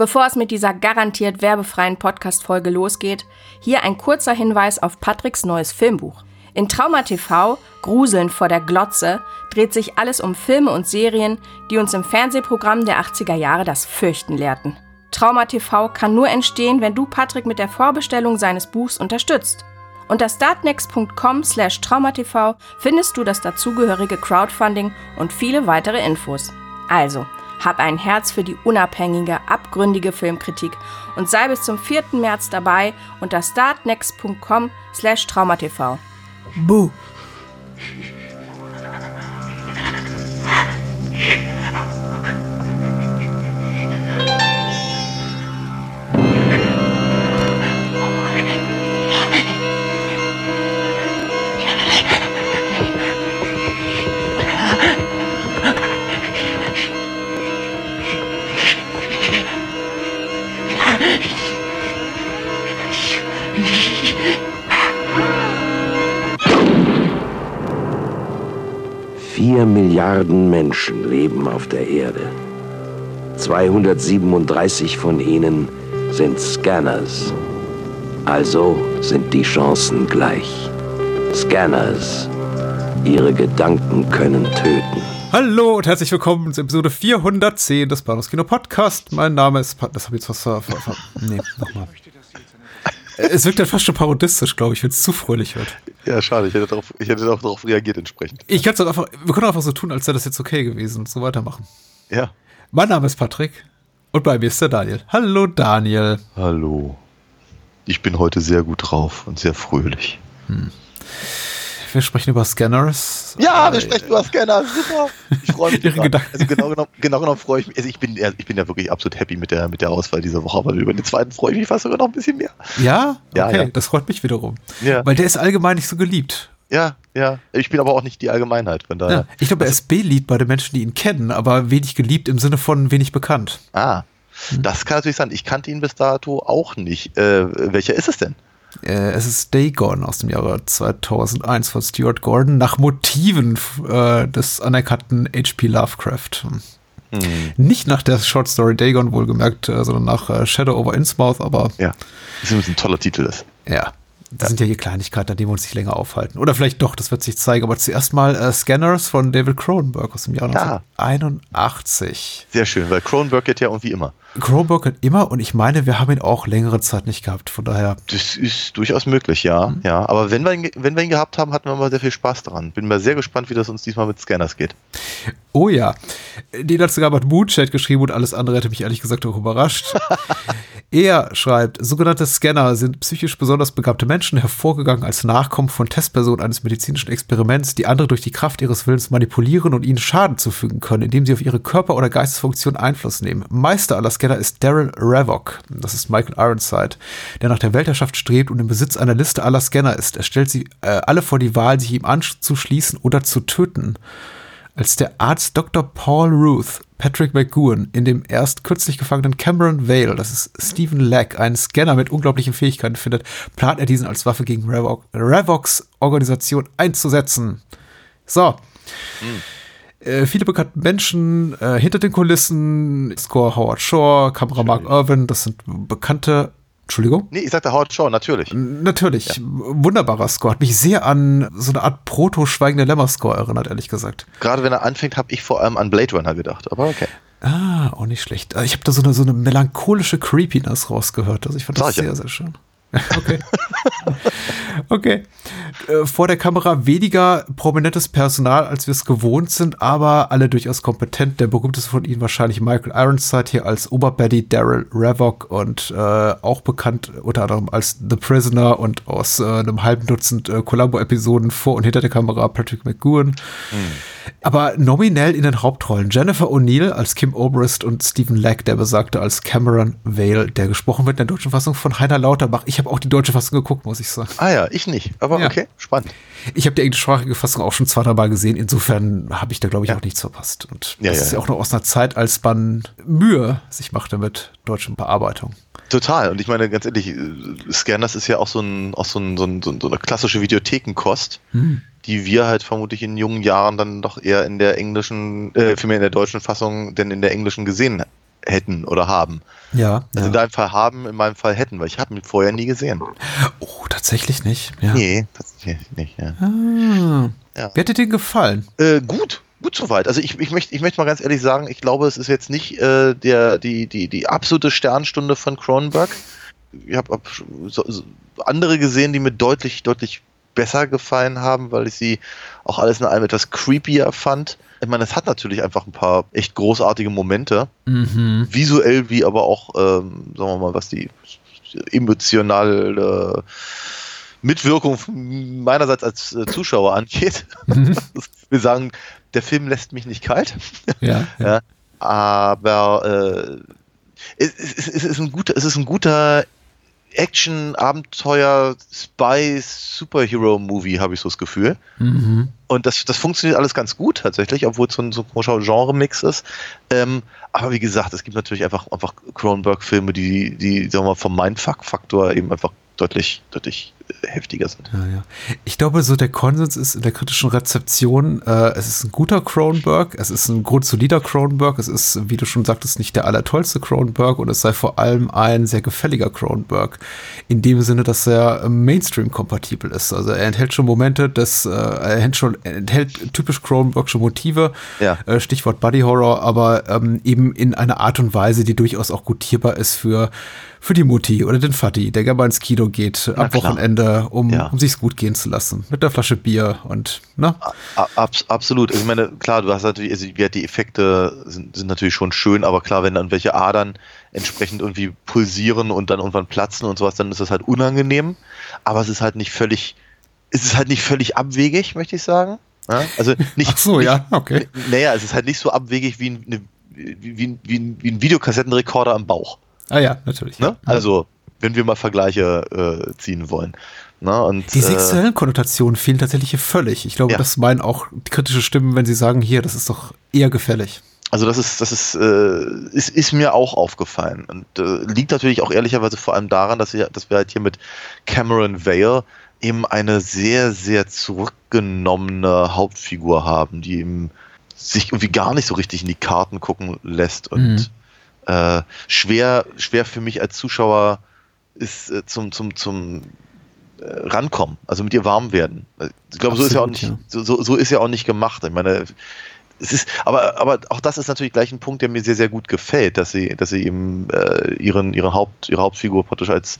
Bevor es mit dieser garantiert werbefreien Podcast-Folge losgeht, hier ein kurzer Hinweis auf Patricks neues Filmbuch. In Trauma TV, Gruseln vor der Glotze, dreht sich alles um Filme und Serien, die uns im Fernsehprogramm der 80er Jahre das Fürchten lehrten. Trauma TV kann nur entstehen, wenn du Patrick mit der Vorbestellung seines Buchs unterstützt. Unter startnext.com slash traumatv findest du das dazugehörige Crowdfunding und viele weitere Infos. Also, hab ein Herz für die unabhängige, abgründige Filmkritik und sei bis zum 4. März dabei unter startnext.com slash traumatv. Buh! Vier Milliarden Menschen leben auf der Erde. 237 von ihnen sind Scanners. Also sind die Chancen gleich. Scanners. Ihre Gedanken können töten. Hallo und herzlich willkommen zu Episode 410 des Bahnhofskino Podcast. Mein Name ist. Pa das habe ich jetzt was. Nee, nochmal. Es wirkt dann fast schon parodistisch, glaube ich, wenn es zu fröhlich wird. Ja, schade. Ich hätte, darauf, ich hätte auch darauf reagiert entsprechend. Ich kann es einfach, wir können einfach so tun, als wäre das jetzt okay gewesen und so weitermachen. Ja. Mein Name ist Patrick und bei mir ist der Daniel. Hallo Daniel. Hallo. Ich bin heute sehr gut drauf und sehr fröhlich. Hm. Wir sprechen über Scanners. Ja, wir sprechen über Scanners. Super. Ich freue mich. Gedanken. Also genau genommen, genau genommen freue ich mich. Also ich bin, ich bin ja wirklich absolut happy mit der, mit der Auswahl dieser Woche, aber über den zweiten freue ich mich fast sogar noch ein bisschen mehr. Ja? Okay, ja, ja. das freut mich wiederum. Ja. Weil der ist allgemein nicht so geliebt. Ja, ja. Ich bin aber auch nicht die Allgemeinheit. Von daher. Ja, ich glaube, er ist beliebt bei den Menschen, die ihn kennen, aber wenig geliebt im Sinne von wenig bekannt. Ah, hm. das kann natürlich sein. Ich kannte ihn bis dato auch nicht. Äh, welcher ist es denn? Äh, es ist Dagon aus dem Jahre 2001 von Stuart Gordon nach Motiven äh, des anerkannten H.P. Lovecraft. Hm. Nicht nach der Short Story Dagon wohlgemerkt, äh, sondern nach äh, Shadow over Innsmouth, aber. Ja, das ist ein toller Titel ist. Ja. Das ja. sind ja hier Kleinigkeiten, an denen wir uns nicht länger aufhalten. Oder vielleicht doch, das wird sich zeigen. Aber zuerst mal äh, Scanners von David Cronenberg aus dem Jahr ja. 1981. Sehr schön, weil Cronenberg geht ja irgendwie immer. Cronenberg hat immer und ich meine, wir haben ihn auch längere Zeit nicht gehabt, von daher. Das ist durchaus möglich, ja. Mhm. ja. Aber wenn wir, ihn, wenn wir ihn gehabt haben, hatten wir mal sehr viel Spaß daran. Bin mal sehr gespannt, wie das uns diesmal mit Scanners geht. Oh ja. Den hat sogar mit Moonshade geschrieben und alles andere hätte mich ehrlich gesagt auch überrascht. er schreibt, sogenannte Scanner sind psychisch besonders begabte Menschen, hervorgegangen als Nachkommen von Testpersonen eines medizinischen Experiments, die andere durch die Kraft ihres Willens manipulieren und ihnen Schaden zufügen können, indem sie auf ihre Körper- oder Geistesfunktion Einfluss nehmen. Meister aller Scanner ist Daryl Ravok. Das ist Michael Ironside, der nach der Weltherrschaft strebt und im Besitz einer Liste aller Scanner ist. Er stellt sie äh, alle vor die Wahl, sich ihm anzuschließen oder zu töten. Als der Arzt Dr. Paul Ruth Patrick McGowan in dem erst kürzlich gefangenen Cameron Vale, das ist Stephen Lack, einen Scanner mit unglaublichen Fähigkeiten findet, plant er diesen als Waffe gegen Ravok, Ravoks Organisation einzusetzen. So. Hm. Äh, viele bekannte Menschen äh, hinter den Kulissen, Score Howard Shore, Kamera Mark Irvin, das sind bekannte Entschuldigung? Nee, ich sagte Howard Shaw, natürlich. Natürlich. Ja. Wunderbarer Score. Hat mich sehr an so eine Art Proto-Schweigende Lämmer-Score erinnert, ehrlich gesagt. Gerade wenn er anfängt, habe ich vor allem an Blade Runner gedacht, aber okay. Ah, auch nicht schlecht. Ich habe da so eine, so eine melancholische Creepiness rausgehört. Also ich fand das Sag sehr, sehr schön. Okay. okay. Äh, vor der Kamera weniger prominentes Personal, als wir es gewohnt sind, aber alle durchaus kompetent. Der berühmteste von ihnen wahrscheinlich Michael Ironside hier als Oberbaddy Daryl Ravok und äh, auch bekannt unter anderem als The Prisoner und aus äh, einem halben Dutzend äh, Columbo-Episoden vor und hinter der Kamera Patrick McGowan. Mhm. Aber nominell in den Hauptrollen Jennifer O'Neill als Kim Obrist und Stephen Lack, der besagte als Cameron Vale, der gesprochen wird in der deutschen Fassung von Heiner Lauterbach. Ich habe auch die deutsche Fassung geguckt, muss ich sagen. Ah ja, ich nicht. Aber ja. okay, spannend. Ich habe die englischsprachige Fassung auch schon zwei, drei Mal gesehen. Insofern habe ich da, glaube ich, ja. auch nichts verpasst. Und ja, das ist ja auch noch aus einer Zeit, als man Mühe sich machte mit deutschen Bearbeitung. Total. Und ich meine, ganz ehrlich, Scanners ist ja auch so, ein, auch so, ein, so, ein, so eine klassische Videothekenkost. Hm die wir halt vermutlich in jungen Jahren dann doch eher in der englischen, äh, vielmehr in der deutschen Fassung denn in der englischen gesehen hätten oder haben. Ja. Also ja. in deinem Fall haben, in meinem Fall hätten, weil ich habe ihn vorher nie gesehen. Oh, tatsächlich nicht. Ja. Nee, tatsächlich nicht. Ja. Ah. Ja. Wie hat dir gefallen? Äh, gut, gut soweit. Also ich, ich möchte ich möchte mal ganz ehrlich sagen, ich glaube, es ist jetzt nicht äh, der, die, die, die absolute Sternstunde von Cronenberg. Ich habe hab so, so andere gesehen, die mir deutlich, deutlich besser gefallen haben, weil ich sie auch alles in allem etwas creepier fand. Ich meine, es hat natürlich einfach ein paar echt großartige Momente, Mhm. visuell wie aber auch, ähm, sagen wir mal, was die emotionale Mitwirkung meinerseits als äh, Zuschauer angeht. Wir sagen, der Film lässt mich nicht kalt. Ja. Ja, aber äh, es, es, es, ist ein guter, es ist ein guter Action, Abenteuer, Spy, Superhero-Movie, habe ich so das Gefühl. Mhm. Und das, das funktioniert alles ganz gut tatsächlich, obwohl es so ein, so ein Genre-Mix ist. Ähm, aber wie gesagt, es gibt natürlich einfach, einfach Cronenberg-Filme, die, die, sagen wir mal, vom Mindfuck-Faktor eben einfach deutlich, deutlich heftiger sind. Ja, ja. Ich glaube, so der Konsens ist in der kritischen Rezeption, äh, es ist ein guter Cronenberg, es ist ein grundsolider Cronenberg, es ist, wie du schon sagtest, nicht der allertollste Cronenberg und es sei vor allem ein sehr gefälliger Cronenberg. In dem Sinne, dass er Mainstream-kompatibel ist. Also er enthält schon Momente, des, äh, er enthält, schon, enthält typisch Cronenbergsche Motive, Ja. äh, Stichwort Body Horror, aber ähm, eben in einer Art und Weise, die durchaus auch gutierbar ist für, für die Mutti oder den Vati, der gerne mal ins Kino geht Na am klar. Wochenende, um, Ja. um sich's gut gehen zu lassen. Mit der Flasche Bier und, ne? Abs absolut. Also ich meine, klar, du hast natürlich, also die Effekte sind, sind natürlich schon schön, aber klar, wenn dann welche Adern entsprechend irgendwie pulsieren und dann irgendwann platzen und sowas, dann ist das halt unangenehm. Aber es ist halt nicht völlig, es ist halt nicht völlig abwegig, möchte ich sagen. Ja? Also nicht, Ach so, nicht, ja, okay. Naja, es ist halt nicht so abwegig wie ein, wie, wie, wie, wie ein Videokassettenrekorder am Bauch. Ah ja, natürlich. Ne? Ja. Also, wenn wir mal Vergleiche äh, ziehen wollen. Ne? Und, Die äh, sexuellen Konnotationen fehlen tatsächlich hier völlig. Ich glaube, Ja. das meinen auch kritische Stimmen, wenn sie sagen, hier, das ist doch eher gefällig. Also das ist, das ist, äh, ist, ist mir auch aufgefallen. Und äh, liegt natürlich auch ehrlicherweise vor allem daran, dass wir, dass wir halt hier mit Cameron Vale eben eine sehr, sehr zurückgenommene Hauptfigur haben, die eben sich irgendwie gar nicht so richtig in die Karten gucken lässt und Mhm. äh, schwer, schwer für mich als Zuschauer ist äh, zum, zum, zum äh, rankommen, also mit ihr warm werden. Ich glaube, so ist ja auch nicht, so, so, so ist ja auch nicht gemacht. Ich meine, es ist, aber, aber auch das ist natürlich gleich ein Punkt, der mir sehr, sehr gut gefällt, dass sie, dass sie eben äh, ihren, ihren Haupt, ihre Hauptfigur praktisch als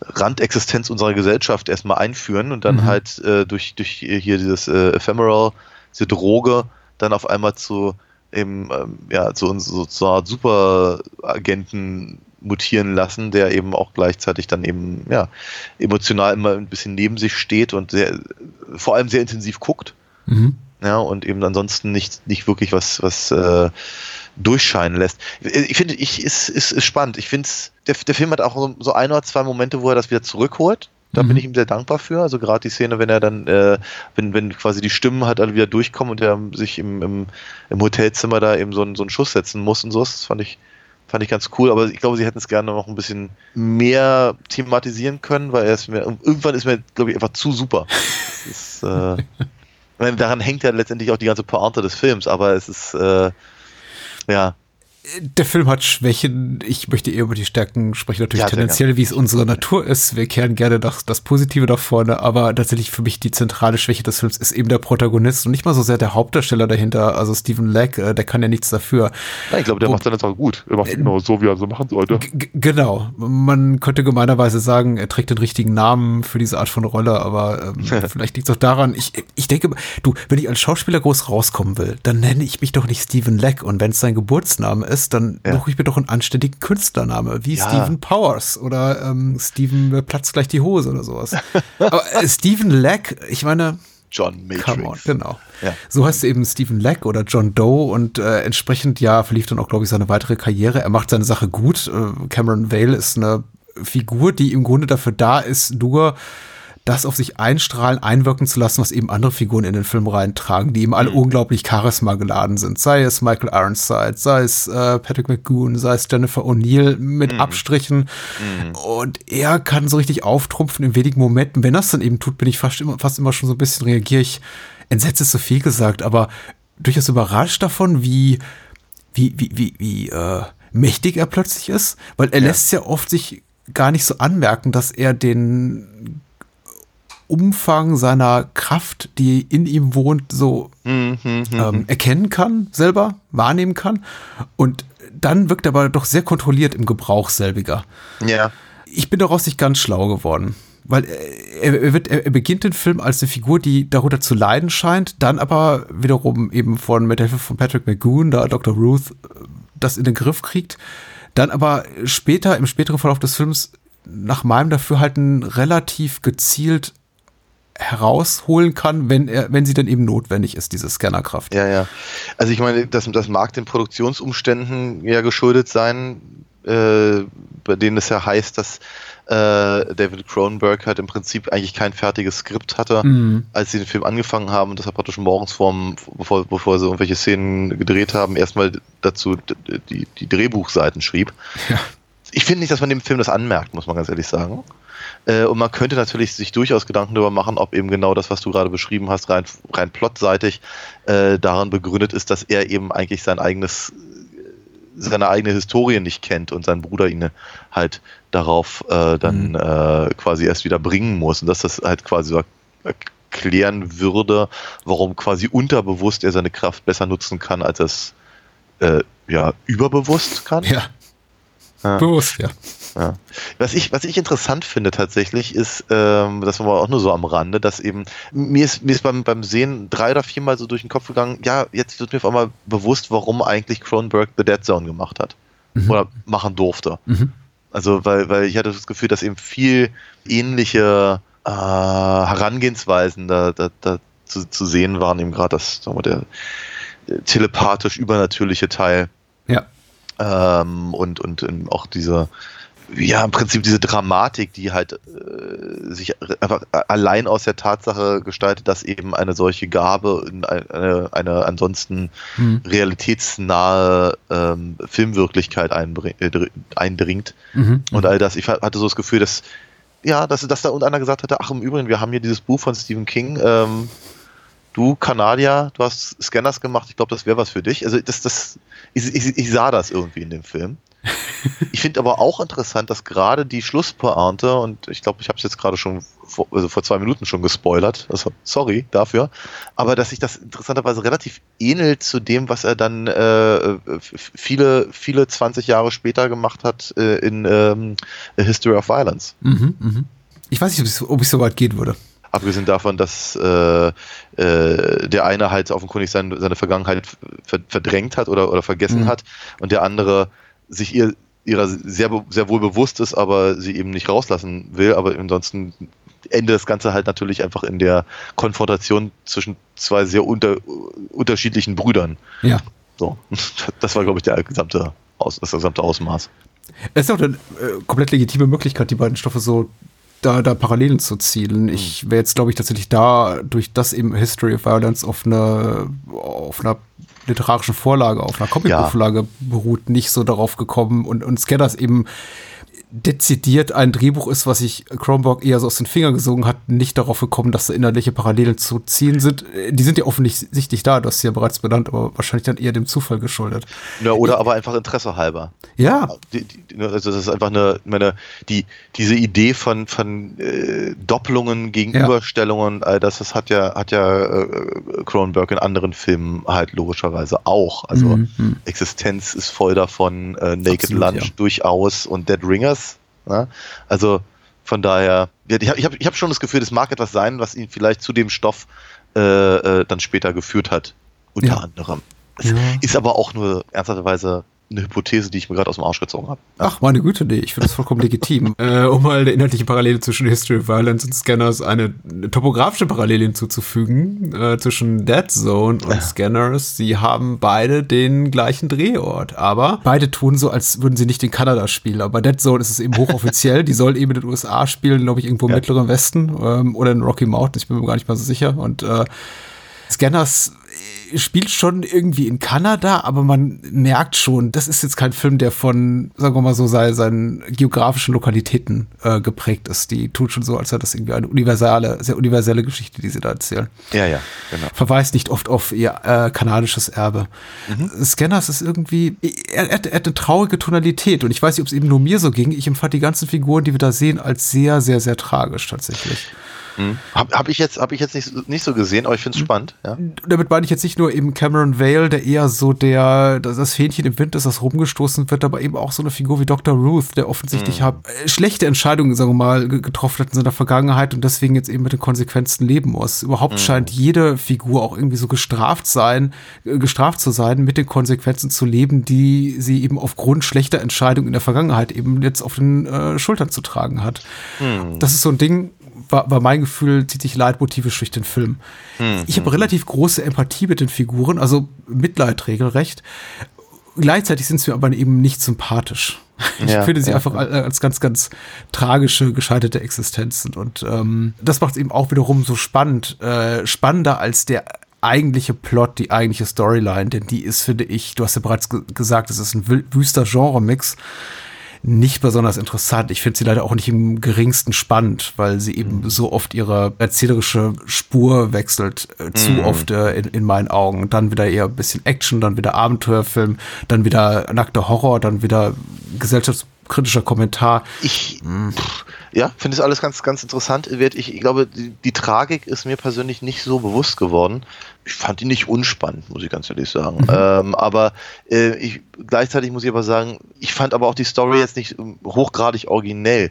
Randexistenz unserer Gesellschaft erstmal einführen und dann Mhm. halt äh, durch, durch hier dieses äh, Ephemeral, diese Droge, dann auf einmal zu eben, ähm, ja, zu uns so, Art Superagenten mutieren lassen, der eben auch gleichzeitig dann eben, ja, emotional immer ein bisschen neben sich steht und sehr, vor allem sehr intensiv guckt Mhm. ja, und eben ansonsten nicht, nicht wirklich was, was äh, durchscheinen lässt. Ich finde, ich ist, ist, ist spannend. Ich finde, der, der Film hat auch so, so ein oder zwei Momente, wo er das wieder zurückholt. Da Mhm. bin ich ihm sehr dankbar für. Also gerade die Szene, wenn er dann, äh, wenn, wenn quasi die Stimmen halt alle wieder durchkommen und er sich im, im, im Hotelzimmer da eben so einen, so einen Schuss setzen muss und so, das fand ich, fand ich ganz cool. Aber ich glaube, sie hätten es gerne noch ein bisschen mehr thematisieren können, weil er ist mir, irgendwann ist mir, glaube ich, einfach zu super. Ist, äh, daran hängt ja letztendlich auch die ganze Pointe des Films, aber es ist, äh, ja, Der Film hat Schwächen. Ich möchte eher über die Stärken sprechen, natürlich Ja, tendenziell, wie es unsere Natur ist. Wir kehren gerne das, das Positive da vorne, aber tatsächlich für mich die zentrale Schwäche des Films ist eben der Protagonist und nicht mal so sehr der Hauptdarsteller dahinter, also Stephen Leck, äh, der kann ja nichts dafür. Ja, ich glaube, der Wo- macht seine Sache gut. Er macht es genau so, wie er so machen sollte. Genau. Man könnte gemeinerweise sagen, er trägt den richtigen Namen für diese Art von Rolle, aber ähm, vielleicht liegt es auch daran, ich, ich denke, du, wenn ich als Schauspieler groß rauskommen will, dann nenne ich mich doch nicht Stephen Leck und wenn es sein Geburtsname ist, dann Ja. suche ich mir doch einen anständigen Künstlername, wie Ja. Stephen Powers oder ähm, Steven mir platzt gleich die Hose oder sowas. aber äh, Stephen Leck, ich meine, John Matrix. Come on, genau. Ja. So heißt eben Stephen Leck oder John Doe und äh, entsprechend ja verlief dann auch, glaube ich, seine weitere Karriere. Er macht seine Sache gut. Äh, Cameron Vale ist eine Figur, die im Grunde dafür da ist, nur das auf sich einstrahlen, einwirken zu lassen, was eben andere Figuren in den Film reintragen, die eben alle unglaublich Charisma geladen sind. Sei es Michael Ironside, sei es äh, Patrick McGoon, sei es Jennifer O'Neill mit Abstrichen. Und er kann so richtig auftrumpfen in wenigen Momenten. Wenn er es dann eben tut, bin ich fast immer, fast immer schon so ein bisschen reagiere ich. Entsetzt ist so viel gesagt, aber durchaus überrascht davon, wie, wie, wie, wie, wie, äh, mächtig er plötzlich ist, weil er Ja. lässt ja oft sich gar nicht so anmerken, dass er den Umfang seiner Kraft, die in ihm wohnt, so Hm, hm, hm. ähm, erkennen kann, selber wahrnehmen kann. Und dann wirkt er aber doch sehr kontrolliert im Gebrauch selbiger. Ja. Ich bin daraus nicht ganz schlau geworden. Weil er, er, wird, er, er beginnt den Film als eine Figur, die darunter zu leiden scheint, dann aber wiederum eben von mit Hilfe von Patrick McGoon, da Dr. Ruth, äh, das in den Griff kriegt. Dann aber später, im späteren Verlauf des Films, nach meinem Dafürhalten relativ gezielt herausholen kann, wenn er, wenn sie dann eben notwendig ist, diese Scannerkraft. Ja, ja. Also ich meine, das, das mag den Produktionsumständen ja geschuldet sein, äh, bei denen es ja heißt, dass äh, David Cronenberg halt im Prinzip eigentlich kein fertiges Skript hatte, Mhm. als sie den Film angefangen haben und er praktisch morgens vorm, bevor, bevor sie irgendwelche Szenen gedreht haben, erstmal dazu die, die Drehbuchseiten schrieb. Ja. Ich finde nicht, dass man dem Film das anmerkt, muss man ganz ehrlich sagen. Äh, und man könnte natürlich sich durchaus Gedanken darüber machen, ob eben genau das, was du gerade beschrieben hast, rein, rein plotseitig äh, daran begründet ist, dass er eben eigentlich sein eigenes, seine eigene Historie nicht kennt und sein Bruder ihn halt darauf äh, dann Mhm. äh, quasi erst wieder bringen muss und dass das halt quasi so erklären würde, warum quasi unterbewusst er seine Kraft besser nutzen kann, als er es äh, ja überbewusst kann. Ja. Ja. Bewusst, ja. Ja. Was ich, was ich interessant finde tatsächlich ist, ähm, das war auch nur so am Rande, dass eben, mir ist, mir ist beim, beim Sehen drei oder viermal so durch den Kopf gegangen, ja, jetzt wird mir auf einmal bewusst, warum eigentlich Cronenberg The Dead Zone gemacht hat. Oder machen durfte. Mhm. Also, weil, weil ich hatte das Gefühl, dass eben viel ähnliche äh, Herangehensweisen da, da, da zu, zu sehen waren, eben gerade das, sagen wir, der, der telepathisch übernatürliche Teil Ja. Ähm, und, und auch diese, ja, im Prinzip diese Dramatik, die halt äh, sich einfach allein aus der Tatsache gestaltet, dass eben eine solche Gabe in eine, eine ansonsten Mhm. realitätsnahe ähm, Filmwirklichkeit äh, dr- eindringt Mhm. und all das. Ich hatte so das Gefühl, dass ja, dass, dass da und einer gesagt hatte, ach im Übrigen, wir haben hier dieses Buch von Stephen King, ähm, du Kanadier, du hast Scanners gemacht, ich glaube, das wäre was für dich. Also das, das, ich, ich, ich sah das irgendwie in dem Film. Ich finde aber auch interessant, dass gerade die Schlusspointe, und ich glaube, ich habe es jetzt gerade schon vor, also vor zwei Minuten schon gespoilert, also sorry dafür, aber dass sich das interessanterweise relativ ähnelt zu dem, was er dann äh, viele, viele 20 Jahre später gemacht hat äh, in ähm, History of Violence. Mhm. Mhm. Ich weiß nicht, ob ich, ob ich so weit gehen würde. Abgesehen davon, dass äh, äh, der eine halt offenkundig sein, seine Vergangenheit ver verdrängt hat oder, oder vergessen Mhm. hat und der andere sich ihr ihrer sehr, sehr wohl bewusst ist, aber sie eben nicht rauslassen will. Aber ansonsten endet das Ganze halt natürlich einfach in der Konfrontation zwischen zwei sehr unter, unterschiedlichen Brüdern. Ja. So, das war, glaube ich, der gesamte Aus, das gesamte Ausmaß. Es ist auch eine äh, komplett legitime Möglichkeit, die beiden Stoffe so da, da Parallelen zu zielen. Ich wäre jetzt, glaube ich, tatsächlich da, durch das eben History of Violence auf eine, auf einer literarischen Vorlage, auf einer Comicbuchvorlage beruht, nicht so darauf gekommen. Und, und Scanners eben dezidiert ein Drehbuch ist, was sich Cronenberg eher so aus den Fingern gesogen hat, nicht darauf gekommen, dass da inhaltliche Parallelen zu ziehen sind. Äh, Die sind ja offensichtlich da, du hast sie ja bereits benannt, aber wahrscheinlich dann eher dem Zufall geschuldet. Ja, oder aber einfach Interesse halber. Ja, Die, die, ne, also das ist einfach eine, ich meine, die, diese Idee von, von äh, Doppelungen, Gegenüberstellungen, all das, das hat ja, hat ja äh, Cronenberg in anderen Filmen halt logischerweise auch. Also Mhm, mhm. Existenz ist voll davon, äh, Naked Absolut, Lunch ja. durchaus und Dead Ringers. Ne? Also von daher, ich habe ich hab, ich hab schon das Gefühl, das mag etwas sein, was ihn vielleicht zu dem Stoff äh, äh, dann später geführt hat. Unter Ja. anderem. Es Ja. ist aber auch nur ernsthafterweise eine Hypothese, die ich mir gerade aus dem Arsch gezogen habe. Ach, meine Güte, nee, ich finde das vollkommen legitim. Äh, um mal eine inhaltliche Parallele zwischen History of Violence und Scanners eine, eine topografische Parallele hinzuzufügen, äh, zwischen Dead Zone und Scanners. Sie haben beide den gleichen Drehort, aber beide tun so, als würden sie nicht in Kanada spielen. Aber Dead Zone ist es eben hochoffiziell. Die soll eben in den USA spielen, glaube ich, irgendwo im Ja. mittleren Westen ähm, oder in Rocky Mountains, ich bin mir gar nicht mal so sicher. Und äh, Scanners spielt schon irgendwie in Kanada, aber man merkt schon, das ist jetzt kein Film, der von, sagen wir mal so, sei, seinen geografischen Lokalitäten äh, geprägt ist. Die tut schon so, als sei das irgendwie eine universale, sehr universelle Geschichte, die sie da erzählen. Ja, ja, genau. Verweist nicht oft auf ihr äh, kanadisches Erbe. Mhm. Scanners ist irgendwie, er, er, er, hat eine traurige Tonalität und ich weiß nicht, ob es eben nur mir so ging. Ich empfand die ganzen Figuren, die wir da sehen, als sehr, sehr, sehr tragisch tatsächlich. Hm. Habe hab ich jetzt, hab ich jetzt nicht, nicht so gesehen, aber ich finde es hm. spannend. Ja. Damit meine ich jetzt nicht nur eben Cameron Vale, der eher so der, das Fähnchen im Wind ist, das rumgestoßen wird, aber eben auch so eine Figur wie Dr. Ruth, der offensichtlich mhm. hat, äh, schlechte Entscheidungen, sagen wir mal, getroffen hat in seiner Vergangenheit und deswegen jetzt eben mit den Konsequenzen leben muss. Überhaupt mhm. scheint jede Figur auch irgendwie so gestraft sein, äh, gestraft zu sein, mit den Konsequenzen zu leben, die sie eben aufgrund schlechter Entscheidungen in der Vergangenheit eben jetzt auf den äh, Schultern zu tragen hat. Mhm. Das ist so ein Ding, war, war mein Gefühl, zieht sich leitmotivisch durch den Film. Hm, ich habe relativ große Empathie mit den Figuren, also Mitleid regelrecht. Gleichzeitig sind sie mir aber eben nicht sympathisch. Ich ja, finde sie ja, einfach als ganz, ganz tragische, gescheiterte Existenzen. Und ähm, das macht es eben auch wiederum so spannend, äh, spannender als der eigentliche Plot, die eigentliche Storyline, denn die ist, finde ich, du hast ja bereits gesagt, es ist ein wüster Genre-Mix nicht besonders interessant. Ich finde sie leider auch nicht im geringsten spannend, weil sie eben mhm. so oft ihre erzählerische Spur wechselt, äh, zu mhm. oft äh, in, in meinen Augen. Dann wieder eher ein bisschen Action, dann wieder Abenteuerfilm, dann wieder nackter Horror, dann wieder gesellschaftskritischer Kommentar. Ich, mhm. ja, finde es alles ganz, ganz interessant. Ich, ich glaube, die, die Tragik ist mir persönlich nicht so bewusst geworden ich fand ihn nicht unspannend, muss ich ganz ehrlich sagen. Mhm. Ähm, aber äh, ich, gleichzeitig muss ich aber sagen, ich fand aber auch die Story jetzt nicht ähm, hochgradig originell.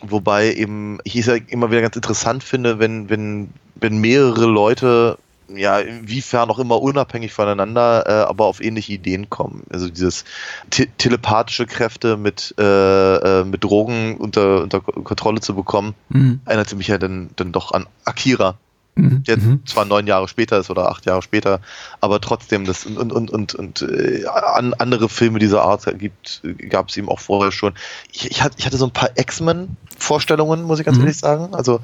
Wobei eben ich es ja immer wieder ganz interessant finde, wenn, wenn, wenn mehrere Leute ja, inwiefern auch immer unabhängig voneinander, äh, aber auf ähnliche Ideen kommen. Also dieses te telepathische Kräfte mit, äh, äh, mit Drogen unter, unter Kontrolle zu bekommen, mhm. erinnerte mich ja dann, dann doch an Akira. Mhm. Jetzt mhm. zwar neun Jahre später ist oder acht Jahre später, aber trotzdem das und und und und äh, an, andere Filme dieser Art gibt gab es ihm auch vorher schon. Ich, ich, hatte, ich hatte so ein paar X-Men Vorstellungen, muss ich ganz mhm. ehrlich sagen. Also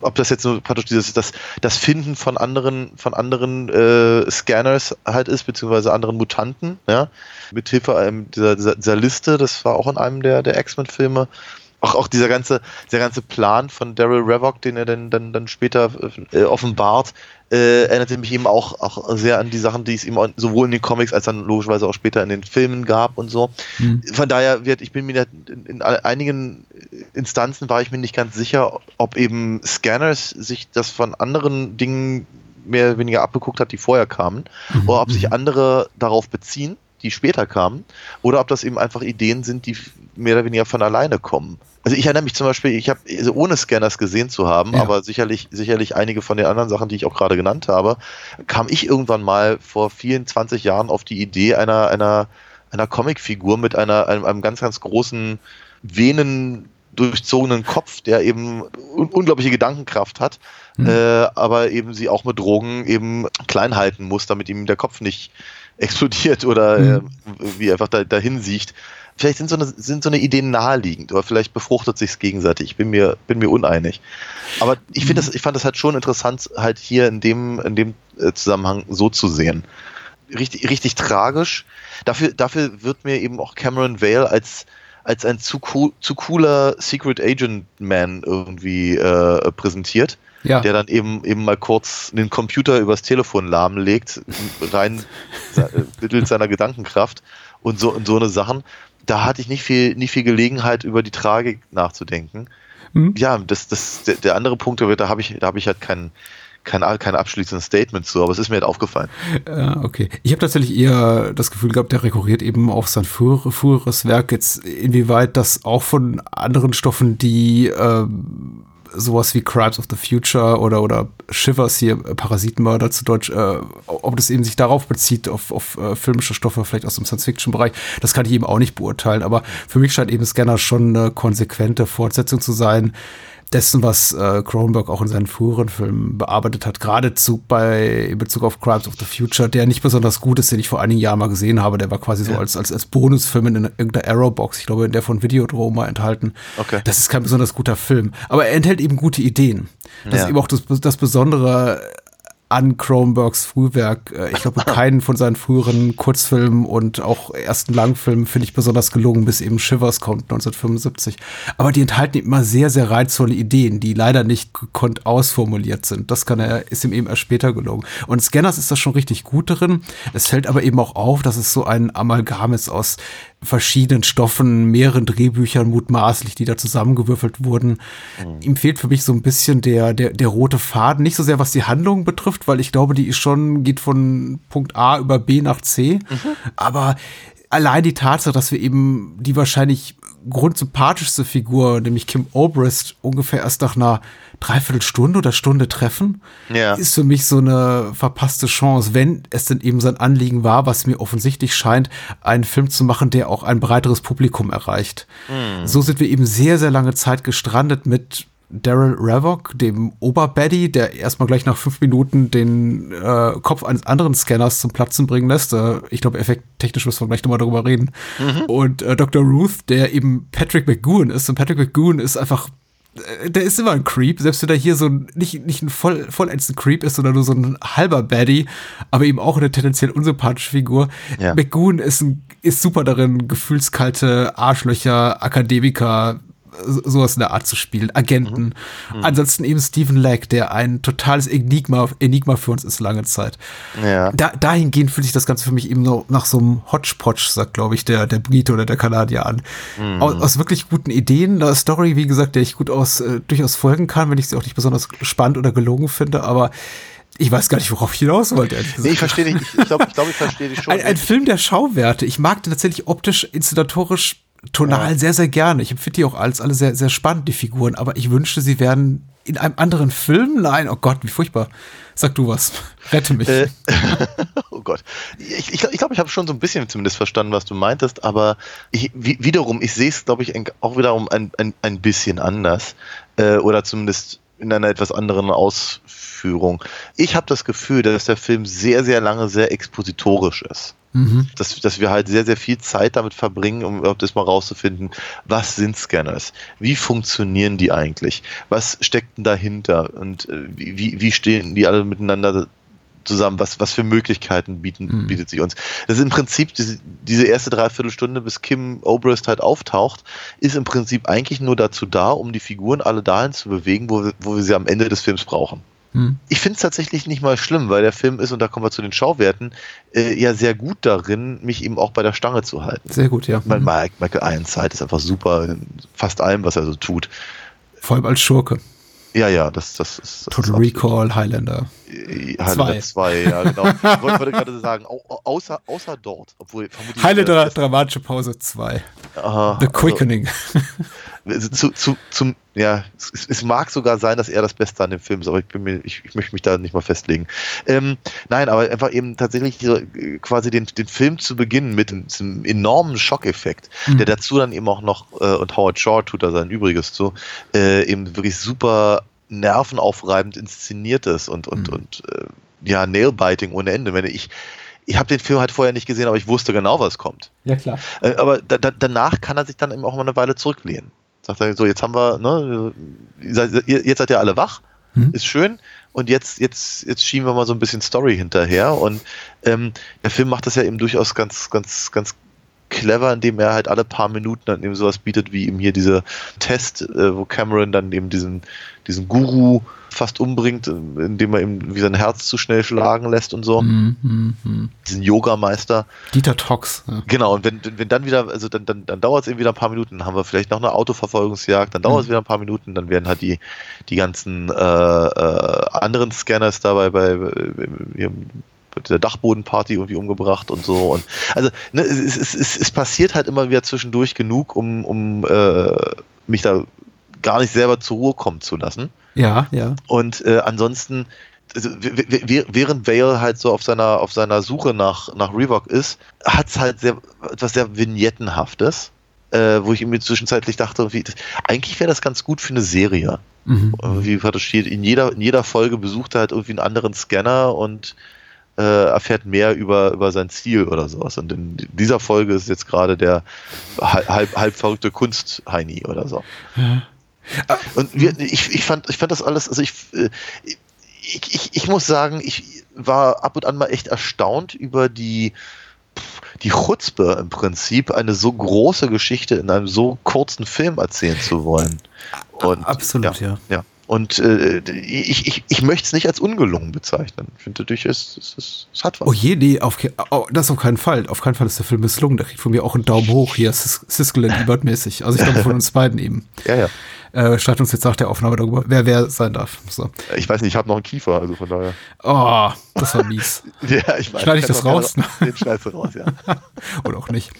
ob das jetzt nur praktisch dieses das das Finden von anderen von anderen äh, Scanners halt ist beziehungsweise anderen Mutanten, ja, mit Hilfe ähm, dieser, dieser, dieser Liste. Das war auch in einem der der X-Men Filme auch, auch dieser ganze, der ganze Plan von Daryl Revock, den er dann, dann, dann später äh, offenbart, äh, erinnerte mich eben auch, auch sehr an die Sachen, die es ihm sowohl in den Comics als dann logischerweise auch später in den Filmen gab und so. Mhm. Von daher wird, ich bin mir in, in einigen Instanzen war ich mir nicht ganz sicher, ob eben Scanners sich das von anderen Dingen mehr oder weniger abgeguckt hat, die vorher kamen, mhm. oder ob sich andere darauf beziehen die später kamen, oder ob das eben einfach Ideen sind, die mehr oder weniger von alleine kommen. Also ich erinnere mich zum Beispiel, ich habe also ohne Scanners gesehen zu haben, ja. aber sicherlich, sicherlich einige von den anderen Sachen, die ich auch gerade genannt habe, kam ich irgendwann mal vor vielen 20 Jahren auf die Idee einer, einer, einer Comicfigur mit einer, einem, einem ganz, ganz großen Venen durchzogenen Kopf, der eben un unglaubliche Gedankenkraft hat, mhm. äh, aber eben sie auch mit Drogen eben klein halten muss, damit ihm der Kopf nicht explodiert oder mhm. äh, wie einfach da, dahin sieht. Vielleicht sind so, eine, sind so eine Ideen naheliegend, oder vielleicht befruchtet sich gegenseitig. Ich bin mir, bin mir uneinig. Aber ich finde mhm. das, ich fand das halt schon interessant, halt hier in dem, in dem äh, Zusammenhang so zu sehen. Richtig, richtig tragisch. Dafür, dafür wird mir eben auch Cameron Vale als, als ein zu, cool, zu cooler Secret Agent Man irgendwie äh, präsentiert ja. der dann eben eben mal kurz den Computer übers Telefon lahmlegt, rein mittels seiner Gedankenkraft und so und so eine Sachen. Da hatte ich nicht viel, nicht viel Gelegenheit, über die Tragik nachzudenken. Mhm. Ja, das, das, der, der andere Punkt, da habe ich, da habe ich halt keinen, kein, kein abschließendes Statement zu, aber es ist mir halt aufgefallen. Äh, okay. Ich habe tatsächlich eher das Gefühl gehabt, der rekurriert eben auf sein früher, früheres Werk. Jetzt inwieweit das auch von anderen Stoffen, die ähm, sowas wie Crimes of the Future oder, oder Shivers hier, äh, Parasitenmörder zu Deutsch, äh, ob das eben sich darauf bezieht, auf, auf äh, filmische Stoffe, vielleicht aus dem Science-Fiction-Bereich, das kann ich eben auch nicht beurteilen. Aber für mich scheint eben Scanner schon eine konsequente Fortsetzung zu sein, dessen, was äh, Cronenberg auch in seinen früheren Filmen bearbeitet hat, geradezu bei in Bezug auf Crimes of the Future, der nicht besonders gut ist, den ich vor einigen Jahren mal gesehen habe. Der war quasi ja. so als, als, als Bonusfilm in irgendeiner Arrowbox, ich glaube, in der von Videodrome mal enthalten. Okay. Das ist kein besonders guter Film. Aber er enthält eben gute Ideen. Das ja. ist eben auch das, das Besondere an Cronenbergs Frühwerk. Äh, Ich glaube, keinen von seinen früheren Kurzfilmen und auch ersten Langfilmen finde ich besonders gelungen, bis eben Shivers kommt 1975. Aber die enthalten immer sehr, sehr reizvolle Ideen, die leider nicht gekonnt ausformuliert sind. Das kann er, ist ihm eben erst später gelungen. Und Scanners ist das schon richtig gut darin. Es fällt aber eben auch auf, dass es so ein Amalgam ist aus verschiedenen Stoffen, mehreren Drehbüchern mutmaßlich, die da zusammengewürfelt wurden. Ihm fehlt für mich so ein bisschen der, der, der rote Faden. Nicht so sehr, was die Handlung betrifft, weil ich glaube, die ist schon, geht von Punkt A über B nach C. Aber allein die Tatsache, dass wir eben die wahrscheinlich grundsympathischste Figur, nämlich Kim Obrist, ungefähr erst nach einer Dreiviertelstunde oder Stunde treffen, Ja. ist für mich so eine verpasste Chance, wenn es denn eben sein Anliegen war, was mir offensichtlich scheint, einen Film zu machen, der auch ein breiteres Publikum erreicht. So sind wir eben sehr, sehr lange Zeit gestrandet mit Daryl Ravok, dem Oberbaddy, der erstmal gleich nach fünf Minuten den äh, Kopf eines anderen Scanners zum Platzen bringen lässt. Äh, ich glaube, effekttechnisch müssen wir gleich nochmal darüber reden. Und äh, Dr. Ruth, der eben Patrick McGowan ist. Und Patrick McGowan ist einfach äh, der ist immer ein Creep, selbst wenn er hier so ein, nicht, nicht ein voll, vollends ein Creep ist, sondern nur so ein halber Baddie, aber eben auch eine tendenziell unsympathische Figur. Ja. McGoon ist, ein, ist super darin, gefühlskalte Arschlöcher, Akademiker, sowas in der Art zu spielen, Agenten. Ansonsten eben Stephen Leck, der ein totales Enigma, Enigma für uns ist lange Zeit. Ja. Da, dahingehend fühlt sich das Ganze für mich eben so nach so einem Hodgepodge, sagt, glaube ich, der, der Brite oder der Kanadier an. Aus, aus wirklich guten Ideen, eine Story, wie gesagt, der ich gut aus, äh, durchaus folgen kann, wenn ich sie auch nicht besonders spannend oder gelungen finde, aber ich weiß gar nicht, worauf ich hinaus wollte, Nee, ich verstehe dich. Ich glaube, ich, glaub, ich verstehe dich schon. Ein, ein Film der Schauwerte. Ich mag den tatsächlich optisch, inszenatorisch, tonal sehr, sehr gerne. Ich empfinde die auch als alle sehr, sehr spannend, die Figuren, aber ich wünschte, sie wären in einem anderen Film. Nein, oh Gott, wie furchtbar. Sag du was. Rette mich. Äh, oh Gott. Ich, glaube, ich, glaub, ich habe schon so ein bisschen zumindest verstanden, was du meintest, aber ich, wie, wiederum, ich sehe es, glaube ich, auch wiederum ein, ein, ein bisschen anders. Äh, oder zumindest in einer etwas anderen Ausführung. Ich habe das Gefühl, dass der Film sehr, sehr lange sehr expositorisch ist. Mhm. dass, dass wir halt sehr, sehr viel Zeit damit verbringen, um überhaupt das mal rauszufinden, was sind Scanners? Wie funktionieren die eigentlich? Was steckt denn dahinter? Und äh, wie, wie- stehen die alle miteinander zusammen? Was, was für Möglichkeiten bieten, Mhm. bietet sich uns? Das ist im Prinzip diese, diese erste Dreiviertelstunde, bis Kim Obrist halt auftaucht, ist im Prinzip eigentlich nur dazu da, um die Figuren alle dahin zu bewegen, wo wir, wo wir sie am Ende des Films brauchen. Mhm. Ich finde es tatsächlich nicht mal schlimm, weil der Film ist, und da kommen wir zu den Schauwerten, äh, ja sehr gut darin, mich eben auch bei der Stange zu halten. Sehr gut, ja. Mein Mike, Michael Ironside ist einfach super in fast allem, was er so tut. Vor allem als Schurke. Ja, ja, das, das ist. Das Total ist Recall, Highlander. Äh, Highlander 2, ja, genau. Ich wollte gerade sagen, au- au- außer, außer dort, obwohl vermutlich. Highlander, dramatische Pause 2. aha, The Quickening. Also, zu, zu, zum, ja, es, es mag sogar sein, dass er das Beste an dem Film ist, aber ich bin mir, ich, ich möchte mich da nicht mal festlegen. Ähm, nein, aber einfach eben tatsächlich so, äh, quasi den, den Film zu beginnen mit diesem enormen Schockeffekt, Mhm. der dazu dann eben auch noch, äh, und Howard Shaw tut da sein Übriges zu, äh, eben wirklich super nervenaufreibend inszeniert ist und, und, Mhm. und äh, ja, Nailbiting ohne Ende. Wenn ich, ich habe den Film halt vorher nicht gesehen, aber ich wusste genau, was kommt. Ja, klar. Äh, aber da, da, danach kann er sich dann eben auch mal eine Weile zurücklehnen. Sagt er so, jetzt haben wir, ne, ihr seid- ihr- jetzt seid ihr alle wach, Mhm. ist schön. Und jetzt, jetzt, jetzt schieben wir mal so ein bisschen Story hinterher. Und ähm, der Film macht das ja eben durchaus ganz, ganz, ganz clever, indem er halt alle paar Minuten dann eben sowas bietet, wie eben hier dieser Test, äh, wo Cameron dann eben diesen, diesen Guru fast umbringt, indem er eben wie sein Herz zu schnell schlagen lässt und so. Mhm, mhm, mhm. Diesen Yogameister. Dieter Tox. Ja. Genau, und wenn, wenn dann wieder, also dann, dann, dann dauert es eben wieder ein paar Minuten, dann haben wir vielleicht noch eine Autoverfolgungsjagd, dann dauert es Mhm. wieder ein paar Minuten, dann werden halt die, die ganzen äh, äh, anderen Scanners dabei bei, bei, bei der Dachbodenparty irgendwie umgebracht und so. Und also ne, es, es, es, es passiert halt immer wieder zwischendurch genug, um, um äh, mich da gar nicht selber zur Ruhe kommen zu lassen. ja, ja. Und äh, ansonsten, also, während Vale halt so auf seiner, auf seiner Suche nach, nach Reebok ist, hat es halt sehr, etwas sehr Vignettenhaftes, äh, wo ich mir zwischenzeitlich dachte, wie, eigentlich wäre das ganz gut für eine Serie. Mhm. Wie gerade steht, in jeder, in jeder Folge besucht er halt irgendwie einen anderen Scanner und äh, erfährt mehr über, über sein Ziel oder sowas. Und in dieser Folge ist jetzt gerade der halb, halb, verrückte Kunst-Heini oder so. Und wir, ich, ich, fand, ich fand das alles, also ich, äh, ich, ich, ich muss sagen, ich war ab und an mal echt erstaunt über die, die Chutzpe im Prinzip, eine so große Geschichte in einem so kurzen Film erzählen zu wollen. Und, Absolut, ja. ja. Und äh, ich, ich, ich möchte es nicht als ungelungen bezeichnen. Ich finde durchaus, es, es, es hat was. Oh je, nee, auf, oh, das auf keinen Fall. Auf keinen Fall ist der Film misslungen. Der kriegt von mir auch einen Daumen hoch hier, Sis- Siskel und Ebert mäßig. Also ich glaube von uns beiden eben. Ja, ja. Äh, streiten uns jetzt nach der Aufnahme darüber, wer wer sein darf. So. Ich weiß nicht, ich habe noch einen Kiefer, also von daher. Oh, das war mies. ja ich weiß, Schneide ich das raus? Den schneidest du raus, ja. Oder auch nicht.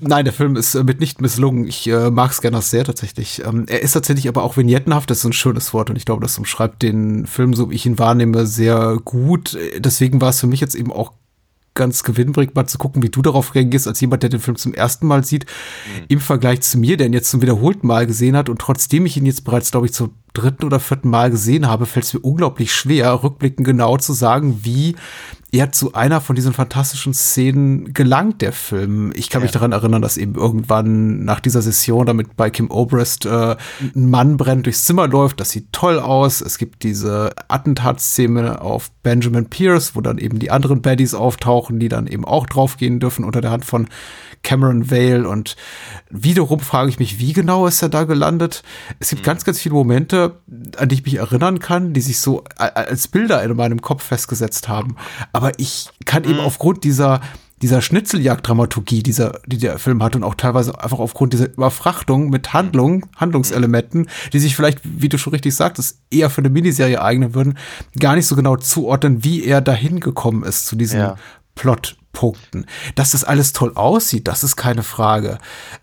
Nein, der Film ist äh, mitnichten misslungen. Ich äh, mag Scanners sehr tatsächlich. Ähm, er ist tatsächlich aber auch vignettenhaft. Das ist ein schönes Wort und ich glaube, das umschreibt den Film, so wie ich ihn wahrnehme, sehr gut. Äh, Deswegen war es für mich jetzt eben auch ganz gewinnbringend, mal zu gucken, wie du darauf reagierst, als jemand, der den Film zum ersten Mal sieht, im Vergleich zu mir, der ihn jetzt zum wiederholten Mal gesehen hat und trotzdem ich ihn jetzt bereits, glaube ich, zum dritten oder vierten Mal gesehen habe, fällt es mir unglaublich schwer, rückblickend genau zu sagen, wie er zu einer von diesen fantastischen Szenen gelangt, der Film. Ich kann mich daran erinnern, dass eben irgendwann nach dieser Session damit bei Kim Obrist äh, ein Mann brennt durchs Zimmer läuft. Das sieht toll aus. Es gibt diese Attentatsszene auf Benjamin Pierce, wo dann eben die anderen Baddies auftauchen, die dann eben auch draufgehen dürfen unter der Hand von Cameron Vale. Und wiederum frage ich mich, wie genau ist er da gelandet? Es gibt ganz, ganz viele Momente, an die ich mich erinnern kann, die sich so als Bilder in meinem Kopf festgesetzt haben. Aber ich kann eben aufgrund dieser dieser Schnitzeljagd-Dramaturgie, dieser, die der Film hat und auch teilweise einfach aufgrund dieser Überfrachtung mit Handlung, Handlungselementen, die sich vielleicht, wie du schon richtig sagtest, eher für eine Miniserie eignen würden, gar nicht so genau zuordnen, wie er dahin gekommen ist zu diesen Ja. Plotpunkten. Dass das alles toll aussieht, das ist keine Frage.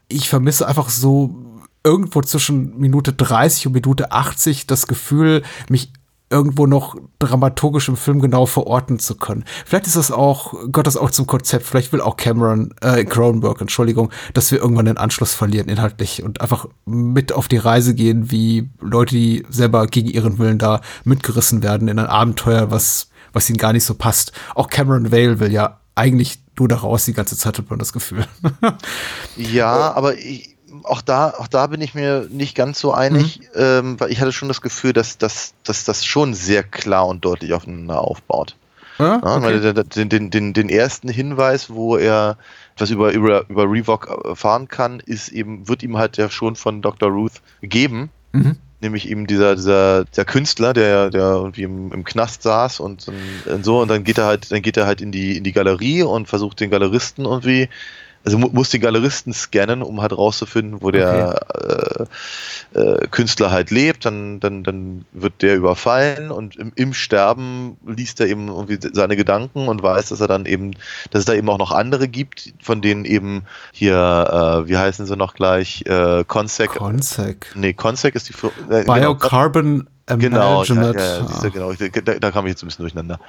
Ich vermisse einfach so irgendwo zwischen Minute 30 und Minute 80 das Gefühl, mich irgendwo noch dramaturgisch im Film genau verorten zu können. Vielleicht ist das auch, gehört das auch zum Konzept, vielleicht will auch Cameron, äh, Cronenberg, Entschuldigung, dass wir irgendwann den Anschluss verlieren inhaltlich und einfach mit auf die Reise gehen, wie Leute, die selber gegen ihren Willen da mitgerissen werden in ein Abenteuer, was, was ihnen gar nicht so passt. Auch Cameron Vale will ja eigentlich nur da raus die ganze Zeit, hat man das Gefühl. Ja, aber ich, auch da, auch da bin ich mir nicht ganz so einig, ähm, weil ich hatte schon das Gefühl, dass, dass, dass das schon sehr klar und deutlich aufeinander aufbaut. ja? Ja, der- der- den, den, den, den ersten Hinweis, wo er etwas über, über, über Revok erfahren kann, ist eben, wird ihm halt ja schon von Dr. Ruth gegeben. Mhm. Nämlich eben dieser, dieser, der Künstler, der, der irgendwie im, im Knast saß und, und so, und dann geht er halt, dann geht er halt in die, in die Galerie und versucht den Galeristen irgendwie, also mu muss den Galeristen scannen, um halt rauszufinden, wo der äh, äh, Künstler halt lebt, dann, dann, dann wird der überfallen und im, im Sterben liest er eben irgendwie seine Gedanken und weiß, dass er dann eben, dass es da eben auch noch andere gibt, von denen eben hier, äh, wie heißen sie noch gleich, äh, Consec, Consec. nee, Consec ist die äh, genau, Biocarbon Genau, ja, Management. ja, ja, du, genau. Ich- Da, da kam ich jetzt ein bisschen durcheinander.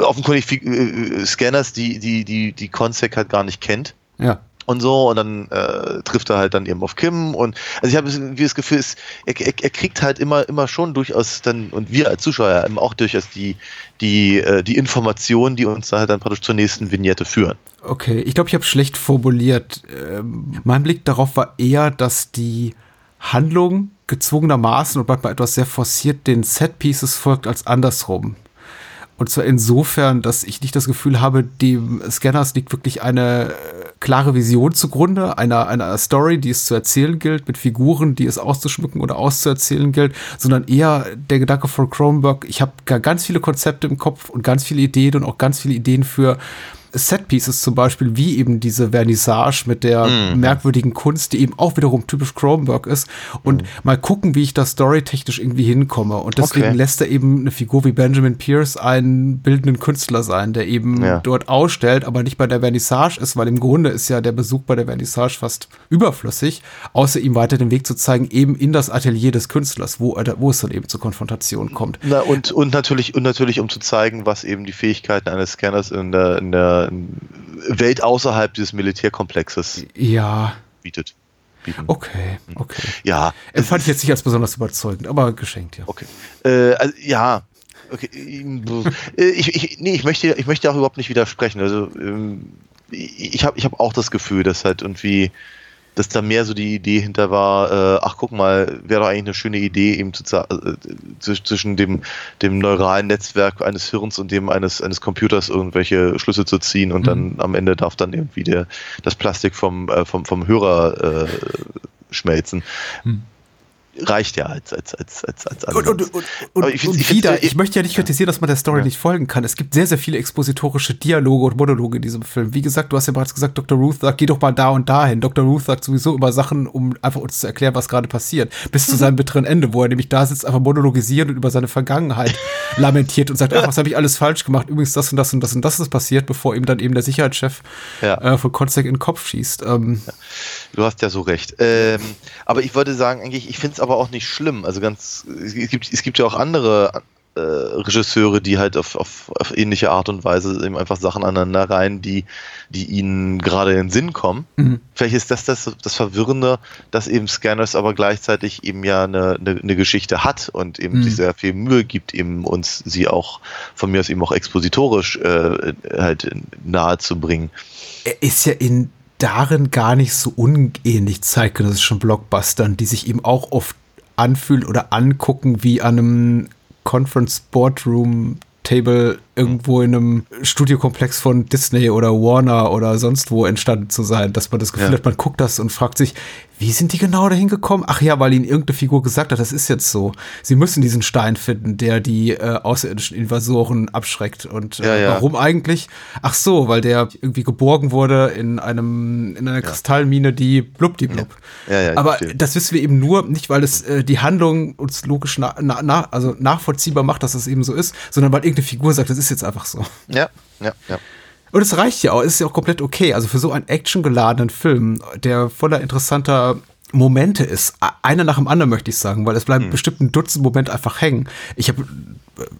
Offenkundig äh, äh, Scanners, die, die, die, die Consec halt gar nicht kennt ja. und so und dann äh, trifft er halt dann eben auf Kim und also ich habe irgendwie das Gefühl, es, er, er, er kriegt halt immer immer schon durchaus dann und wir als Zuschauer eben auch durchaus die die äh, die Informationen, die uns halt dann praktisch zur nächsten Vignette führen. Okay, ich glaube, ich habe schlecht formuliert. Ähm, mein Blick darauf war eher, dass die Handlung gezwungenermaßen und manchmal etwas sehr forciert den Set-Pieces folgt als andersrum. Und zwar insofern, dass ich nicht das Gefühl habe, dem Scanners liegt wirklich eine äh, klare Vision zugrunde, einer, einer Story, die es zu erzählen gilt, mit Figuren, die es auszuschmücken oder auszuerzählen gilt, sondern eher der Gedanke von Cronenberg, ich habe ganz viele Konzepte im Kopf und ganz viele Ideen und auch ganz viele Ideen für Set-Pieces zum Beispiel, wie eben diese Vernissage mit der merkwürdigen Kunst, die eben auch wiederum typisch Cronenberg ist. Und mal gucken, wie ich da storytechnisch irgendwie hinkomme. Und deswegen Okay. lässt er eben eine Figur wie Benjamin Pierce einen bildenden Künstler sein, der eben Ja. dort ausstellt, aber nicht bei der Vernissage ist, weil im Grunde ist ja der Besuch bei der Vernissage fast überflüssig, außer ihm weiter den Weg zu zeigen, eben in das Atelier des Künstlers, wo, er, wo es dann eben zur Konfrontation kommt. Na, und, und natürlich, und natürlich, um zu zeigen, was eben die Fähigkeiten eines Scanners in der, in der Welt außerhalb dieses Militärkomplexes Ja, bietet. Bieten. okay, okay. Ja. Empfand ich jetzt nicht als besonders überzeugend, aber geschenkt, ja. Okay. Äh, also, ja. Okay. äh, Ich, ich, nee, ich möchte, ich möchte auch überhaupt nicht widersprechen. Also ähm, ich habe ich hab auch das Gefühl, dass halt irgendwie dass da mehr so die Idee hinter war, äh, ach guck mal, wäre doch eigentlich eine schöne Idee, eben zu, äh, zwischen dem, dem neuralen Netzwerk eines Hirns und dem eines, eines Computers irgendwelche Schlüsse zu ziehen und mhm. dann am Ende darf dann irgendwie der, das Plastik vom, äh, vom, vom Hörer äh, schmelzen. Mhm reicht ja als als als als als und, und, und, und, ich, und ich wieder, ich möchte ja nicht kritisieren, dass man der Story ja. nicht folgen kann. Es gibt sehr sehr viele expositorische Dialoge und Monologe in diesem Film. Wie gesagt, du hast ja bereits gesagt, Dr. Ruth sagt, geh doch mal da und dahin. Dr. Ruth sagt sowieso über Sachen, um einfach uns zu erklären, was gerade passiert, bis zu seinem bitteren Ende, wo er nämlich da sitzt, einfach monologisiert und über seine Vergangenheit lamentiert und sagt, ach, was habe ich alles falsch gemacht? Übrigens das und das und das und das ist passiert, bevor ihm dann eben der Sicherheitschef ja. äh, von Konzek in den Kopf schießt. Ähm, Du hast ja so recht. Ähm, aber ich würde sagen, eigentlich, ich finde es aber auch nicht schlimm. Also ganz, es gibt, es gibt ja auch andere äh, Regisseure, die halt auf, auf, auf, ähnliche Art und Weise eben einfach Sachen aneinander rein, die, die ihnen gerade in den Sinn kommen. Mhm. Vielleicht ist das, das das Verwirrende, dass eben Scanners aber gleichzeitig eben ja eine, eine, eine Geschichte hat und eben mhm. sich sehr viel Mühe gibt, eben uns sie auch von mir aus eben auch expositorisch äh, halt nahe zu bringen. Er ist ja in darin gar nicht so unähnlich zeitgenössischen Blockbustern, die sich eben auch oft anfühlen oder angucken wie an einem Conference Boardroom Table irgendwo in einem Studiokomplex von Disney oder Warner oder sonst wo entstanden zu sein, dass man das Gefühl ja. hat, man guckt das und fragt sich, wie sind die genau dahin gekommen? Ach ja, weil ihnen irgendeine Figur gesagt hat, das ist jetzt so. Sie müssen diesen Stein finden, der die äh, außerirdischen Invasoren abschreckt. Und äh, ja, ja. warum eigentlich? Ach so, weil der irgendwie geborgen wurde in einem in einer Kristallmine, die blub die blub. Aber das wissen wir eben nur nicht, weil es äh, die Handlung uns logisch na, na, also nachvollziehbar macht, dass es das eben so ist, sondern weil irgendeine Figur sagt, das ist jetzt einfach so. Ja, ja, ja. Und es reicht ja auch, es ist ja auch komplett okay. Also für so einen actiongeladenen Film, der voller interessanter Momente ist, einer nach dem anderen möchte ich sagen, weil es bleiben hm. bestimmt ein Dutzend Momente einfach hängen. Ich habe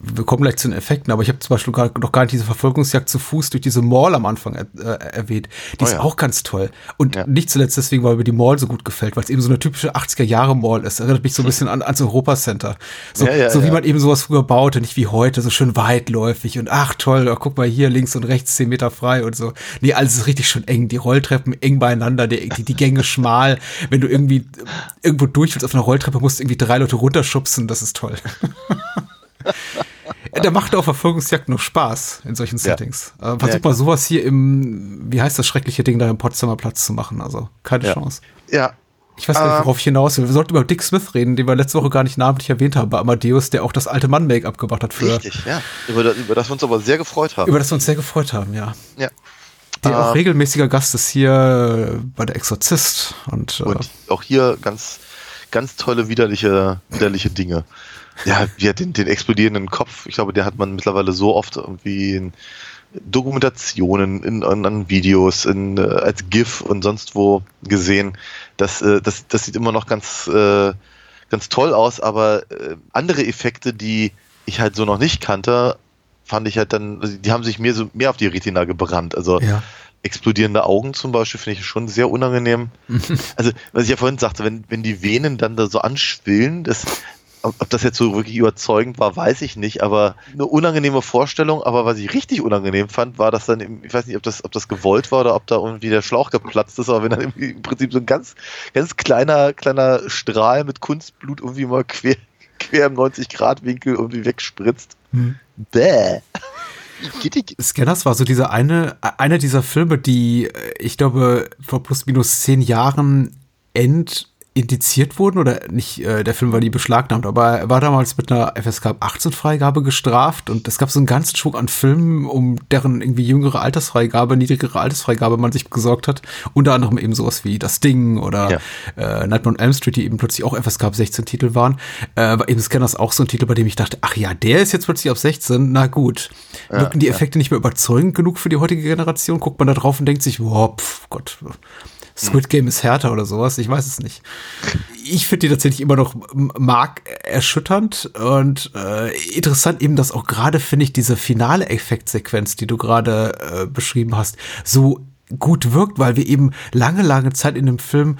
wir kommen gleich zu den Effekten, aber ich habe zum Beispiel gar, noch gar nicht diese Verfolgungsjagd zu Fuß durch diese Mall am Anfang er, äh, erwähnt. Die oh ist ja. auch ganz toll. Und ja. nicht zuletzt deswegen, weil mir die Mall so gut gefällt, weil es eben so eine typische 80er-Jahre-Mall ist. Erinnert mich so ein bisschen an, ans Europa-Center. So, ja, so wie man eben sowas früher baute, nicht wie heute, so schön weitläufig und ach toll, oh, guck mal hier links und rechts zehn Meter frei und so. Nee, alles ist richtig schön eng. Die Rolltreppen eng beieinander, die, die, die Gänge schmal. Wenn du irgendwie irgendwo durch willst auf einer Rolltreppe, musst du irgendwie drei Leute runterschubsen, das ist toll. Da macht auch Verfolgungsjagd noch Spaß in solchen Settings. Ja. Äh, versuch ja, mal sowas hier im, wie heißt das schreckliche Ding da im Potsdamer Platz zu machen. Also keine ja. Chance. Ja. Ich weiß gar nicht, ähm. worauf ich hinaus will. Wir sollten über Dick Smith reden, den wir letzte Woche gar nicht namentlich erwähnt haben, bei Amadeus, der auch das alte Mann-Make-up gemacht hat für. Richtig, ja. Über das, über das wir uns aber sehr gefreut haben. Über das wir uns sehr gefreut haben, ja. Ja. Der auch regelmäßiger Gast ist hier bei der Exorzist. Und, äh, und äh, auch hier ganz, ganz tolle, widerliche, widerliche Dinge. Ja, ja den, den explodierenden Kopf, ich glaube, der hat man mittlerweile so oft irgendwie in Dokumentationen, in, in Videos, in, äh, als GIF und sonst wo gesehen. Das, äh, das, das sieht immer noch ganz, äh, ganz toll aus, aber äh, andere Effekte, die ich halt so noch nicht kannte, fand ich halt dann, also die haben sich mehr, so, mehr auf die Retina gebrannt. Also ja explodierende Augen zum Beispiel finde ich schon sehr unangenehm. also, was ich ja vorhin sagte, wenn, wenn die Venen dann da so anschwillen, das, ob das jetzt so wirklich überzeugend war, weiß ich nicht, aber eine unangenehme Vorstellung. Aber was ich richtig unangenehm fand, war, dass dann, ich weiß nicht, ob das, ob das gewollt war oder ob da irgendwie der Schlauch geplatzt ist, aber wenn dann im Prinzip so ein ganz, ganz kleiner, kleiner Strahl mit Kunstblut irgendwie mal quer, quer im 90-Grad-Winkel irgendwie wegspritzt. Hm. Bäh. Scanners war so diese eine, einer dieser Filme, die, ich glaube, vor plus minus zehn Jahren end indiziert wurden oder nicht, äh, der Film war nie beschlagnahmt, aber er war damals mit einer FSK 18 Freigabe gestraft und es gab so einen ganzen Schwung an Filmen, um deren irgendwie jüngere Altersfreigabe, niedrigere Altersfreigabe man sich gesorgt hat. Unter anderem eben sowas wie Das Ding oder ja. äh, Nightmare on Elm Street, die eben plötzlich auch FSK 16 Titel waren. Äh, war eben Scanners auch so ein Titel, bei dem ich dachte, ach ja, der ist jetzt plötzlich auf 16, na gut. Wirken ja, die Effekte ja. nicht mehr überzeugend genug für die heutige Generation? Guckt man da drauf und denkt sich, wow, pf, Gott, Squid Game ist härter oder sowas, ich weiß es nicht. Ich finde die tatsächlich immer noch markerschütternd und äh, interessant eben, dass auch gerade, finde ich, diese finale Effektsequenz, die du gerade äh, beschrieben hast, so gut wirkt, weil wir eben lange, lange Zeit in dem Film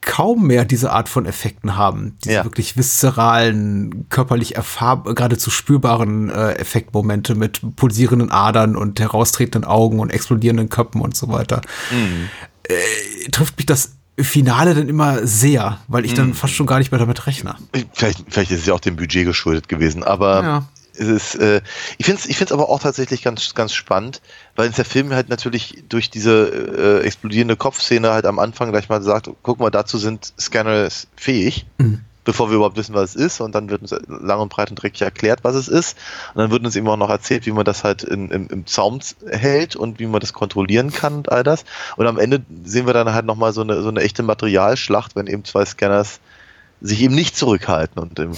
kaum mehr diese Art von Effekten haben. Diese ja. wirklich viszeralen, körperlich erfahrbar, geradezu spürbaren äh, Effektmomente mit pulsierenden Adern und heraustretenden Augen und explodierenden Köpfen und so weiter. Mhm äh, trifft mich das Finale dann immer sehr, weil ich Mhm. dann fast schon gar nicht mehr damit rechne. Vielleicht, vielleicht ist es ja auch dem Budget geschuldet gewesen, aber Ja. es ist, äh, ich finde es ich find's aber auch tatsächlich ganz, ganz spannend, weil uns der Film halt natürlich durch diese äh, explodierende Kopfszene halt am Anfang gleich mal sagt, guck mal, dazu sind Scanners fähig, Mhm. Bevor wir überhaupt wissen, was es ist und dann wird uns lang und breit und dreckig erklärt, was es ist und dann wird uns eben auch noch erzählt, wie man das halt in, im, im Zaum hält und wie man das kontrollieren kann und all das und am Ende sehen wir dann halt nochmal so eine, so eine echte Materialschlacht, wenn eben zwei Scanners sich eben nicht zurückhalten und im,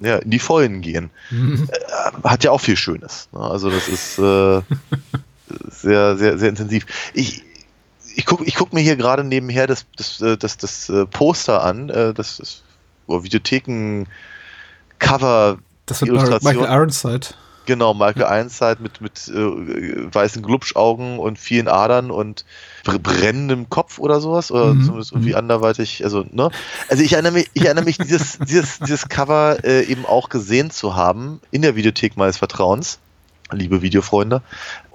ja, in die Vollen gehen äh, hat ja auch viel Schönes. Ne? Also das ist äh, sehr, sehr, sehr intensiv. Ich, ich gucke ich guck mir hier gerade nebenher das, das, äh, das, das, äh, Poster an, äh, das ist oh, Videotheken-Cover, Das wird Illustration. Michael Ironside. genau, Michael Ironside mit, mit äh, weißen Glubschaugen und vielen Adern und br- brennendem Kopf oder sowas, oder Mhm. zumindest irgendwie Mhm. anderweitig, also, ne? Also ich erinnere mich, ich erinnere mich, dieses, dieses, dieses Cover äh, eben auch gesehen zu haben in der Videothek meines Vertrauens, liebe Videofreunde.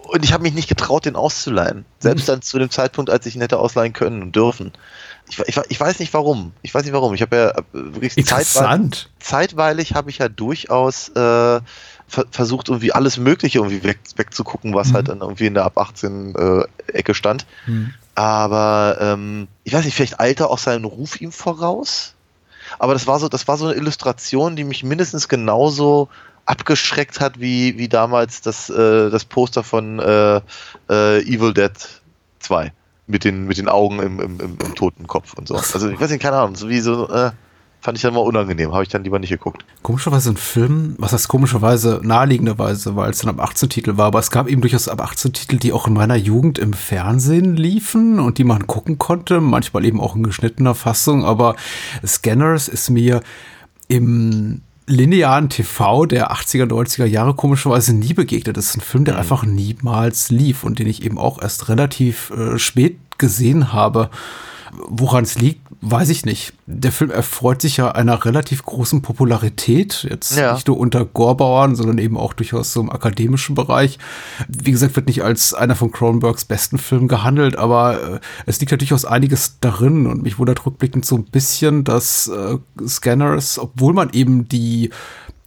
Und ich habe mich nicht getraut, den auszuleihen. Selbst dann zu dem Zeitpunkt, als ich ihn hätte ausleihen können und dürfen. Ich, ich, ich weiß nicht warum. Ich weiß nicht warum. Ich habe ja äh, wirklich zeitweilig, Interessant. zeitweilig habe ich ja durchaus äh, ver versucht, irgendwie alles Mögliche irgendwie weg, wegzugucken, was Mhm. halt dann irgendwie in der ab 18 äh, Ecke stand. Hm. Aber ähm, ich weiß nicht, vielleicht eilte auch sein Ruf ihm voraus. Aber das war so, das war so eine Illustration, die mich mindestens genauso abgeschreckt hat wie, wie damals das, äh, das Poster von äh, äh, Evil Dead 2 mit den, mit den Augen im, im, im, im Totenkopf und so. Also ich weiß nicht, keine Ahnung, so wie so, äh, fand ich dann mal unangenehm, habe ich dann lieber nicht geguckt. Komischerweise ein Film, was heißt komischerweise, naheliegenderweise, weil es dann ab 18 Titel war, aber es gab eben durchaus ab 18 Titel, die auch in meiner Jugend im Fernsehen liefen und die man gucken konnte, manchmal eben auch in geschnittener Fassung, aber Scanners ist mir im linearen TV der 80er, 90er Jahre komischerweise nie begegnet. Das ist ein Film, der einfach niemals lief und den ich eben auch erst relativ äh, spät gesehen habe. Woran es liegt, weiß ich nicht. Der Film erfreut sich ja einer relativ großen Popularität, jetzt Ja. nicht nur unter Gorbauern, sondern eben auch durchaus so im akademischen Bereich. Wie gesagt, wird nicht als einer von Cronenbergs besten Filmen gehandelt, aber äh, es liegt ja durchaus einiges darin und mich wundert rückblickend so ein bisschen, dass äh, Scanners, obwohl man eben die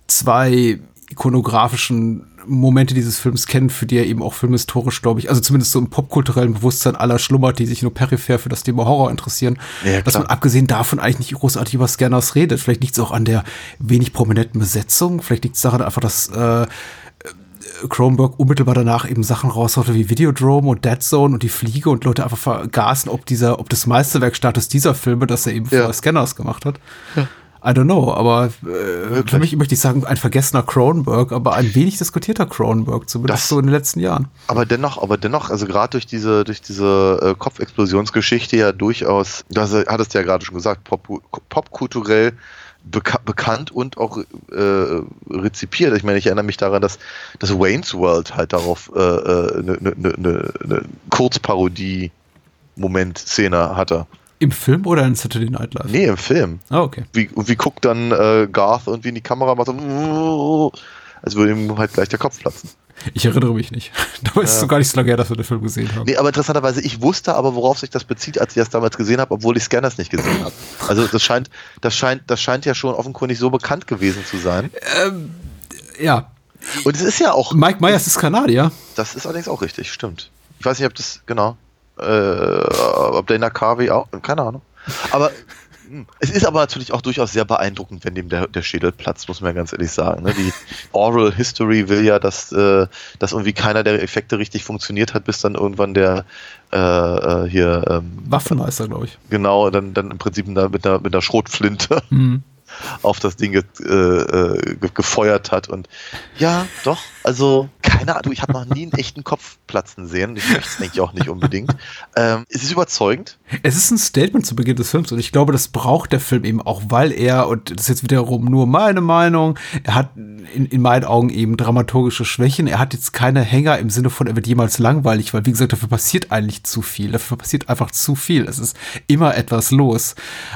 zwei ikonografischen Momente dieses Films kennt, für die er eben auch filmhistorisch, glaube ich, also zumindest so im popkulturellen Bewusstsein aller schlummert, die sich nur peripher für das Thema Horror interessieren, Ja, dass man abgesehen davon eigentlich nicht großartig über Scanners redet. Vielleicht liegt es auch an der wenig prominenten Besetzung, vielleicht liegt es daran einfach, dass äh, Cronenberg unmittelbar danach eben Sachen raushaute wie Videodrome und Dead Zone und die Fliege und Leute einfach vergaßen, ob dieser, ob das Meisterwerkstatus dieser Filme, das er eben Ja. vor Scanners gemacht hat. I don't know, aber äh, für mich möchte ich sagen, ein vergessener Cronenberg, aber ein wenig diskutierter Cronenberg, zumindest Das- so in den letzten Jahren. Aber dennoch, aber dennoch, also gerade durch diese, durch diese äh, Kopfexplosionsgeschichte ja durchaus, das hattest du ja gerade schon gesagt, pop, popkulturell beka bekannt und auch äh, rezipiert. Ich meine, ich erinnere mich daran, dass, dass Wayne's World halt darauf äh, eine äh, ne, ne, ne, ne Kurzparodie-Moment-Szene hatte. Im Film oder in Saturday Night Live? Nee, im Film. Ah, okay. Wie, und wie guckt dann äh, Garth irgendwie in die Kamera macht so, als würde ihm halt gleich der Kopf platzen. Ich erinnere mich nicht. Da ist es so gar nicht so lange her, dass wir den Film gesehen haben. Nee, aber interessanterweise, ich wusste aber, worauf sich das bezieht, als ich das damals gesehen habe, obwohl ich Scanners nicht gesehen habe. Also das scheint, das scheint, das scheint ja schon offenkundig so bekannt gewesen zu sein. Ja, Und es ist ja auch, Mike Myers ist Kanadier. das ist allerdings auch richtig, stimmt. Ich weiß nicht, ob das, genau, äh, ob Dana Carvey auch, keine Ahnung. Aber es ist aber natürlich auch durchaus sehr beeindruckend, wenn dem der, der Schädel platzt, muss man ja ganz ehrlich sagen. Ne? Die Oral History will ja, dass, äh, dass irgendwie keiner der Effekte richtig funktioniert hat, bis dann irgendwann der äh, äh, hier ähm, Waffenmeister, glaube ich. genau dann, dann im Prinzip mit einer, mit einer, mit einer Schrotflinte Mhm. Auf das Ding ge äh, ge gefeuert hat. Und ja, doch, also keine Ahnung, ich habe noch nie einen echten Kopf platzen sehen. Ich möchte es eigentlich auch nicht unbedingt. Ähm, es ist überzeugend. Es ist ein Statement zu Beginn des Films und ich glaube, das braucht der Film eben auch, weil er, und das ist jetzt wiederum nur meine Meinung, er hat in, in meinen Augen eben dramaturgische Schwächen. Er hat jetzt keine Hänger im Sinne von, er wird jemals langweilig, weil wie gesagt, dafür passiert eigentlich zu viel. Dafür passiert einfach zu viel. Es ist immer etwas los.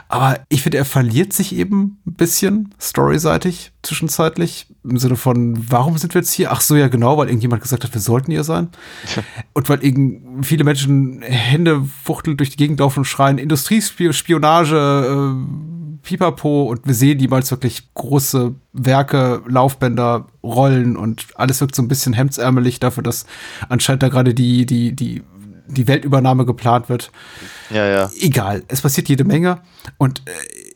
Aber ich finde, er verliert sich eben ein bisschen storyseitig zwischenzeitlich im Sinne von, warum sind wir jetzt hier? Ach so, ja genau, weil irgendjemand gesagt hat, wir sollten hier sein. und weil eben viele Menschen Hände fuchteln durch die Gegend laufen und schreien, Industriespionage, äh, Pipapo und wir sehen jemals wirklich große Werke, Laufbänder, Rollen und alles wirkt so ein bisschen hemdsärmelig dafür, dass anscheinend da gerade die, die, die, die Weltübernahme geplant wird. Ja, ja. Egal, es passiert jede Menge und äh,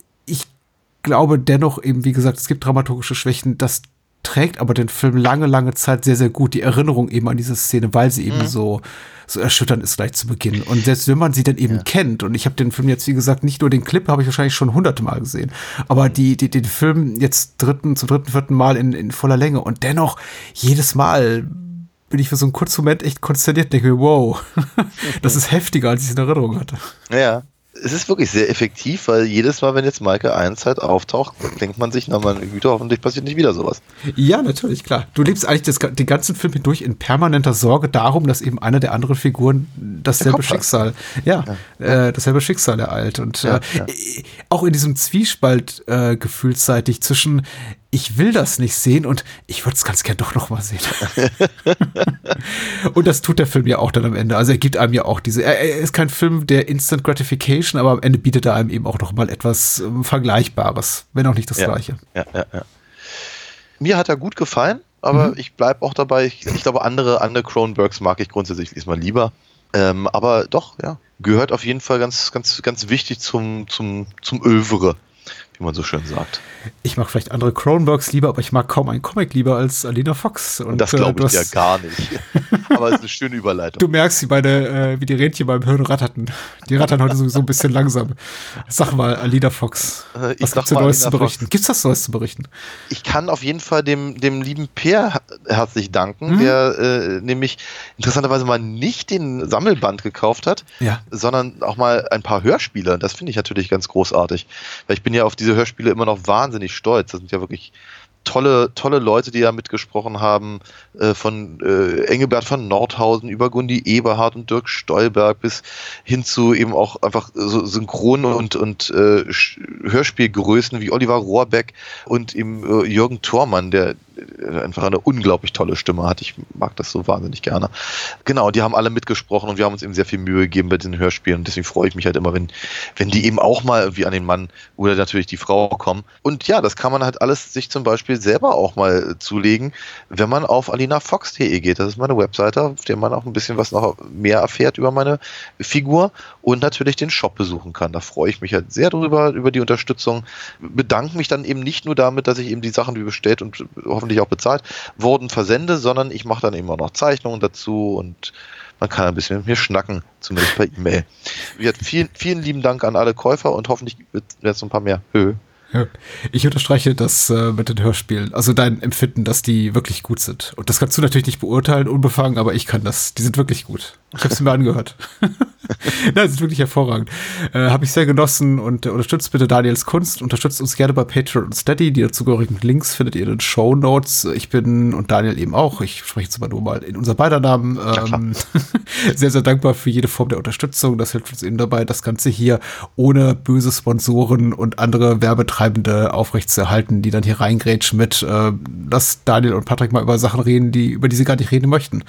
glaube dennoch eben, wie gesagt, es gibt dramaturgische Schwächen, das trägt aber den Film lange, lange Zeit sehr, sehr gut. Die Erinnerung eben an diese Szene, weil sie eben mhm. so, so erschütternd ist gleich zu Beginn. Und selbst wenn man sie dann eben ja. kennt, und ich habe den Film jetzt, wie gesagt, nicht nur den Clip, habe ich wahrscheinlich schon hunderte Mal gesehen, aber die, die, den Film jetzt dritten, zum dritten, vierten Mal in, in voller Länge und dennoch jedes Mal bin ich für so einen kurzen Moment echt konsterniert, denke mir, wow, das ist heftiger, als ich es in Erinnerung hatte. Ja, es ist wirklich sehr effektiv, weil jedes Mal, wenn jetzt Maike 1 halt auftaucht, denkt man sich, na meine Güte, hoffentlich passiert nicht wieder sowas. Ja, natürlich, klar. Du lebst eigentlich das, den ganzen Film hindurch in permanenter Sorge darum, dass eben eine der anderen Figuren dasselbe Schicksal, ja, ja. Äh, dasselbe Schicksal ereilt. Und ja, äh, ja. auch in diesem Zwiespalt äh, gefühlsseitig zwischen, ich will das nicht sehen und ich würde es ganz gern doch noch mal sehen. und das tut der Film ja auch dann am Ende. Also er gibt einem ja auch diese, er, er ist kein Film der Instant Gratification, aber am Ende bietet er einem eben auch noch mal etwas ähm, Vergleichbares, wenn auch nicht das ja, Gleiche. Ja, ja, ja. Mir hat er gut gefallen, aber mhm. ich bleibe auch dabei. Ich, ich, glaube, andere, andere Cronenbergs mag ich grundsätzlich diesmal lieber. Ähm, aber doch, ja, gehört auf jeden Fall ganz, ganz, ganz wichtig zum, zum, zum Övre wie man so schön sagt. Ich mag vielleicht andere Cronenbergs lieber, aber ich mag kaum einen Comic lieber als Alina Fox. Und, das glaube ich äh, ja gar nicht. aber es ist eine schöne Überleitung. Du merkst, wie, meine, äh, wie die Rädchen beim Hirn ratterten. Die rattern heute sowieso ein bisschen langsam. Sag mal, Alina Fox, äh, was gibt's Neues zu berichten? Gibt's das Neues zu berichten? Ich kann auf jeden Fall dem, dem lieben Peer herzlich danken, hm? der äh, nämlich interessanterweise mal nicht den Sammelband gekauft hat, ja. sondern auch mal ein paar Hörspiele. Das finde ich natürlich ganz großartig. Weil ich bin ja auf diese Hörspiele immer noch wahnsinnig stolz. Das sind ja wirklich tolle, tolle Leute, die da mitgesprochen haben, äh, von äh, Engelbert von Nordhausen über Gundi Eberhardt und Dirk Stolberg bis hin zu eben auch einfach so Synchron- und, und äh, Hörspielgrößen wie Oliver Rohrbeck und eben äh, Jürgen Thormann, der einfach eine unglaublich tolle Stimme hat. Ich mag das so wahnsinnig gerne. Genau, die haben alle mitgesprochen und wir haben uns eben sehr viel Mühe gegeben bei den Hörspielen. Deswegen freue ich mich halt immer, wenn, wenn die eben auch mal irgendwie an den Mann oder natürlich die Frau kommen. Und ja, das kann man halt alles sich zum Beispiel selber auch mal zulegen, wenn man auf alinafox.de geht. Das ist meine Webseite, auf der man auch ein bisschen was noch mehr erfährt über meine Figur und natürlich den Shop besuchen kann. Da freue ich mich halt sehr drüber, über die Unterstützung. Bedanke mich dann eben nicht nur damit, dass ich eben die Sachen, bestellt und hoffentlich auch bezahlt wurden, versende, sondern ich mache dann eben auch noch Zeichnungen dazu und man kann ein bisschen mit mir schnacken, zumindest per E-Mail. Vielen, vielen lieben Dank an alle Käufer und hoffentlich wird es ein paar mehr. Höhe. Ich unterstreiche das äh, mit den Hörspielen. Also dein Empfinden, dass die wirklich gut sind. Und das kannst du natürlich nicht beurteilen, unbefangen, aber ich kann das. Die sind wirklich gut. Ich habe sie mir angehört. Nein, sind wirklich hervorragend. Äh, habe ich sehr genossen und äh, unterstützt bitte Daniels Kunst. Unterstützt uns gerne bei Patreon und Steady. Die dazugehörigen Links findet ihr in den Show Notes. Ich bin und Daniel eben auch. Ich spreche jetzt aber nur mal in unser beider Namen. Ähm, sehr, sehr dankbar für jede Form der Unterstützung. Das hilft uns eben dabei, das Ganze hier ohne böse Sponsoren und andere Werbetreibende aufrechtzuerhalten, die dann hier reingrätschen mit, äh, dass Daniel und Patrick mal über Sachen reden, die, über die sie gar nicht reden möchten.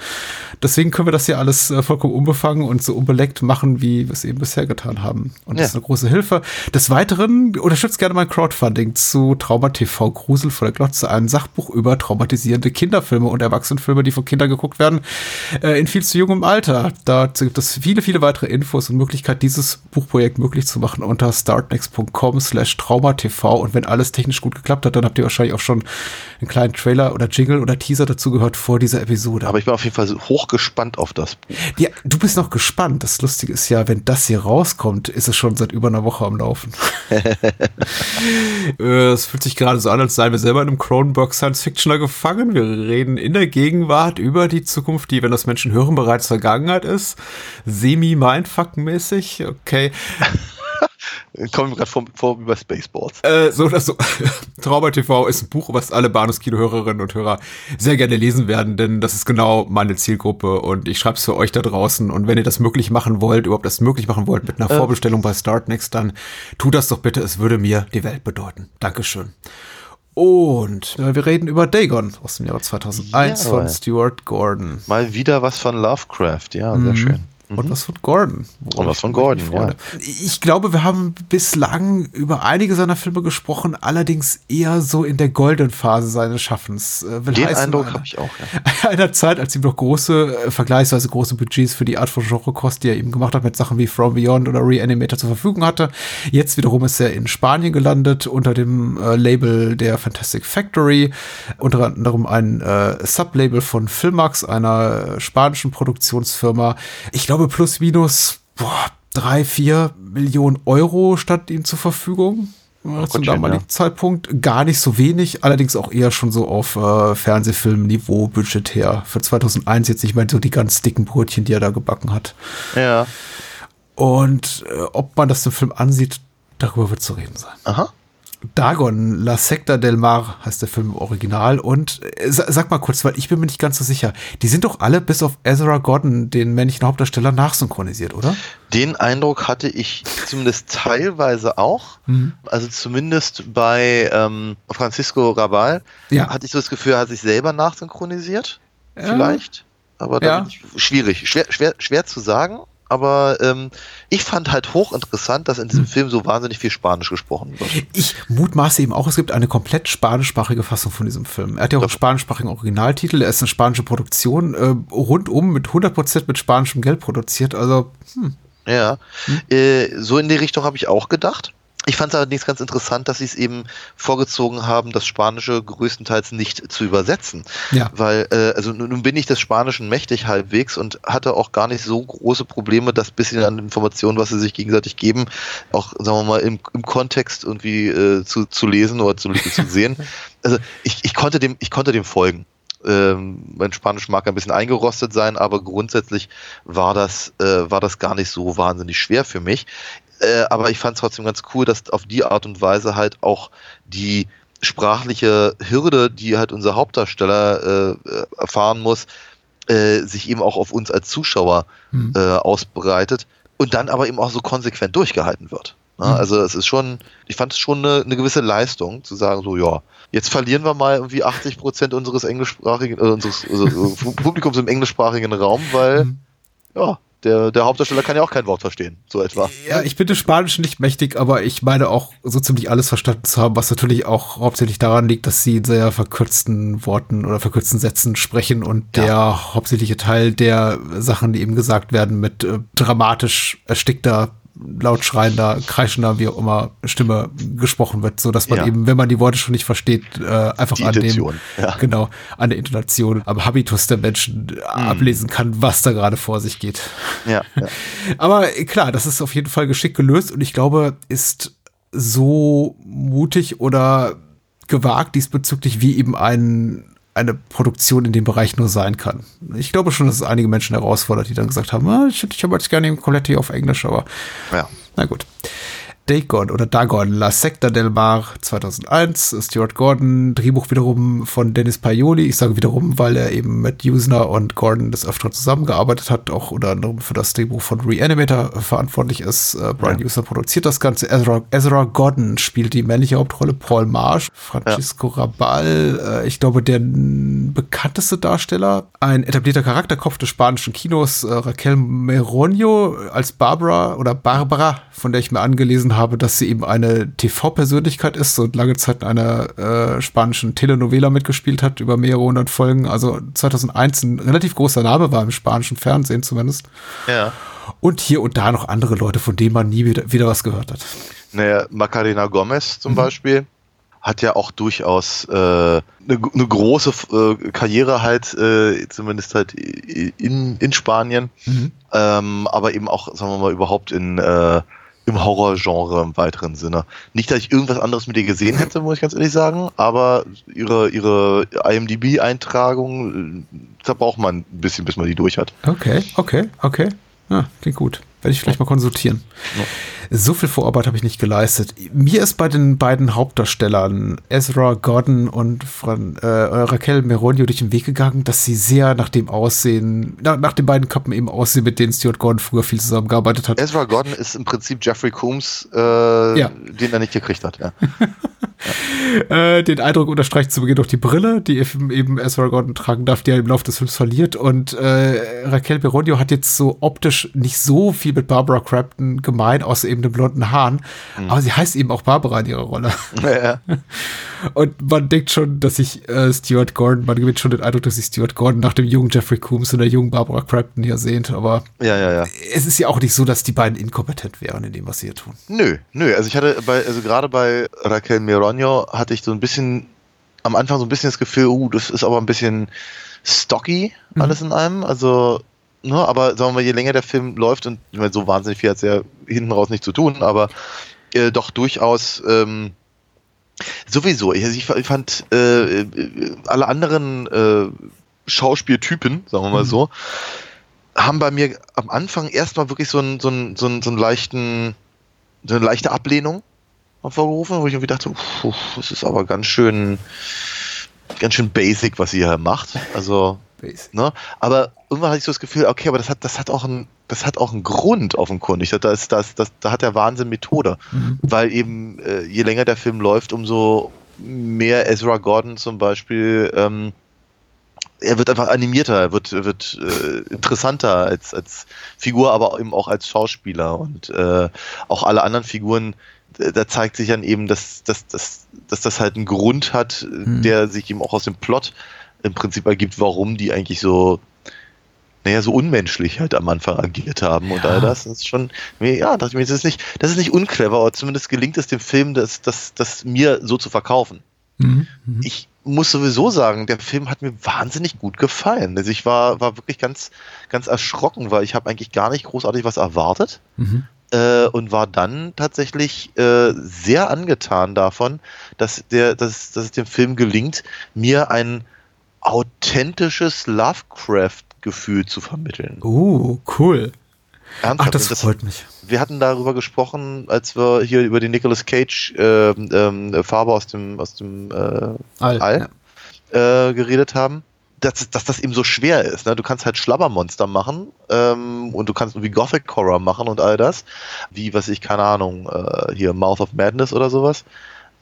Deswegen können wir das hier alles äh, vollkommen unbefangen und so unbeleckt machen, wie wir es eben bisher getan haben. Und ja. das ist eine große Hilfe. Des Weiteren unterstützt gerne mein Crowdfunding zu Trauma TV Grusel vor der Glotze, ein Sachbuch über traumatisierende Kinderfilme und Erwachsenenfilme, die von Kindern geguckt werden, äh, in viel zu jungem Alter. Dazu gibt es viele, viele weitere Infos und Möglichkeit, dieses Buchprojekt möglich zu machen unter startnext.com slash traumatv. Und wenn alles technisch gut geklappt hat, dann habt ihr wahrscheinlich auch schon einen kleinen Trailer oder Jingle oder Teaser dazu gehört vor dieser Episode. Aber ich bin auf jeden Fall hochgespannt auf das. Ja, du bist noch gespannt. Das Lustige ist ja, wenn das hier rauskommt, ist es schon seit über einer Woche am Laufen. Äh, es fühlt sich gerade so an, als seien wir selber in einem Cronenberg Science Fictioner gefangen. Wir reden in der Gegenwart über die Zukunft, die, wenn das Menschen hören, bereits Vergangenheit ist. Semi-Mindfuck-mäßig. Okay. Kommen wir gerade vor, vor bei Spaceballs. Äh, so oder so. Trauma TV ist ein Buch, was alle Bahnhofskino-Hörerinnen und Hörer sehr gerne lesen werden, denn das ist genau meine Zielgruppe und ich schreibe es für euch da draußen. Und wenn ihr das möglich machen wollt, überhaupt das möglich machen wollt mit einer Äh. Vorbestellung bei Startnext, dann tut das doch bitte. Es würde mir die Welt bedeuten. Dankeschön. Und äh, wir reden über Dagon aus dem Jahre 2001 Ja. von Stuart Gordon. Mal wieder was von Lovecraft, ja, sehr schön. Und was von Gordon. Und was von Gordon, freue. Ich glaube, wir haben bislang über einige seiner Filme gesprochen, allerdings eher so in der goldenen Phase seines Schaffens. Äh, will Den heißen, Eindruck einer- habe ich auch, ja. einer Zeit, als ihm noch große, äh, vergleichsweise große Budgets für die Art von Genrekost, die er eben gemacht hat, mit Sachen wie From Beyond oder Reanimator zur Verfügung hatte. Jetzt wiederum ist er in Spanien gelandet unter dem äh, Label der Fantastic Factory, unter anderem ein äh, Sublabel von Filmax, einer äh, spanischen Produktionsfirma. Ich glaube, plus minus boah, drei, vier Millionen Euro stand ihm zur Verfügung. äh, zum damaligen ja. Zeitpunkt gar nicht so wenig, allerdings auch eher schon so auf äh, Fernsehfilmniveau budgetär. Für 2001 jetzt nicht mehr so die ganz dicken Brötchen, die er da gebacken hat. Ja. Und äh, ob man das dem Film ansieht, darüber wird zu reden sein. Aha. Dagon, La Secta del Mar heißt der Film im Original. Und äh, sa- sag mal kurz, weil ich bin mir nicht ganz so sicher. Die sind doch alle bis auf Ezra Gordon, den männlichen Hauptdarsteller, nachsynchronisiert, oder? Den Eindruck hatte ich zumindest teilweise auch. Also zumindest bei ähm, Francisco Rabal Ja. hatte ich so das Gefühl, er hat sich selber nachsynchronisiert. Ja. Vielleicht. Aber da Ja. schwierig, schwer, schwer, schwer zu sagen. Aber ähm, ich fand halt hochinteressant, dass in Hm. diesem Film so wahnsinnig viel Spanisch gesprochen wird. Ich mutmaße eben auch, es gibt eine komplett spanischsprachige Fassung von diesem Film. Er hat ja auch einen spanischsprachigen Originaltitel, er ist eine spanische Produktion, äh, rundum mit 100% mit spanischem Geld produziert. Also, hm, Ja, äh, so in die Richtung habe ich auch gedacht. Ich fand es allerdings ganz interessant, dass sie es eben vorgezogen haben, das Spanische größtenteils nicht zu übersetzen. Ja. Weil, äh, also nun bin ich des Spanischen mächtig halbwegs und hatte auch gar nicht so große Probleme, das bisschen an Informationen, was sie sich gegenseitig geben, auch, sagen wir mal, im, im Kontext irgendwie äh, zu, zu lesen oder zu, zu sehen. Also ich, ich konnte dem, ich konnte dem folgen. Ähm, mein Spanisch mag ein bisschen eingerostet sein, aber grundsätzlich war das, äh, war das gar nicht so wahnsinnig schwer für mich. Äh, aber ich fand es trotzdem ganz cool, dass auf die Art und Weise halt auch die sprachliche Hürde, die halt unser Hauptdarsteller äh, erfahren muss, äh, sich eben auch auf uns als Zuschauer Hm. äh, ausbreitet und dann aber eben auch so konsequent durchgehalten wird. Ne? Mhm. Also es ist schon, ich fand es schon eine, eine gewisse Leistung, zu sagen, so ja, jetzt verlieren wir mal irgendwie 80 Prozent unseres englischsprachigen, äh, unseres also, Publikums im englischsprachigen Raum, weil Mhm. ja, der, der Hauptdarsteller kann ja auch kein Wort verstehen, so etwa. ja, ich bin des Spanischen nicht mächtig, aber ich meine auch so ziemlich alles verstanden zu haben, was natürlich auch hauptsächlich daran liegt, dass sie in sehr verkürzten Worten oder verkürzten Sätzen sprechen und Ja. der hauptsächliche Teil der Sachen, die eben gesagt werden, mit äh, dramatisch erstickter laut schreiender, kreischender, wie auch immer, Stimme gesprochen wird, so dass man Ja. eben, wenn man die Worte schon nicht versteht, äh, einfach Die an dem, ja. genau, an der Intonation, am Habitus der Menschen äh, ablesen kann, was da gerade vor sich geht. Ja, ja. Aber äh, klar, das ist auf jeden Fall geschickt gelöst und ich glaube, ist so mutig oder gewagt diesbezüglich, wie eben ein, eine Produktion in dem Bereich nur sein kann. Ich glaube schon, dass es einige Menschen herausfordert, die dann gesagt haben, ah, ich ich aber jetzt gerne hier auf Englisch, aber ja. na gut. Dagon oder Dagon, La Secta del Mar 2001, Stuart Gordon, Drehbuch wiederum von Dennis Paioli. Ich sage wiederum, weil er eben mit Usner und Gordon des Öfteren zusammengearbeitet hat, auch unter anderem für das Drehbuch von Reanimator verantwortlich ist. Äh, Brian Ja. Usner produziert das Ganze. Ezra, Ezra Gordon spielt die männliche Hauptrolle, Paul Marsh, Francisco Rabal, äh, ich glaube, der bekannteste Darsteller, ein etablierter Charakterkopf des spanischen Kinos, äh, Raquel Meronio als Barbara oder Barbara, von der ich mir angelesen habe, dass sie eben eine TV-Persönlichkeit ist und lange Zeit in einer äh, spanischen Telenovela mitgespielt hat, über mehrere hundert Folgen. Also 2001 ein relativ großer Name war im spanischen Fernsehen zumindest. ja. Und hier und da noch andere Leute, von denen man nie wieder, wieder was gehört hat. Naja, Macarena Gomez zum Mhm. Beispiel hat ja auch durchaus äh, eine, eine große äh, Karriere halt, äh, zumindest halt in, in Spanien, ähm, aber eben auch, sagen wir mal, überhaupt in äh, im Horrorgenre im weiteren Sinne. Nicht, dass ich irgendwas anderes mit ihr gesehen hätte, muss ich ganz ehrlich sagen, aber ihre, ihre IMDb-Eintragung, äh, da braucht man ein bisschen, bis man die durch hat. Okay, okay, okay. Ja, klingt gut. Werde ich vielleicht mal konsultieren. So viel Vorarbeit habe ich nicht geleistet. Mir ist bei den beiden Hauptdarstellern, Ezra Gordon und Fran äh, Raquel Meronio, durch den Weg gegangen, dass sie sehr nach dem Aussehen, nach, nach den beiden Köpfen eben aussehen, mit denen Stuart Gordon früher viel zusammengearbeitet hat. Ezra Gordon ist im Prinzip Jeffrey Combs, äh, Ja. den er nicht gekriegt hat. Ja. Äh, den Eindruck unterstreicht zu Beginn noch die Brille, die eben eben Ezra Gordon tragen darf, die er im Laufe des Films verliert. Und äh, Raquel Meronio hat jetzt so optisch nicht so viel mit Barbara Crampton gemein, außer eben den blonden Haaren. Aber sie heißt eben auch Barbara in ihrer Rolle. ja. Und man denkt schon, dass sich äh, Stuart Gordon, man gewinnt schon den Eindruck, dass sich Stuart Gordon nach dem jungen Jeffrey Coombs und der jungen Barbara Crampton hier sehnt. Aber ja, ja, ja. es ist ja auch nicht so, dass die beiden inkompetent wären in dem, was sie hier tun. Nö, nö. Also ich hatte bei, also gerade bei Raquel Meronio hatte ich so ein bisschen, am Anfang so ein bisschen das Gefühl, uh, das ist aber ein bisschen stocky, alles in einem. Also, ne, aber sagen wir mal, je länger der Film läuft, und ich meine, so wahnsinnig viel hat es ja hinten raus nicht zu tun, aber äh, doch durchaus ähm, sowieso. Ich, also ich, fa- ich fand äh, äh, alle anderen äh, Schauspieltypen, sagen wir mal so, haben bei mir am Anfang erstmal wirklich so einen, so einen, so einen, so einen leichten, so eine leichte Ablehnung hervorgerufen, wo ich irgendwie dachte, puh, das ist aber ganz schön, ganz schön basic, was sie hier macht. Also, ne? Aber irgendwann hatte ich so das Gefühl, okay, aber das hat, das hat auch ein, das hat auch einen Grund offenkundig. Da ist, das, das, da hat der Wahnsinn Methode. Weil eben, äh, je länger der Film läuft, umso mehr Ezra Gordon zum Beispiel, ähm, er wird einfach animierter, er wird, wird äh, interessanter als, als Figur, aber eben auch als Schauspieler. Und äh, auch alle anderen Figuren, äh, da zeigt sich dann eben, dass, dass, dass, dass das halt einen Grund hat, äh, der sich eben auch aus dem Plot im Prinzip ergibt, warum die eigentlich so, naja, so unmenschlich halt am Anfang agiert haben und all das. Das ist schon, ja, dachte ich mir, das ist nicht, das ist nicht unclever, aber zumindest gelingt es dem Film, das, das, das mir so zu verkaufen ich muss sowieso sagen, der Film hat mir wahnsinnig gut gefallen. Also ich war, war wirklich ganz, ganz erschrocken, weil ich habe eigentlich gar nicht großartig was erwartet äh, und war dann tatsächlich äh, sehr angetan davon, dass, der, dass, dass es dem Film gelingt, mir ein authentisches Lovecraft-Gefühl zu vermitteln. Uh, cool. Ach, Ernsthaft. das Und freut mich. wir hatten darüber gesprochen, als wir hier über die Nicolas Cage ähm, ähm, Farbe aus dem aus dem äh, All, All äh, geredet haben, dass, dass das eben so schwer ist. Ne? Du kannst halt Schlabbermonster machen ähm, und du kannst irgendwie Gothic Horror machen und all das, wie was ich keine Ahnung äh, hier Mouth of Madness oder sowas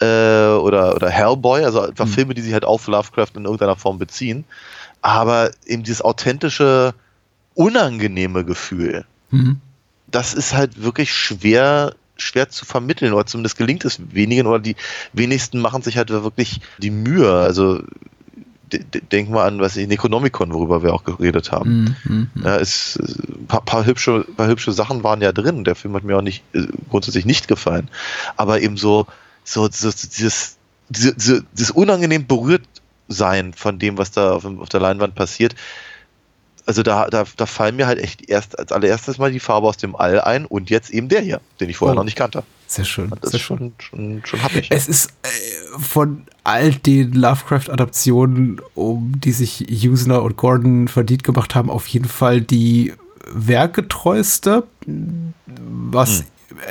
äh, oder oder Hellboy, also einfach Filme, die sich halt auf Lovecraft in irgendeiner Form beziehen, aber eben dieses authentische unangenehme Gefühl Mhm. das ist halt wirklich schwer schwer zu vermitteln oder zumindest gelingt es wenigen oder die wenigsten machen sich halt wirklich die Mühe. Also de- de- denk mal an, was ich, Necronomicon, worüber wir auch geredet haben. Mhm. Ja, es, es- ein paar, paar, hübsche, paar hübsche Sachen waren ja drin. Der Film hat mir auch nicht äh, grundsätzlich nicht gefallen. Aber eben so, so, so dieses, diese, diese, dieses unangenehm berührt sein von dem, was da auf, auf der Leinwand passiert. Also da, da, da fallen mir halt echt erst als allererstes mal die Farbe aus dem All ein und jetzt eben der hier, den ich vorher Oh. noch nicht kannte. Sehr schön. Das Sehr ist schon, schon, schon happig. Es ist äh, von all den Lovecraft-Adaptionen, um die sich Usner und Gordon verdient gemacht haben, auf jeden Fall die werkgetreueste, was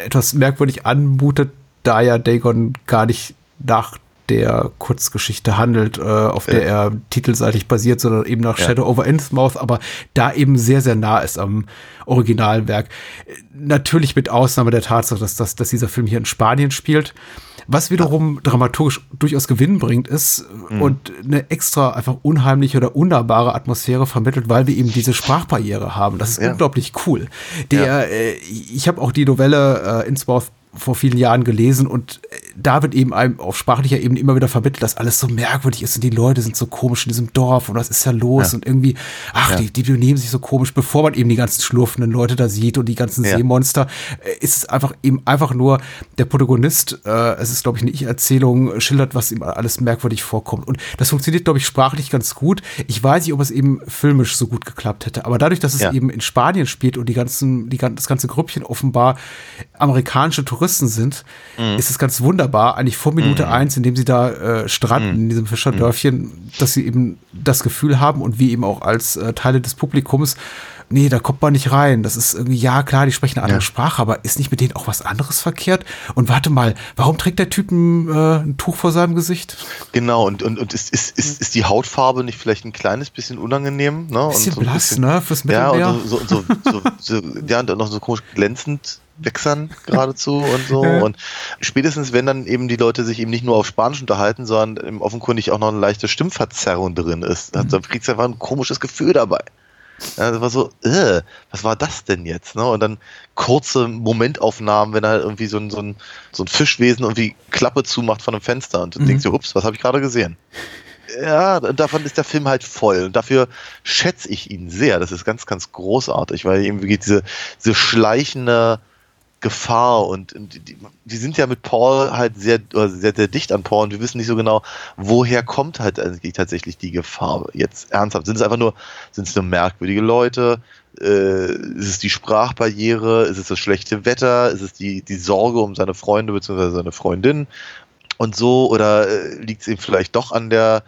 etwas merkwürdig anmutet, da ja Dagon gar nicht nach der Kurzgeschichte handelt, äh, auf der er titelseitig basiert, sondern eben nach Ja. Shadow over Innsmouth, aber da eben sehr, sehr nah ist am Originalwerk. Äh, Natürlich mit Ausnahme der Tatsache, dass, das, dass dieser Film hier in Spanien spielt. Was wiederum dramaturgisch durchaus Gewinn bringt, ist und eine extra einfach unheimliche oder unnahbare Atmosphäre vermittelt, weil wir eben diese Sprachbarriere haben. Das ist Ja. unglaublich cool. Der, äh, ich habe auch die Novelle äh, Innsmouth vor vielen Jahren gelesen und äh, da wird eben einem auf sprachlicher Ebene immer wieder vermittelt, dass alles so merkwürdig ist und die Leute sind so komisch in diesem Dorf und was ist ja los Ja. und irgendwie, ach, Ja. die, die benehmen sich so komisch, bevor man eben die ganzen schlurfenden Leute da sieht und die ganzen Ja. Seemonster, äh, ist es einfach eben einfach nur der Protagonist, äh, es ist glaube ich eine Ich-Erzählung, schildert, was ihm alles merkwürdig vorkommt und das funktioniert glaube ich sprachlich ganz gut. Ich weiß nicht, ob es eben filmisch so gut geklappt hätte, aber dadurch, dass es eben in Spanien spielt und die ganzen, die, das ganze Grüppchen offenbar amerikanische Touristen gerissen sind, ist es ganz wunderbar, eigentlich vor Minute eins, in dem sie da äh, stranden in diesem Fischerdörfchen, dass sie eben das Gefühl haben und wir eben auch als äh, Teile des Publikums, nee, da kommt man nicht rein. Das ist irgendwie, ja klar, die sprechen eine andere Ja. Sprache, aber ist nicht mit denen auch was anderes verkehrt? Und warte mal, warum trägt der Typ ein, äh, ein Tuch vor seinem Gesicht? Genau, und, und, und ist, ist, ist, ist die Hautfarbe nicht vielleicht ein kleines bisschen unangenehm? Ne? Bisschen und so blass, bisschen- ne? Fürs Ja, Mittelmeer. und so, so, so, ja, und dann noch so komisch glänzend wechseln geradezu und so. Und spätestens, wenn dann eben die Leute sich eben nicht nur auf Spanisch unterhalten, sondern eben offenkundig auch noch eine leichte Stimmverzerrung drin ist, Mhm. dann kriegst du einfach ein komisches Gefühl dabei. Ja, das war so, äh, was war das denn jetzt? Ne? Und dann kurze Momentaufnahmen, wenn halt irgendwie so ein, so, ein, so ein Fischwesen irgendwie Klappe zumacht von einem Fenster und du Mhm. denkst dir, ups, was habe ich gerade gesehen? Ja, und davon ist der Film halt voll. Und dafür schätze ich ihn sehr. Das ist ganz, ganz großartig, weil ihm wirklich diese, diese schleichende Gefahr und, und die, die sind ja mit Paul halt sehr, sehr, sehr dicht an Paul und wir wissen nicht so genau, woher kommt halt eigentlich tatsächlich die Gefahr. Jetzt ernsthaft. Sind es einfach nur, sind es nur merkwürdige Leute? Äh, ist es die Sprachbarriere? Ist es das schlechte Wetter? Ist es die, die Sorge um seine Freunde bzw. seine Freundin? und so oder äh, liegt es ihm vielleicht doch an der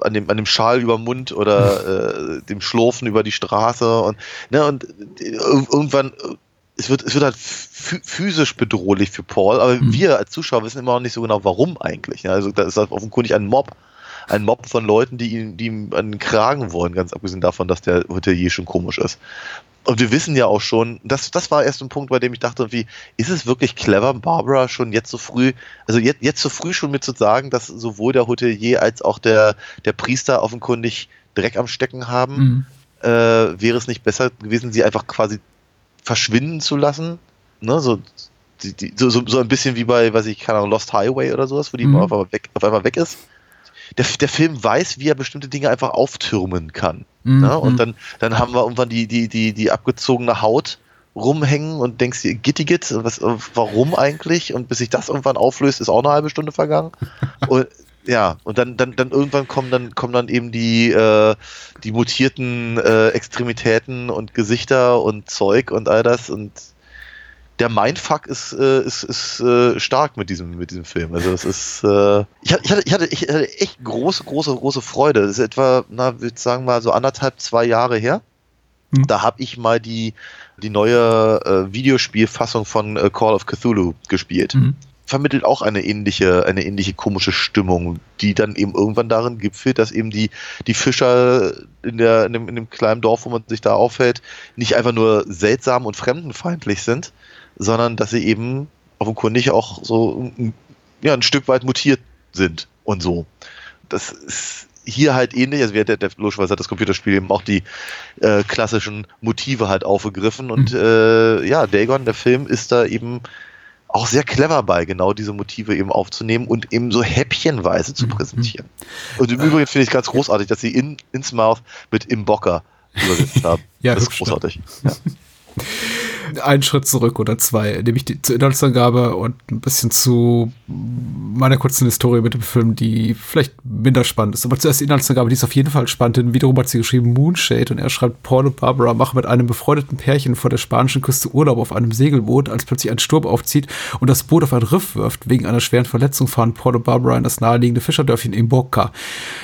an dem an dem Schal über dem Mund oder äh, dem Schlurfen über die Straße und ne und äh, ir- irgendwann es wird es wird halt phy- physisch bedrohlich für Paul, aber Mhm. wir als Zuschauer wissen immer noch nicht so genau warum eigentlich. Ja, also da ist halt offenkundig ein Mob ein Mob von Leuten, die ihm, die ihm an den Kragen wollen, ganz abgesehen davon, dass der Hotelier schon komisch ist. Und wir wissen ja auch schon, das, das war erst ein Punkt, bei dem ich dachte, wie, ist es wirklich clever, Barbara schon jetzt so früh, also jetzt, jetzt so früh schon mit zu sagen, dass sowohl der Hotelier als auch der, der Priester offenkundig Dreck am Stecken haben? Mhm. Äh, wäre es nicht besser gewesen, sie einfach quasi verschwinden zu lassen? Ne, so, die, die, so, so, ein bisschen wie bei, weiß ich, keine Ahnung, Lost Highway oder sowas, wo die Mhm. auf, einmal weg, auf einmal weg ist. Der, der Film weiß, wie er bestimmte Dinge einfach auftürmen kann. Mhm. Ne? Und dann, dann haben wir irgendwann die, die, die, die abgezogene Haut rumhängen und denkst dir, Gittigit, was, warum eigentlich? Und bis sich das irgendwann auflöst, ist auch eine halbe Stunde vergangen. und ja, und dann, dann, dann irgendwann kommen dann, kommen dann eben die, äh, die mutierten äh, Extremitäten und Gesichter und Zeug und all das und der Mindfuck ist, äh, ist, ist äh, stark mit diesem, mit diesem Film. Also es ist, äh, ich, hatte, ich, hatte, ich, hatte, ich echt große, große, große Freude. Das ist etwa, na, würde sagen mal so anderthalb, zwei Jahre her. Hm. Da habe ich mal die, die neue äh, Videospielfassung von äh, Call of Cthulhu gespielt. Mhm. Vermittelt auch eine ähnliche, eine ähnliche komische Stimmung, die dann eben irgendwann darin gipfelt, dass eben die, die Fischer in, der, in, dem, in dem kleinen Dorf, wo man sich da aufhält, nicht einfach nur seltsam und fremdenfeindlich sind, sondern dass sie eben offenkundig auch so ein- ja, ein Stück weit mutiert sind und so. Das ist hier halt ähnlich, also wir, der, der logischerweise hat das Computerspiel eben auch die äh, klassischen Motive halt aufgegriffen und äh, ja, Dagon, der Film, ist da eben auch sehr clever bei, genau diese Motive eben aufzunehmen und eben so häppchenweise zu Mhm. präsentieren. Und im Übrigen finde ich ganz großartig, dass sie in, ins Mouth mit Imbocker übersetzt haben. Ja, das ist hübsch, großartig. Ja. einen Schritt zurück oder zwei, nämlich die, zur Inhaltsangabe und ein bisschen zu meiner kurzen Historie mit dem Film, die vielleicht minder spannend ist. Aber zuerst die Inhaltsangabe, die ist auf jeden Fall spannend, denn wiederum hat sie geschrieben Moonshade und er schreibt, Paul und Barbara machen mit einem befreundeten Pärchen vor der spanischen Küste Urlaub auf einem Segelboot, als plötzlich ein Sturm aufzieht und das Boot auf ein Riff wirft. Wegen einer schweren Verletzung fahren Paul und Barbara in das naheliegende Fischerdörfchen Imboca,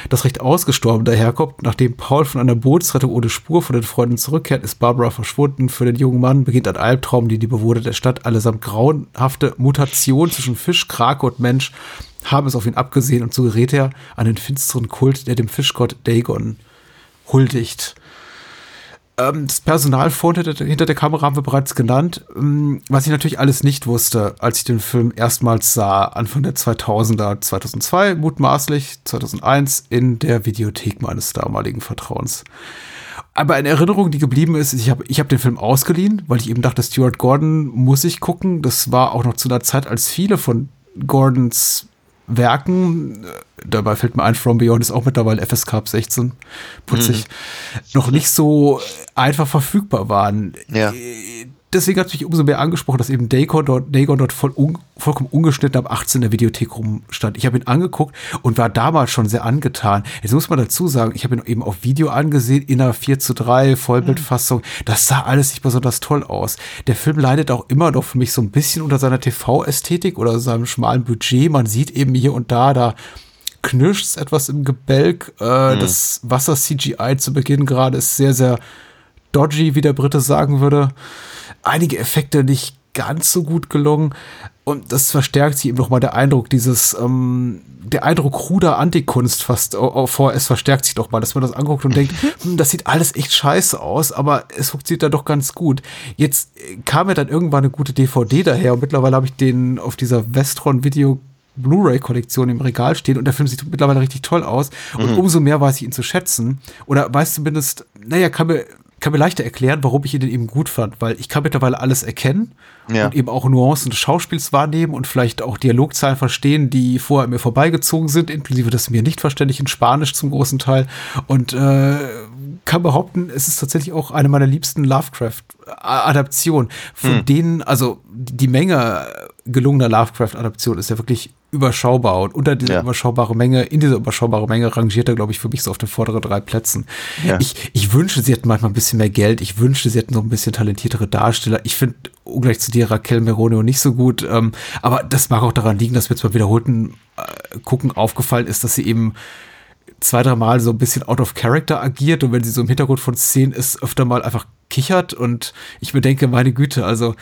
das recht ausgestorben daherkommt. Nachdem Paul von einer Bootsrettung ohne Spur von den Freunden zurückkehrt, ist Barbara verschwunden. Für den jungen Mann beginnt ein Albtraum, die die Bewohner der Stadt allesamt grauenhafte Mutation zwischen Fisch, Krake und Mensch haben es auf ihn abgesehen und so gerät er an den finsteren Kult, der dem Fischgott Dagon huldigt. Ähm, das Personal vor und hinter der, hinter der Kamera haben wir bereits genannt. Ähm, Was ich natürlich alles nicht wusste, als ich den Film erstmals sah, Anfang der 2000er, 2002 mutmaßlich, 2001 in der Videothek meines damaligen Vertrauens. Aber eine Erinnerung, die geblieben ist, ich habe ich hab den Film ausgeliehen, weil ich eben dachte, Stuart Gordon muss ich gucken. Das war auch noch zu einer Zeit, als viele von Gordons Werken, äh, dabei fällt mir ein, From Beyond ist auch mittlerweile FSK ab 16, putzig, noch nicht so einfach verfügbar waren. Ja. Deswegen hat es mich umso mehr angesprochen, dass eben Dagon dort, Dagon dort voll un, vollkommen ungeschnitten ab 18 in der Videothek rumstand. Ich habe ihn angeguckt und war damals schon sehr angetan. Jetzt muss man dazu sagen, ich habe ihn eben auf Video angesehen, in einer 4 zu 3 Vollbildfassung. Das sah alles nicht besonders toll aus. Der Film leidet auch immer noch für mich so ein bisschen unter seiner TV-Ästhetik oder seinem schmalen Budget. Man sieht eben hier und da, da knirscht etwas im Gebälk. Äh, mhm. Das Wasser-CGI zu Beginn gerade ist sehr, sehr dodgy, wie der Brite sagen würde. Einige Effekte nicht ganz so gut gelungen. Und das verstärkt sich eben nochmal der Eindruck, dieses, ähm, der Eindruck kruder Antikunst fast vor, es verstärkt sich doch mal, dass man das anguckt und denkt, hm, das sieht alles echt scheiße aus, aber es funktioniert da doch ganz gut. Jetzt äh, kam ja dann irgendwann eine gute DVD daher und mittlerweile habe ich den auf dieser Vestron Video Blu-ray-Kollektion im Regal stehen und der Film sieht mittlerweile richtig toll aus. Und mhm. umso mehr weiß ich ihn zu schätzen. Oder weiß zumindest, naja, kann mir, kann mir leichter erklären, warum ich ihn eben gut fand, weil ich kann mittlerweile alles erkennen ja. und eben auch Nuancen des Schauspiels wahrnehmen und vielleicht auch Dialogzahlen verstehen, die vorher mir vorbeigezogen sind, inklusive des mir nicht verständlichen Spanisch zum großen Teil. Und äh, kann behaupten, es ist tatsächlich auch eine meiner liebsten Lovecraft-Adaptionen, von hm. denen, also die Menge gelungener Lovecraft-Adaptionen ist ja wirklich überschaubar und unter dieser ja. überschaubare Menge, in dieser überschaubare Menge rangiert er, glaube ich, für mich so auf den vorderen drei Plätzen. Ja. Ich, ich wünsche, sie hätten manchmal ein bisschen mehr Geld. Ich wünschte, sie hätten noch ein bisschen talentiertere Darsteller. Ich finde, ungleich zu dir, Raquel Meronio nicht so gut. Ähm, aber das mag auch daran liegen, dass mir jetzt beim wiederholten äh, Gucken aufgefallen ist, dass sie eben zwei, drei Mal so ein bisschen out of character agiert und wenn sie so im Hintergrund von Szenen ist, öfter mal einfach kichert und ich mir denke, meine Güte, also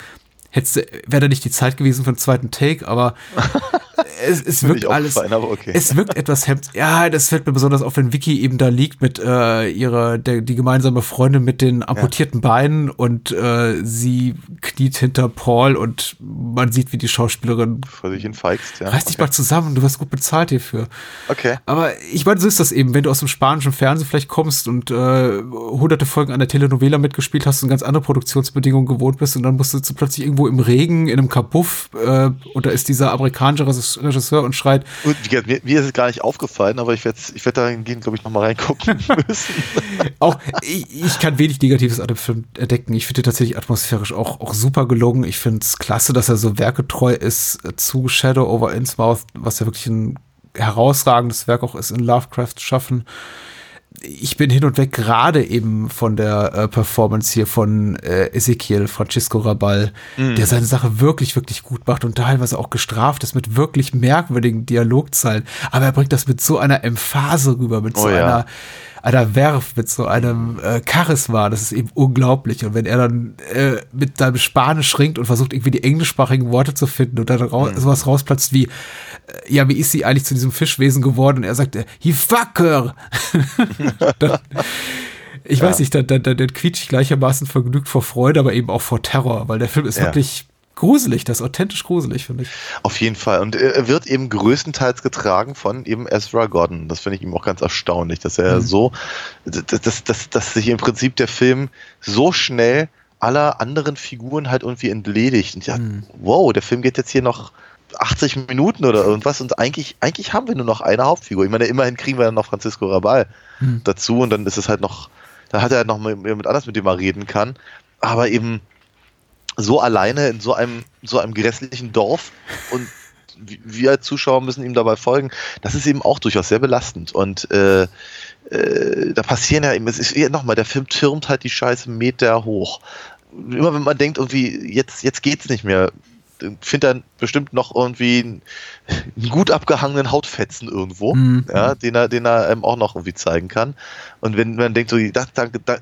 wäre da nicht die Zeit gewesen für einen zweiten Take, aber es, es wirkt alles. Okay. Es wirkt etwas hemd. Ja, das fällt mir besonders auf, wenn Vicky eben da liegt mit äh, ihrer, der, die gemeinsame Freundin mit den amputierten ja. Beinen und äh, sie kniet hinter Paul und man sieht, wie die Schauspielerin. Vor sich hinfeigst, ja. Reiß dich okay. mal zusammen, du wirst gut bezahlt hierfür. Okay. Aber ich meine, so ist das eben, wenn du aus dem spanischen Fernsehen vielleicht kommst und äh, hunderte Folgen an der Telenovela mitgespielt hast und ganz andere Produktionsbedingungen gewohnt bist und dann musst du plötzlich irgendwo im Regen, in einem Kabuff äh, und da ist dieser amerikanische Regisseur und schreit. Und mir, mir, ist es gar nicht aufgefallen, aber ich werde ich werd da hingehen, glaube ich, nochmal reingucken müssen. auch ich, ich, kann wenig Negatives an dem Film entdecken. Ich finde tatsächlich atmosphärisch auch, auch super gelungen. Ich finde es klasse, dass er so werketreu ist zu Shadow over Innsmouth, was ja wirklich ein herausragendes Werk auch ist in Lovecraft schaffen ich bin hin und weg gerade eben von der äh, Performance hier von äh, Ezekiel Francisco Rabal, mm. der seine Sache wirklich, wirklich gut macht und teilweise auch gestraft ist mit wirklich merkwürdigen Dialogzeilen. Aber er bringt das mit so einer Emphase rüber, mit oh, so ja. einer einer Werf, mit so einem äh, Charisma. Das ist eben unglaublich. Und wenn er dann äh, mit seinem Spanisch ringt und versucht, irgendwie die englischsprachigen Worte zu finden und dann raus, mhm. sowas rausplatzt wie, äh, ja, wie ist sie eigentlich zu diesem Fischwesen geworden? Und er sagt, he fucker! dann, ich ja. weiß nicht, dann, dann, dann quietscht ich gleichermaßen vergnügt vor Freude, aber eben auch vor Terror, weil der Film ist ja. wirklich gruselig, das ist authentisch gruselig, finde ich. Auf jeden Fall. Und er wird eben größtenteils getragen von eben Ezra Gordon. Das finde ich ihm auch ganz erstaunlich, dass er mhm. so, dass, dass, dass, dass sich im Prinzip der Film so schnell aller anderen Figuren halt irgendwie entledigt. Und ja, mhm. wow, der Film geht jetzt hier noch 80 Minuten oder irgendwas und eigentlich, eigentlich haben wir nur noch eine Hauptfigur. Ich meine, immerhin kriegen wir dann noch Francisco Rabal mhm. dazu und dann ist es halt noch, da hat er halt noch mit, mit anders, mit dem er reden kann. Aber eben, so alleine in so einem, so einem grässlichen Dorf und wir Zuschauer müssen ihm dabei folgen. Das ist eben auch durchaus sehr belastend. Und äh, äh, da passieren ja eben, es ist nochmal, der Film türmt halt die Scheiße Meter hoch. Immer wenn man denkt, irgendwie, jetzt, jetzt geht's nicht mehr, findet dann bestimmt noch irgendwie einen, einen, gut abgehangenen Hautfetzen irgendwo, mhm. ja, den er, den er ähm, auch noch irgendwie zeigen kann. Und wenn man denkt, so, das,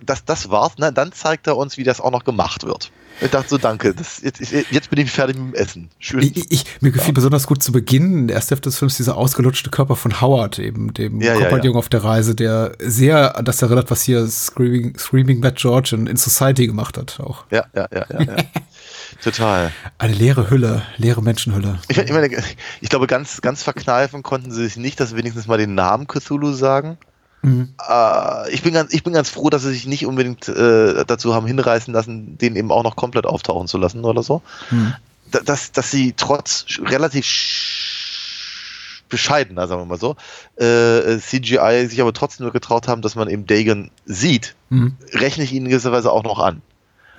das, das war's, na, dann zeigt er uns, wie das auch noch gemacht wird. Ich dachte so, danke. Das, jetzt, jetzt, bin ich fertig mit dem Essen. Schön. Ich, ich, mir gefiel ja. besonders gut zu Beginn, in der ersten Hälfte des Films, dieser ausgelutschte Körper von Howard, eben dem ja, Kompagnon ja, auf der Reise, der sehr an das erinnert, was hier Screaming, Screaming Bad George in, in Society gemacht hat. Auch. Ja, ja, ja, ja. Total. Eine leere Hülle, leere Menschenhülle. Ich, ich, meine, ich glaube, ganz, ganz verkneifen konnten sie sich nicht, dass sie wenigstens mal den Namen Cthulhu sagen. Mhm. Äh, ich, bin ganz, ich bin ganz froh, dass sie sich nicht unbedingt äh, dazu haben hinreißen lassen, den eben auch noch komplett auftauchen zu lassen oder so. Mhm. Dass, dass sie trotz relativ bescheidener, sagen wir mal so, äh, CGI sich aber trotzdem nur getraut haben, dass man eben Dagon sieht, mhm. rechne ich ihnen in gewisser Weise auch noch an.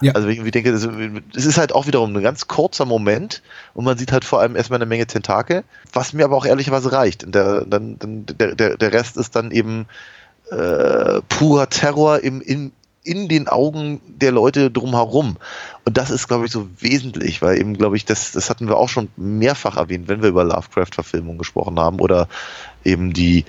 Ja. Also ich irgendwie denke, es ist halt auch wiederum ein ganz kurzer Moment und man sieht halt vor allem erstmal eine Menge Tentakel, was mir aber auch ehrlicherweise reicht. Und der, dann, der, der, der Rest ist dann eben äh, purer Terror im, in, in den Augen der Leute drumherum. Und das ist, glaube ich, so wesentlich, weil eben, glaube ich, das, das hatten wir auch schon mehrfach erwähnt, wenn wir über Lovecraft-Verfilmungen gesprochen haben oder eben die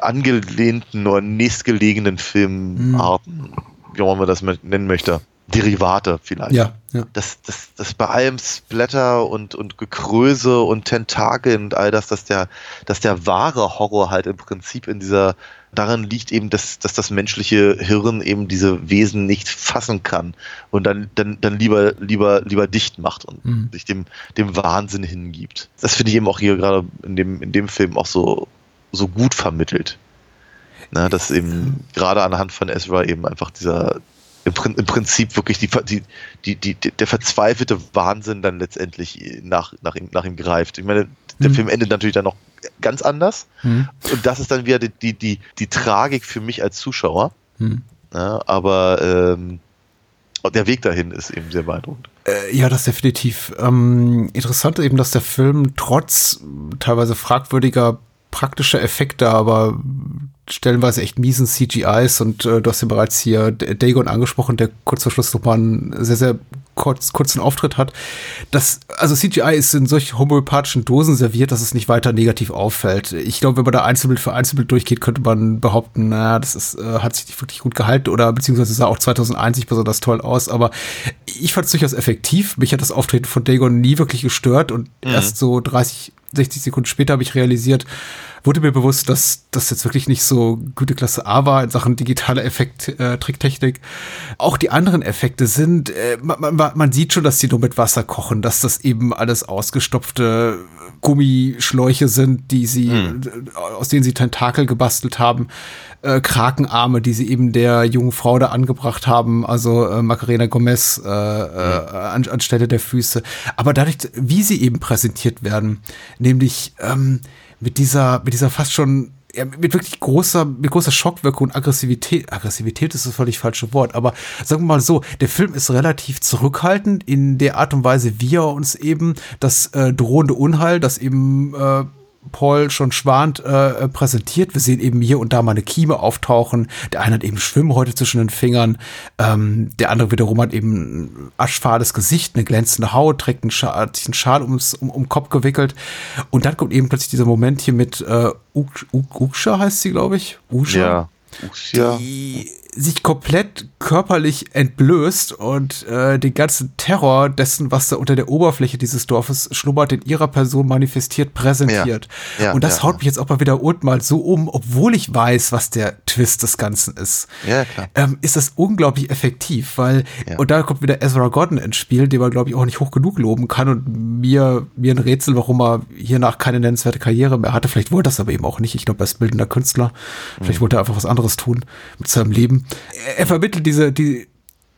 angelehnten oder nächstgelegenen Filmarten, wie auch immer man das nennen möchte. Derivate vielleicht Ja, ja. dass das, das bei allem Splatter und, und Gekröse und Tentakel und all das, dass der, dass der wahre Horror halt im Prinzip in dieser, daran liegt eben, dass, dass das menschliche Hirn eben diese Wesen nicht fassen kann und dann, dann, dann lieber, lieber, lieber dicht macht und Mhm. sich dem, dem Wahnsinn hingibt. Das finde ich eben auch hier gerade in dem, in dem Film auch so, so gut vermittelt. Na, dass eben gerade anhand von Ezra eben einfach dieser, im, im Prinzip wirklich die, die, die, die, der verzweifelte Wahnsinn dann letztendlich nach, nach, ihm, nach ihm greift. Ich meine, der Mhm. Film endet natürlich dann noch ganz anders. Hm. Und das ist dann wieder die, die, die, die Tragik für mich als Zuschauer. Hm. Ja, aber ähm, der Weg dahin ist eben sehr beeindruckend. Äh, Ja, das definitiv. Ähm, interessant eben, dass der Film trotz teilweise fragwürdiger praktischer Effekte, aber stellenweise echt miesen CGIs und äh, du hast ja bereits hier Dagon angesprochen, der kurz vor Schluss nochmal einen sehr, sehr kurz, kurzen Auftritt hat. Das, also CGI ist in solch homöopathischen Dosen serviert, dass es nicht weiter negativ auffällt. Ich glaube, wenn man da Einzelbild für Einzelbild durchgeht, könnte man behaupten, naja, das ist, äh, hat sich nicht wirklich gut gehalten oder beziehungsweise sah auch 2001 nicht besonders toll aus, aber ich fand es durchaus effektiv. Mich hat das Auftreten von Dagon nie wirklich gestört und erst so 30, 60 Sekunden später habe ich realisiert, wurde mir bewusst, dass das jetzt wirklich nicht so gute Klasse A war in Sachen digitale Effekt, äh, Tricktechnik. Auch die anderen Effekte sind, äh, man, man, man sieht schon, dass die nur mit Wasser kochen, dass das eben alles ausgestopfte Gummischläuche sind, die sie, äh, aus denen sie Tentakel gebastelt haben, äh, Krakenarme, die sie eben der jungen Frau da angebracht haben, also äh, Macarena Gomez äh, äh, an, anstelle der Füße. Aber dadurch, wie sie eben präsentiert werden, nämlich ähm, mit dieser, mit dieser fast schon ja, mit wirklich großer, mit großer Schockwirkung und Aggressivität. Aggressivität ist das völlig falsche Wort, aber sagen wir mal so, der Film ist relativ zurückhaltend in der Art und Weise, wie er uns eben das äh, drohende Unheil, das eben äh, Paul schon schwant äh, präsentiert. Wir sehen eben hier und da mal eine Kieme auftauchen. Der eine hat eben Schwimmhäute zwischen den Fingern. Ähm, der andere wiederum hat eben ein aschfahles Gesicht, eine glänzende Haut, trägt einen Schal, hat sich einen Schal ums, um, um den Kopf gewickelt. Und dann kommt eben plötzlich dieser Moment hier mit äh, Uk- Uk- Uksha heißt sie, glaube ich. Usha Ja. Ja. die sich komplett körperlich entblößt und äh, den ganzen Terror dessen, was da unter der Oberfläche dieses Dorfes schlummert, in ihrer Person manifestiert, präsentiert. Ja, ja, und das ja, haut mich jetzt auch mal wieder unten mal so um, obwohl ich weiß, was der Twist des Ganzen ist. Ja, klar. Ähm, ist das unglaublich effektiv, weil, und da kommt wieder Ezra Gordon ins Spiel, den man, glaube ich, auch nicht hoch genug loben kann und mir, mir ein Rätsel, warum er hiernach keine nennenswerte Karriere mehr hatte. Vielleicht wollte das aber eben auch nicht. Ich glaube, er ist bildender Künstler. Vielleicht wollte er einfach was anderes tun mit seinem Leben. Er, er vermittelt diese, die,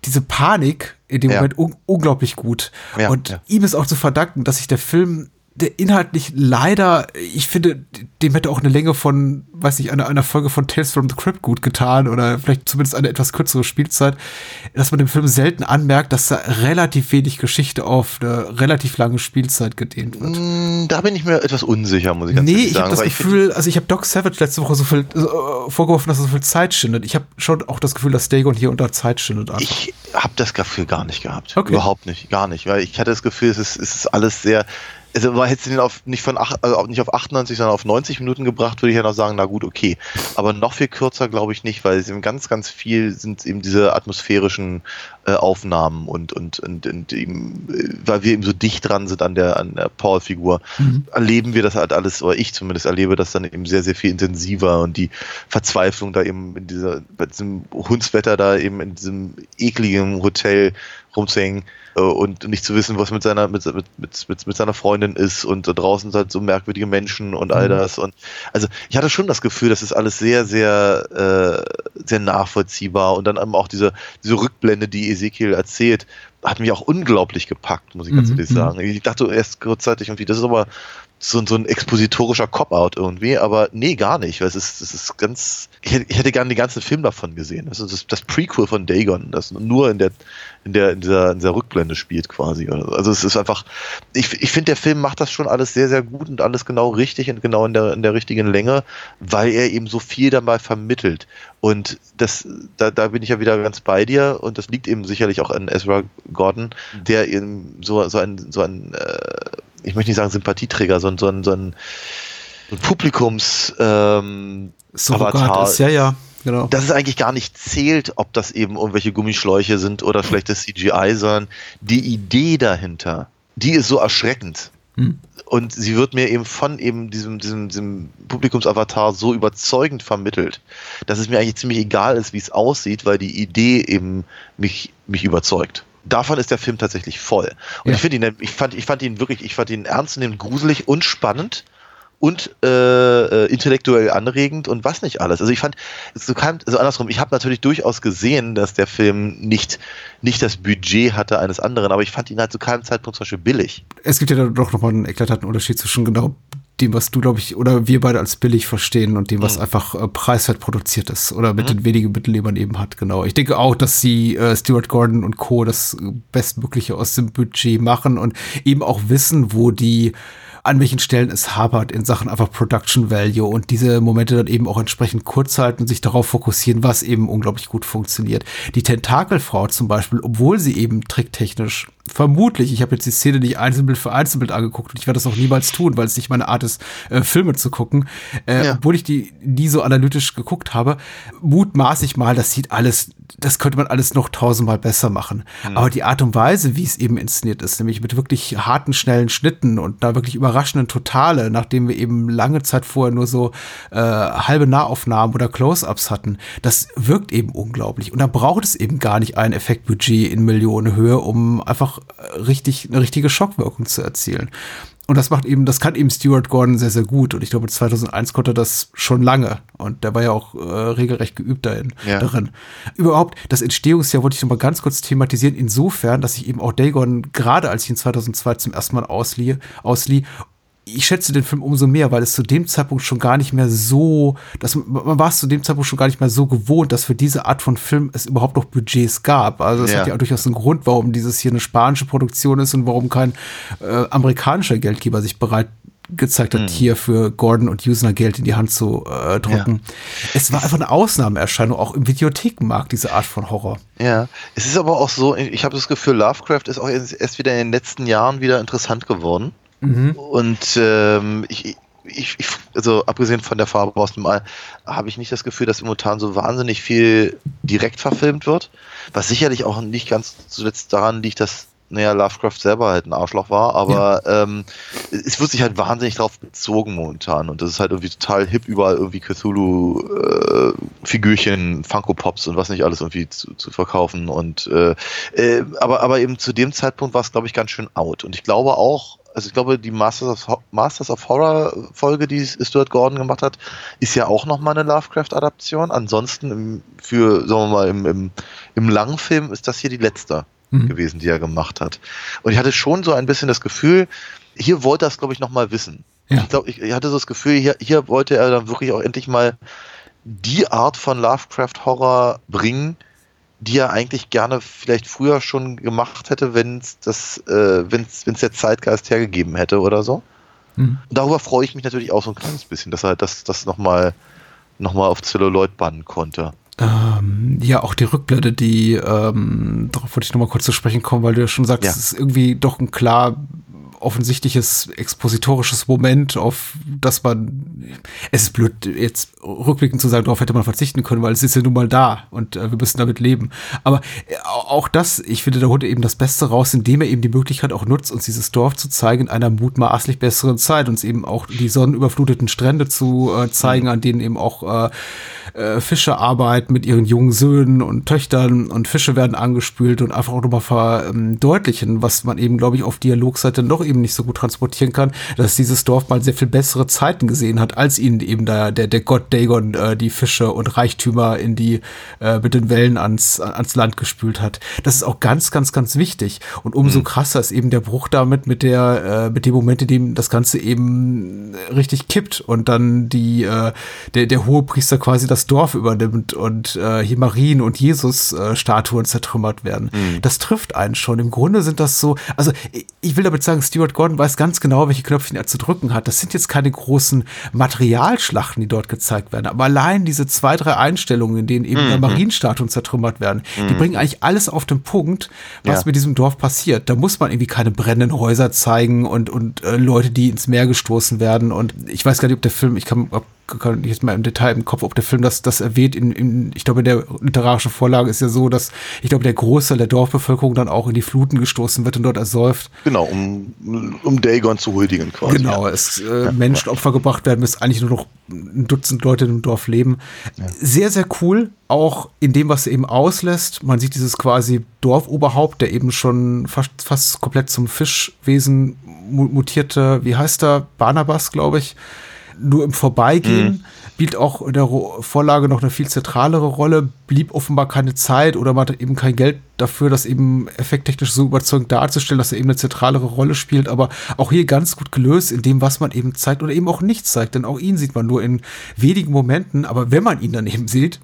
diese Panik in dem Ja. Moment un unglaublich gut. Ja, und ja. ihm ist auch zu verdanken, dass sich der Film inhaltlich leider, ich finde, dem hätte auch eine Länge von, weiß nicht, einer, einer Folge von Tales from the Crypt gut getan oder vielleicht zumindest eine etwas kürzere Spielzeit, dass man dem Film selten anmerkt, dass da relativ wenig Geschichte auf eine relativ lange Spielzeit gedehnt wird. Mm, Da bin ich mir etwas unsicher, muss ich ganz Nee, ehrlich ich sagen. habe das weil ich Gefühl, also ich habe Doc Savage letzte Woche so viel äh, vorgeworfen, dass er so viel Zeit schindet. Ich habe schon auch das Gefühl, dass Dagon hier unter Zeit schindet. einfach. Ich habe das Gefühl gar nicht gehabt. Okay. Überhaupt nicht, gar nicht. Weil ich hatte das Gefühl, es ist, es ist alles sehr. Also man hätte den auf nicht von ach, also nicht auf 98, sondern auf 90 Minuten gebracht, würde ich ja noch sagen, na gut, okay. Aber noch viel kürzer glaube ich nicht, weil es eben ganz, ganz viel sind eben diese atmosphärischen äh, Aufnahmen und und und, und eben, äh, weil wir eben so dicht dran sind an der an der Paul-Figur, erleben wir das halt alles, oder ich zumindest erlebe das dann eben sehr, sehr viel intensiver und die Verzweiflung da eben in dieser, bei diesem Hundswetter da eben in diesem ekligen Hotel rumzuhängen äh, und nicht zu wissen, was mit seiner, mit, mit, mit, mit, seiner Freundin ist und da draußen sind halt so merkwürdige Menschen und all das und also ich hatte schon das Gefühl, das ist alles sehr, sehr, äh, sehr nachvollziehbar und dann eben auch diese, diese Rückblende, die Ezekiel erzählt, hat mich auch unglaublich gepackt, muss ich ganz Mhm, ehrlich mhm. sagen. Ich dachte erst kurzzeitig irgendwie, das ist aber so, so ein expositorischer Cop-Out irgendwie, aber nee, gar nicht, weil es ist, es ist ganz, ich hätte, ich hätte gerne den ganzen Film davon gesehen. Das ist das, Prequel von Dagon, das nur in der, in der, in dieser, in dieser Rückblende spielt quasi. Also es ist einfach, ich, ich finde, der Film macht das schon alles sehr, sehr gut und alles genau richtig und genau in der, in der richtigen Länge, weil er eben so viel dabei vermittelt. Und das, da, da bin ich ja wieder ganz bei dir und das liegt eben sicherlich auch an Ezra Gordon, der eben so, so ein, so ein äh, ich möchte nicht sagen Sympathieträger, sondern so ein, so ein, so ein Publikums ähm, Avatar ist, ja, ja. Genau. Dass es eigentlich gar nicht zählt, ob das eben irgendwelche Gummischläuche sind oder vielleicht das CGI, sondern die Idee dahinter, die ist so erschreckend. Hm. Und sie wird mir eben von eben diesem, diesem, diesem Publikumsavatar so überzeugend vermittelt, dass es mir eigentlich ziemlich egal ist, wie es aussieht, weil die Idee eben mich, mich überzeugt davon ist der Film tatsächlich voll. Und ja. ich finde ihn, ich fand, ich fand ihn wirklich, ich fand ihn ernst ernstnehmend gruselig und spannend und äh, äh, intellektuell anregend und was nicht alles. Also ich fand, so kam, also andersrum, ich habe natürlich durchaus gesehen, dass der Film nicht, nicht das Budget hatte eines anderen, aber ich fand ihn halt zu keinem Zeitpunkt zum Beispiel billig. Es gibt ja doch nochmal einen eklatanten Unterschied zwischen genau dem, was du, glaube ich, oder wir beide als billig verstehen und dem, was mhm. einfach äh, preiswert produziert ist oder mit mhm. den wenigen Mitteln, die man eben hat, genau. Ich denke auch, dass sie äh, Stuart Gordon und Co. das Bestmögliche aus dem Budget machen und eben auch wissen, wo die an welchen Stellen es hapert in Sachen einfach Production Value und diese Momente dann eben auch entsprechend kurz halten und sich darauf fokussieren, was eben unglaublich gut funktioniert. Die Tentakelfrau zum Beispiel, obwohl sie eben tricktechnisch vermutlich, ich habe jetzt die Szene nicht Einzelbild für Einzelbild angeguckt und ich werde das auch niemals tun, weil es nicht meine Art ist, äh, Filme zu gucken, äh, ja. obwohl ich die nie so analytisch geguckt habe, mutmaß ich mal, das sieht alles, das könnte man alles noch tausendmal besser machen. Mhm. Aber die Art und Weise, wie es eben inszeniert ist, nämlich mit wirklich harten, schnellen Schnitten und da wirklich überraschenden Totale, nachdem wir eben lange Zeit vorher nur so äh, halbe Nahaufnahmen oder Close-ups hatten, das wirkt eben unglaublich. Und da braucht es eben gar nicht ein Effektbudget in Millionenhöhe, um einfach einfach richtig, eine richtige Schockwirkung zu erzielen. Und das macht eben, das kann eben Stuart Gordon sehr, sehr gut. Und ich glaube, 2001 konnte er das schon lange. Und der war ja auch äh, regelrecht geübt darin, ja. darin. Überhaupt, das Entstehungsjahr wollte ich noch mal ganz kurz thematisieren, insofern, dass ich eben auch Dagon, gerade als ich ihn 2002 zum ersten Mal auslieh, auslieh ich schätze den Film umso mehr, weil es zu dem Zeitpunkt schon gar nicht mehr so, dass man war es zu dem Zeitpunkt schon gar nicht mehr so gewohnt, dass für diese Art von Film es überhaupt noch Budgets gab. Also es ja. hat ja durchaus einen Grund, warum dieses hier eine spanische Produktion ist und warum kein äh, amerikanischer Geldgeber sich bereit gezeigt hat, hm. hier für Gordon und Usner Geld in die Hand zu äh, drücken. Ja. Es war einfach eine Ausnahmeerscheinung, auch im Videothekenmarkt, diese Art von Horror. Ja, es ist aber auch so, ich habe das Gefühl, Lovecraft ist auch erst wieder in den letzten Jahren wieder interessant geworden. Mhm. Und ähm, ich, ich, ich, also abgesehen von der Farbe aus dem All, habe ich nicht das Gefühl, dass momentan so wahnsinnig viel direkt verfilmt wird. Was sicherlich auch nicht ganz zuletzt daran liegt, dass naja, Lovecraft selber halt ein Arschloch war, aber ja. ähm, es wird sich halt wahnsinnig drauf bezogen momentan und das ist halt irgendwie total hip, überall irgendwie Cthulhu-Figürchen, äh, Funko Pops und was nicht alles irgendwie zu, zu verkaufen und äh, äh, aber, aber eben zu dem Zeitpunkt war es, glaube ich, ganz schön out und ich glaube auch, also ich glaube, die Masters of, Masters of Horror Folge, die Stuart Gordon gemacht hat, ist ja auch nochmal eine Lovecraft-Adaption. Ansonsten im, für, sagen wir mal, im, im, im Langfilm ist das hier die letzte mhm. gewesen, die er gemacht hat. Und ich hatte schon so ein bisschen das Gefühl, hier wollte er es, glaube ich, nochmal wissen. Ja. Ich glaube, ich, ich hatte so das Gefühl, hier, hier wollte er dann wirklich auch endlich mal die Art von Lovecraft-Horror bringen, die er eigentlich gerne vielleicht früher schon gemacht hätte, wenn es das, äh, wenn es der Zeitgeist hergegeben hätte oder so. Mhm. Darüber freue ich mich natürlich auch so ein kleines bisschen, dass er das, das nochmal noch mal auf Celluloid bannen konnte. Ähm, ja, auch die Rückblende, die, ähm, darauf wollte ich nochmal kurz zu sprechen kommen, weil du ja schon sagst, ja. es ist irgendwie doch ein klar offensichtliches expositorisches Moment, auf das man, es ist blöd, jetzt rückblickend zu sagen, darauf hätte man verzichten können, weil es ist ja nun mal da und äh, wir müssen damit leben. Aber äh, auch das, ich finde, da holt er eben das Beste raus, indem er eben die Möglichkeit auch nutzt, uns dieses Dorf zu zeigen in einer mutmaßlich besseren Zeit, uns eben auch die sonnenüberfluteten Strände zu äh, zeigen, an denen eben auch äh, äh, Fische arbeiten mit ihren jungen Söhnen und Töchtern und Fische werden angespült und einfach auch nochmal verdeutlichen, was man eben, glaube ich, auf Dialogseite noch eben eben nicht so gut transportieren kann, dass dieses Dorf mal sehr viel bessere Zeiten gesehen hat, als ihnen eben da der, der Gott Dagon äh, die Fische und Reichtümer in die äh, mit den Wellen ans, ans Land gespült hat. Das ist auch ganz, ganz, ganz wichtig. Und umso mhm. krasser ist eben der Bruch damit mit der, äh, mit dem Moment, in dem das Ganze eben richtig kippt und dann die, äh, der, der hohe Priester quasi das Dorf übernimmt und äh, hier Marien und Jesus-Statuen äh, zertrümmert werden. Mhm. Das trifft einen schon. Im Grunde sind das so, also ich will damit sagen, Stuart Gordon weiß ganz genau, welche Knöpfchen er zu drücken hat. Das sind jetzt keine großen Materialschlachten, die dort gezeigt werden, aber allein diese zwei, drei Einstellungen, in denen eben mhm. Marienstatuen zertrümmert werden, mhm. die bringen eigentlich alles auf den Punkt, was ja. mit diesem Dorf passiert. Da muss man irgendwie keine brennenden Häuser zeigen und, und äh, Leute, die ins Meer gestoßen werden. Und ich weiß gar nicht, ob der Film, ich kann, kann jetzt mal im Detail im Kopf, ob der Film das, das erwähnt. In, in, ich glaube, in der literarischen Vorlage ist ja so, dass ich glaube, der Großteil der Dorfbevölkerung dann auch in die Fluten gestoßen wird und dort ersäuft. Genau, um, um Dagon zu huldigen quasi. Genau, es äh, ja, Menschenopfer ja. gebracht werden, bis eigentlich nur noch ein Dutzend Leute im Dorf leben. Ja. Sehr, sehr cool, auch in dem, was er eben auslässt. Man sieht dieses quasi Dorfoberhaupt, der eben schon fast, fast komplett zum Fischwesen mutierte, wie heißt er, Barnabas, glaube ich nur im Vorbeigehen. Mhm. Spielt auch in der Vorlage noch eine viel zentralere Rolle, blieb offenbar keine Zeit oder man hat eben kein Geld dafür, das eben effekttechnisch so überzeugend darzustellen, dass er eben eine zentralere Rolle spielt, aber auch hier ganz gut gelöst in dem, was man eben zeigt oder eben auch nicht zeigt, denn auch ihn sieht man nur in wenigen Momenten, aber wenn man ihn dann eben sieht,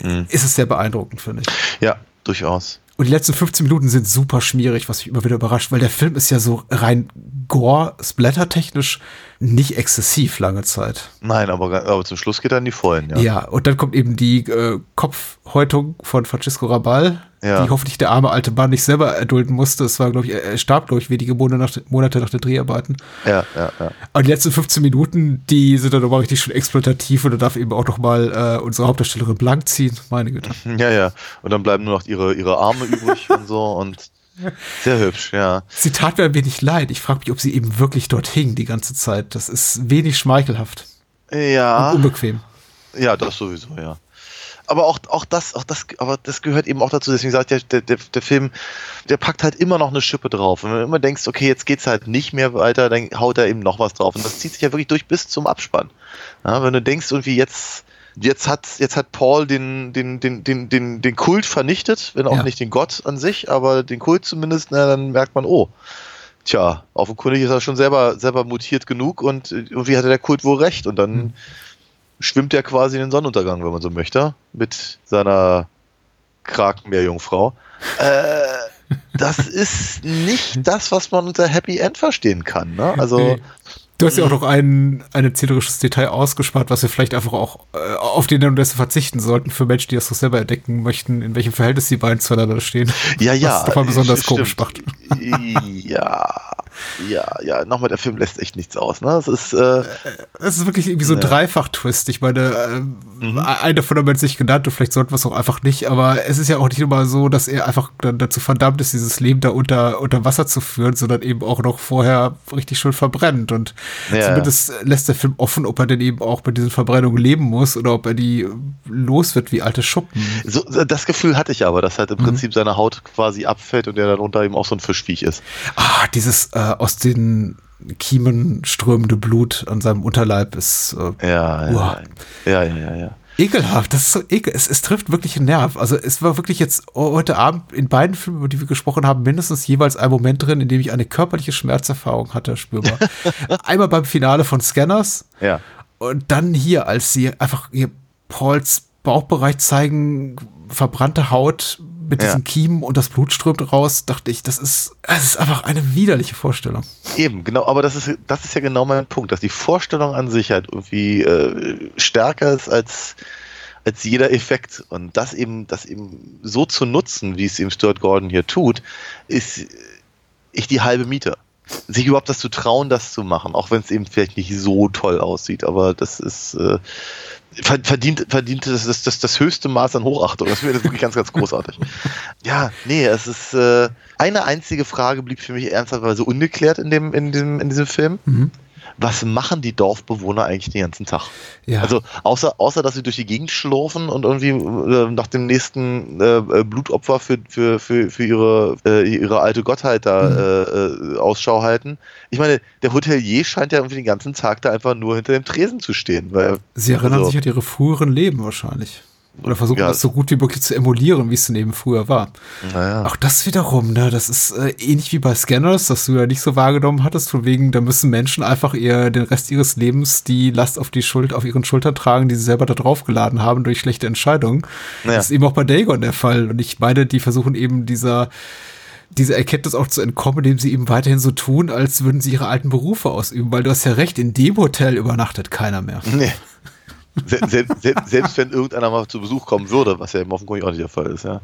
mhm. ist es sehr beeindruckend, finde ich. Ja, durchaus. Und die letzten 15 Minuten sind super schmierig, was mich immer wieder überrascht, weil der Film ist ja so rein Gore-Splatter-technisch nicht exzessiv lange Zeit. Nein, aber, aber zum Schluss geht er in die Vollen, ja. Ja, und dann kommt eben die äh, Kopfhäutung von Francisco Rabal, ja. die hoffentlich der arme alte Mann nicht selber erdulden musste. Es war, glaube ich, er starb, glaube ich, wenige Monate nach, Monate nach den Dreharbeiten. Ja, ja, ja. Aber die letzten 15 Minuten, die sind dann nochmal richtig schön exploitativ und da darf eben auch noch mal äh, unsere Hauptdarstellerin blank ziehen. Meine Güte. Ja, ja. Und dann bleiben nur noch ihre, ihre Arme übrig und so und sehr hübsch, ja. Sie tat mir ein wenig leid. Ich frage mich, ob sie eben wirklich dort hing die ganze Zeit. Das ist wenig schmeichelhaft. Ja. Und unbequem. Ja, das sowieso, ja. Aber auch, auch das, auch das, aber das gehört eben auch dazu. Deswegen sagt der, der, der, der Film, der packt halt immer noch eine Schippe drauf. Und wenn du immer denkst, okay, jetzt geht's halt nicht mehr weiter, dann haut er eben noch was drauf. Und das zieht sich ja wirklich durch bis zum Abspann. Ja, wenn du denkst, irgendwie jetzt, Jetzt hat, jetzt hat Paul den, den, den, den, den, den Kult vernichtet, wenn auch ja. nicht den Gott an sich, aber den Kult zumindest, na, dann merkt man, oh, tja, offenkundig ist er schon selber, selber mutiert genug und irgendwie hatte der Kult wohl recht und dann mhm. Schwimmt er quasi in den Sonnenuntergang, wenn man so möchte, mit seiner Krakenmeerjungfrau. Äh, das ist nicht das, was man unter Happy End verstehen kann. Ne? Also Du hast ja auch noch ein, ein erzählerisches Detail ausgespart, was wir vielleicht einfach auch äh, auf die Nennung dessen verzichten sollten für Menschen, die das so selber entdecken möchten, in welchem Verhältnis die beiden zueinander stehen. Ja, ja. Was nochmal besonders stimmt. komisch macht. Ja, ja, ja. Nochmal, der Film lässt echt nichts aus. Ne? Es ist, äh, es ist wirklich irgendwie so ein ja. Dreifach-Twist. Ich meine, äh, mhm. einer haben wir jetzt nicht genannt und vielleicht sollten wir es auch einfach nicht, aber es ist ja auch nicht immer so, dass er einfach dann dazu verdammt ist, dieses Leben da unter, unter Wasser zu führen, sondern eben auch noch vorher richtig schön verbrennt und ja. Zumindest lässt der Film offen, ob er denn eben auch bei diesen Verbrennungen leben muss oder ob er die los wird wie alte Schuppen. So, das Gefühl hatte ich aber, dass halt im mhm. Prinzip seine Haut quasi abfällt und er dann unter ihm auch so ein Fischviech ist. Ah, dieses äh, aus den Kiemen strömende Blut an seinem Unterleib ist. Äh, ja, ja, ja, ja, ja, ja ekelhaft. Das ist so ekel. Es, es trifft wirklich einen Nerv. Also es war wirklich jetzt heute Abend in beiden Filmen, über die wir gesprochen haben, mindestens jeweils ein Moment drin, in dem ich eine körperliche Schmerzerfahrung hatte, spürbar. Einmal beim Finale von Scanners. Ja. Und dann hier, als sie einfach ihr Pauls Bauchbereich zeigen, verbrannte Haut mit ja. diesen Kiemen und das Blut strömt raus, dachte ich, das ist, das ist einfach eine widerliche Vorstellung. Eben, genau, aber das ist, das ist ja genau mein Punkt, dass die Vorstellung an sich halt irgendwie äh, stärker ist als, als jeder Effekt. Und das eben, das eben so zu nutzen, wie es eben Stuart Gordon hier tut, ist ich die halbe Miete. Sich überhaupt das zu trauen, das zu machen, auch wenn es eben vielleicht nicht so toll aussieht, aber das ist, äh, verdient, verdient das, das, das, das höchste Maß an Hochachtung. Das wäre wirklich ganz, ganz großartig. ja, nee, es ist äh, eine einzige Frage blieb für mich ernsthaft ungeklärt in dem, in dem, in diesem Film. Mhm. Was machen die Dorfbewohner eigentlich den ganzen Tag? Ja. Also außer, außer dass sie durch die Gegend schlurfen und irgendwie äh, nach dem nächsten äh, äh Blutopfer für, für, für, für ihre, äh, ihre alte Gottheit da Mhm. äh, äh, Ausschau halten. Ich meine, der Hotelier scheint ja irgendwie den ganzen Tag da einfach nur hinter dem Tresen zu stehen. Weil, Sie erinnern also- sich an ihre früheren Leben wahrscheinlich. Oder versuchen Ja. das so gut wie möglich zu emulieren, wie es denn eben früher war. Naja. Auch das wiederum, ne, das ist äh, ähnlich wie bei Scanners, das du ja nicht so wahrgenommen hattest, von wegen, da müssen Menschen einfach ihr den Rest ihres Lebens die Last auf die Schuld, auf ihren Schultern tragen, die sie selber da draufgeladen haben durch schlechte Entscheidungen. Naja. Das ist eben auch bei Dagon der Fall. Und ich meine, die versuchen eben dieser diese Erkenntnis auch zu entkommen, indem sie eben weiterhin so tun, als würden sie ihre alten Berufe ausüben, weil du hast ja recht, in dem Hotel übernachtet keiner mehr. Nee. Se se se selbst wenn irgendeiner mal zu Besuch kommen würde, was ja offenkundig auch nicht der Fall ist, ja.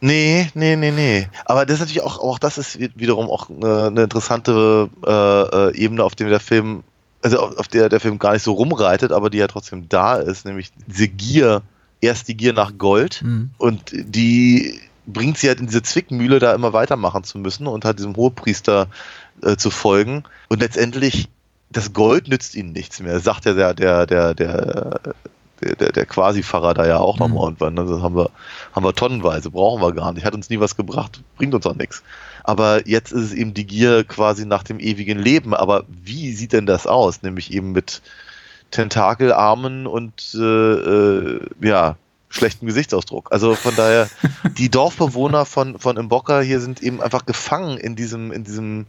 Nee, nee, nee, nee. Aber das ist natürlich auch, auch das ist wiederum auch eine, eine interessante äh, äh, Ebene, auf der der Film, also auf, auf der der Film gar nicht so rumreitet, aber die ja trotzdem da ist, nämlich diese Gier, erst die Gier nach Gold Mhm. und die bringt sie halt in diese Zwickmühle, da immer weitermachen zu müssen und halt diesem Hohepriester äh, zu folgen. Und letztendlich, das Gold nützt ihnen nichts mehr. Sagt ja der, der, der, der, der, der, der Quasi-Pfarrer da ja auch Mhm. nochmal irgendwann. ne? Das haben wir, haben wir tonnenweise, brauchen wir gar nicht. Hat uns nie was gebracht, bringt uns auch nichts. Aber jetzt ist es eben die Gier quasi nach dem ewigen Leben. Aber wie sieht denn das aus? Nämlich eben mit Tentakelarmen und äh, äh, ja, schlechtem Gesichtsausdruck. Also von daher, die Dorfbewohner von, von Mboka hier sind eben einfach gefangen in diesem, in diesem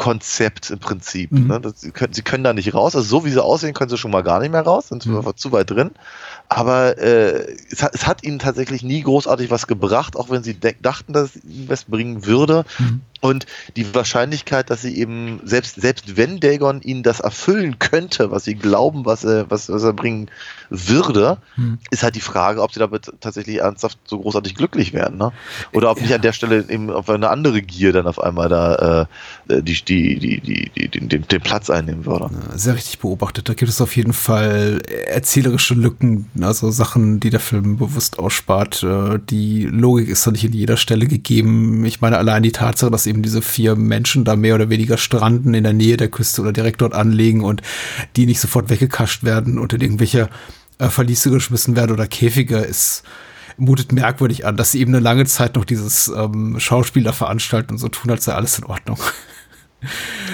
Kultkonzept im Prinzip. Mhm. Ne? Das, sie, können, sie können da nicht raus. Also so wie sie aussehen, können sie schon mal gar nicht mehr raus, sind Mhm. einfach zu weit drin. Aber äh, es, hat, es hat ihnen tatsächlich nie großartig was gebracht, auch wenn sie dachten, dass es ihnen was bringen würde. Mhm. Und die Wahrscheinlichkeit, dass sie eben, selbst, selbst wenn Dagon ihnen das erfüllen könnte, was sie glauben, was er, was, was er bringen würde, Hm. ist halt die Frage, ob sie damit tatsächlich ernsthaft so großartig glücklich werden, ne? Oder ob nicht an der Stelle eben auf eine andere Gier dann auf einmal da äh, die, die, die, die, die, den, den, den Platz einnehmen würde. Sehr richtig beobachtet. Da gibt es auf jeden Fall erzählerische Lücken, also Sachen, die der Film bewusst ausspart. Äh, Die Logik ist da nicht in jeder Stelle gegeben. Ich meine, allein die Tatsache, dass eben diese vier Menschen da mehr oder weniger stranden in der Nähe der Küste oder direkt dort anlegen und die nicht sofort weggekascht werden und in irgendwelche äh, Verliese geschmissen werden oder Käfige, ist mutet merkwürdig an, dass sie eben eine lange Zeit noch dieses ähm, Schauspieler veranstalten und so tun, als sei alles in Ordnung.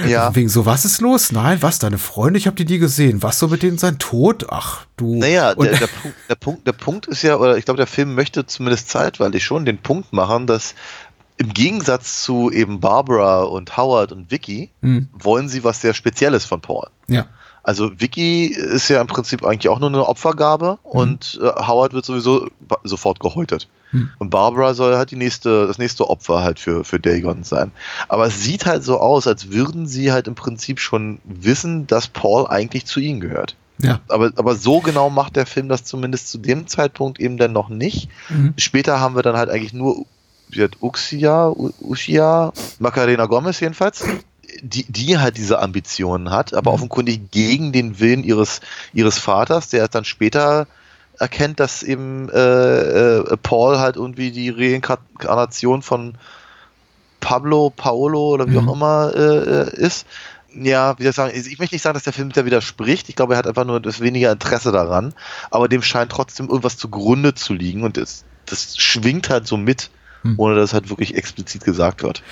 Ja. Wegen so, was ist los? Nein, was, deine Freunde, ich habe die nie gesehen. Was so mit denen sein Tod? Ach, du. Naja, der, der, Punkt, der, Punkt, der Punkt ist ja, oder ich glaube, der Film möchte zumindest zeitweilig schon den Punkt machen, dass im Gegensatz zu eben Barbara und Howard und Vicky Hm, wollen sie was sehr Spezielles von Paul. ja. Also Vicky ist ja im Prinzip eigentlich auch nur eine Opfergabe und äh, Howard wird sowieso sofort gehäutet. Hm. Und Barbara soll halt die nächste, das nächste Opfer halt für, für Dagon sein. Aber es sieht halt so aus, als würden sie halt im Prinzip schon wissen, dass Paul eigentlich zu ihnen gehört. Ja. Aber, aber so genau macht der Film das zumindest zu dem Zeitpunkt eben dann noch nicht. Mhm. Später haben wir dann halt eigentlich nur hat Uxia, Uxia, Macarena Gomez jedenfalls, die, die halt diese Ambitionen hat, aber Mhm. offenkundig gegen den Willen ihres, ihres Vaters, der dann später erkennt, dass eben äh, äh, Paul halt irgendwie die Reinkarnation von Pablo, Paolo oder wie Mhm. auch immer äh, äh, ist. Ja, wie soll ich sagen, ich möchte nicht sagen, dass der Film da widerspricht. Ich glaube, er hat einfach nur das weniger Interesse daran. Aber dem scheint trotzdem irgendwas zugrunde zu liegen und das, das schwingt halt so mit. Ohne dass es halt wirklich explizit gesagt wird.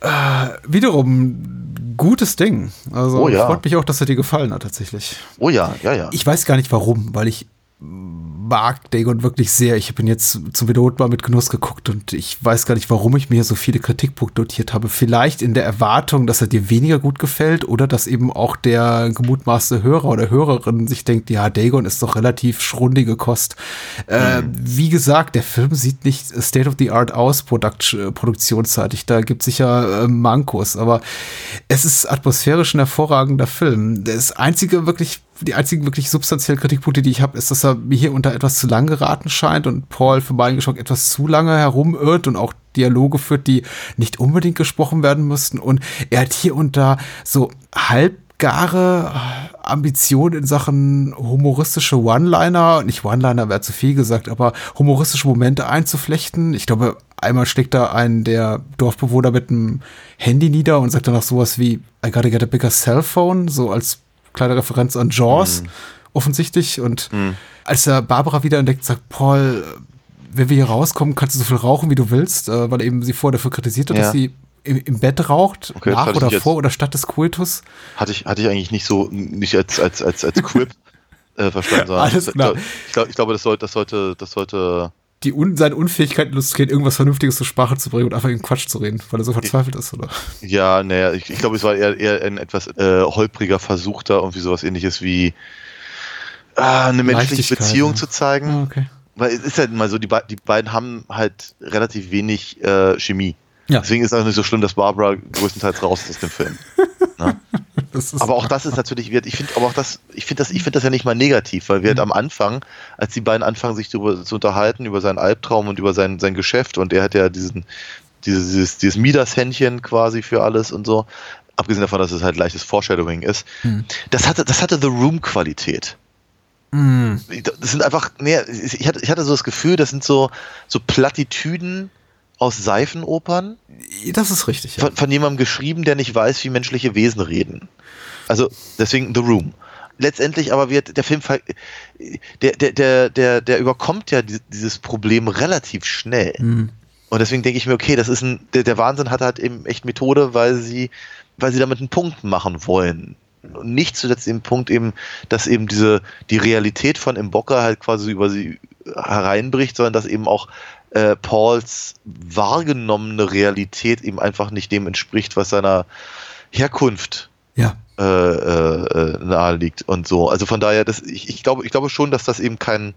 Äh, wiederum, gutes Ding. Also Oh ja. freut mich auch, dass er dir gefallen hat, tatsächlich. Oh ja, ja, ja. Ich weiß gar nicht warum, weil ich mag Dagon wirklich sehr. Ich habe ihn jetzt zum wiederholten Mal mit Genuss geguckt und ich weiß gar nicht, warum ich mir so viele Kritikpunkte notiert habe. Vielleicht in der Erwartung, dass er dir weniger gut gefällt oder dass eben auch der gemutmaßte Hörer oder Hörerin sich denkt, ja, Dagon ist doch relativ schrundige Kost. Äh, wie gesagt, der Film sieht nicht State of the Art aus, Produkt produktionsseitig. Da gibt es sicher äh, Mankos, aber es ist atmosphärisch ein hervorragender Film. Das einzige wirklich die einzigen wirklich substanziellen Kritikpunkte, die ich habe, ist, dass er mir hier unter etwas zu lang geraten scheint und Paul für meinen Geschmack etwas zu lange herumirrt und auch Dialoge führt, die nicht unbedingt gesprochen werden müssten. Und er hat hier und da so halbgare Ambitionen in Sachen humoristische One-Liner, nicht One-Liner wäre zu viel gesagt, aber humoristische Momente einzuflechten. Ich glaube, einmal schlägt da ein der Dorfbewohner mit einem Handy nieder und sagt dann auch sowas wie I gotta get a bigger cell phone, so als kleine Referenz an Jaws, mhm. offensichtlich. Und mhm. als er Barbara wieder entdeckt, sagt Paul, wenn wir hier rauskommen, kannst du so viel rauchen, wie du willst, äh, weil eben sie vorher dafür kritisiert hat, ja. dass sie im, im, Bett raucht, okay, nach oder vor oder statt des Coitus. Hatte ich, hatte ich eigentlich nicht so, nicht als, als, als, als Quip äh, verstanden, sondern Alles klar. Ich, glaub, ich glaube, das sollte, das sollte, das sollte die un seine Unfähigkeit illustriert, irgendwas Vernünftiges zur Sprache zu bringen und einfach in Quatsch zu reden, weil er so verzweifelt ist, oder? Ja, naja, ich, ich glaube, es war eher, eher ein etwas äh, holpriger Versuch da, irgendwie sowas ähnliches wie äh, eine menschliche Beziehung ja. zu zeigen. Ah, okay. Weil es ist halt mal so, die, die beiden haben halt relativ wenig äh, Chemie. Ja. Deswegen ist es auch nicht so schlimm, dass Barbara größtenteils raus ist aus dem Film. Ne? aber auch das ist natürlich, ich finde, aber auch das, ich finde das, ich finde das ja nicht mal negativ, weil wir halt mhm. am Anfang, als die beiden anfangen, sich darüber zu unterhalten, über seinen Albtraum und über sein, sein Geschäft und er hat ja diesen, dieses, dieses, dieses Midas-Händchen quasi für alles und so, abgesehen davon, dass es halt leichtes Foreshadowing ist, mhm. das hatte, das hatte The Room-Qualität. Mhm. Das sind einfach, nee, ich hatte, ich hatte so das Gefühl, das sind so, so Plattitüden, aus Seifenopern. Das ist richtig. Ja. Von, von, jemandem geschrieben, der nicht weiß, wie menschliche Wesen reden. Also deswegen The Room. Letztendlich aber wird der Film, der, der, der, der, der überkommt ja dieses Problem relativ schnell. Mhm. Und deswegen denke ich mir, okay, das ist ein, der, der Wahnsinn hat halt eben echt Methode, weil sie, weil sie damit einen Punkt machen wollen. Und nicht zuletzt den Punkt eben, dass eben diese, die Realität von Imbocker halt quasi über sie hereinbricht, sondern dass eben auch äh, Pauls wahrgenommene Realität ihm einfach nicht dem entspricht, was seiner Herkunft ja. äh, äh, nahe liegt und so. Also von daher, das, ich, ich, glaube, ich glaube schon, dass das eben kein,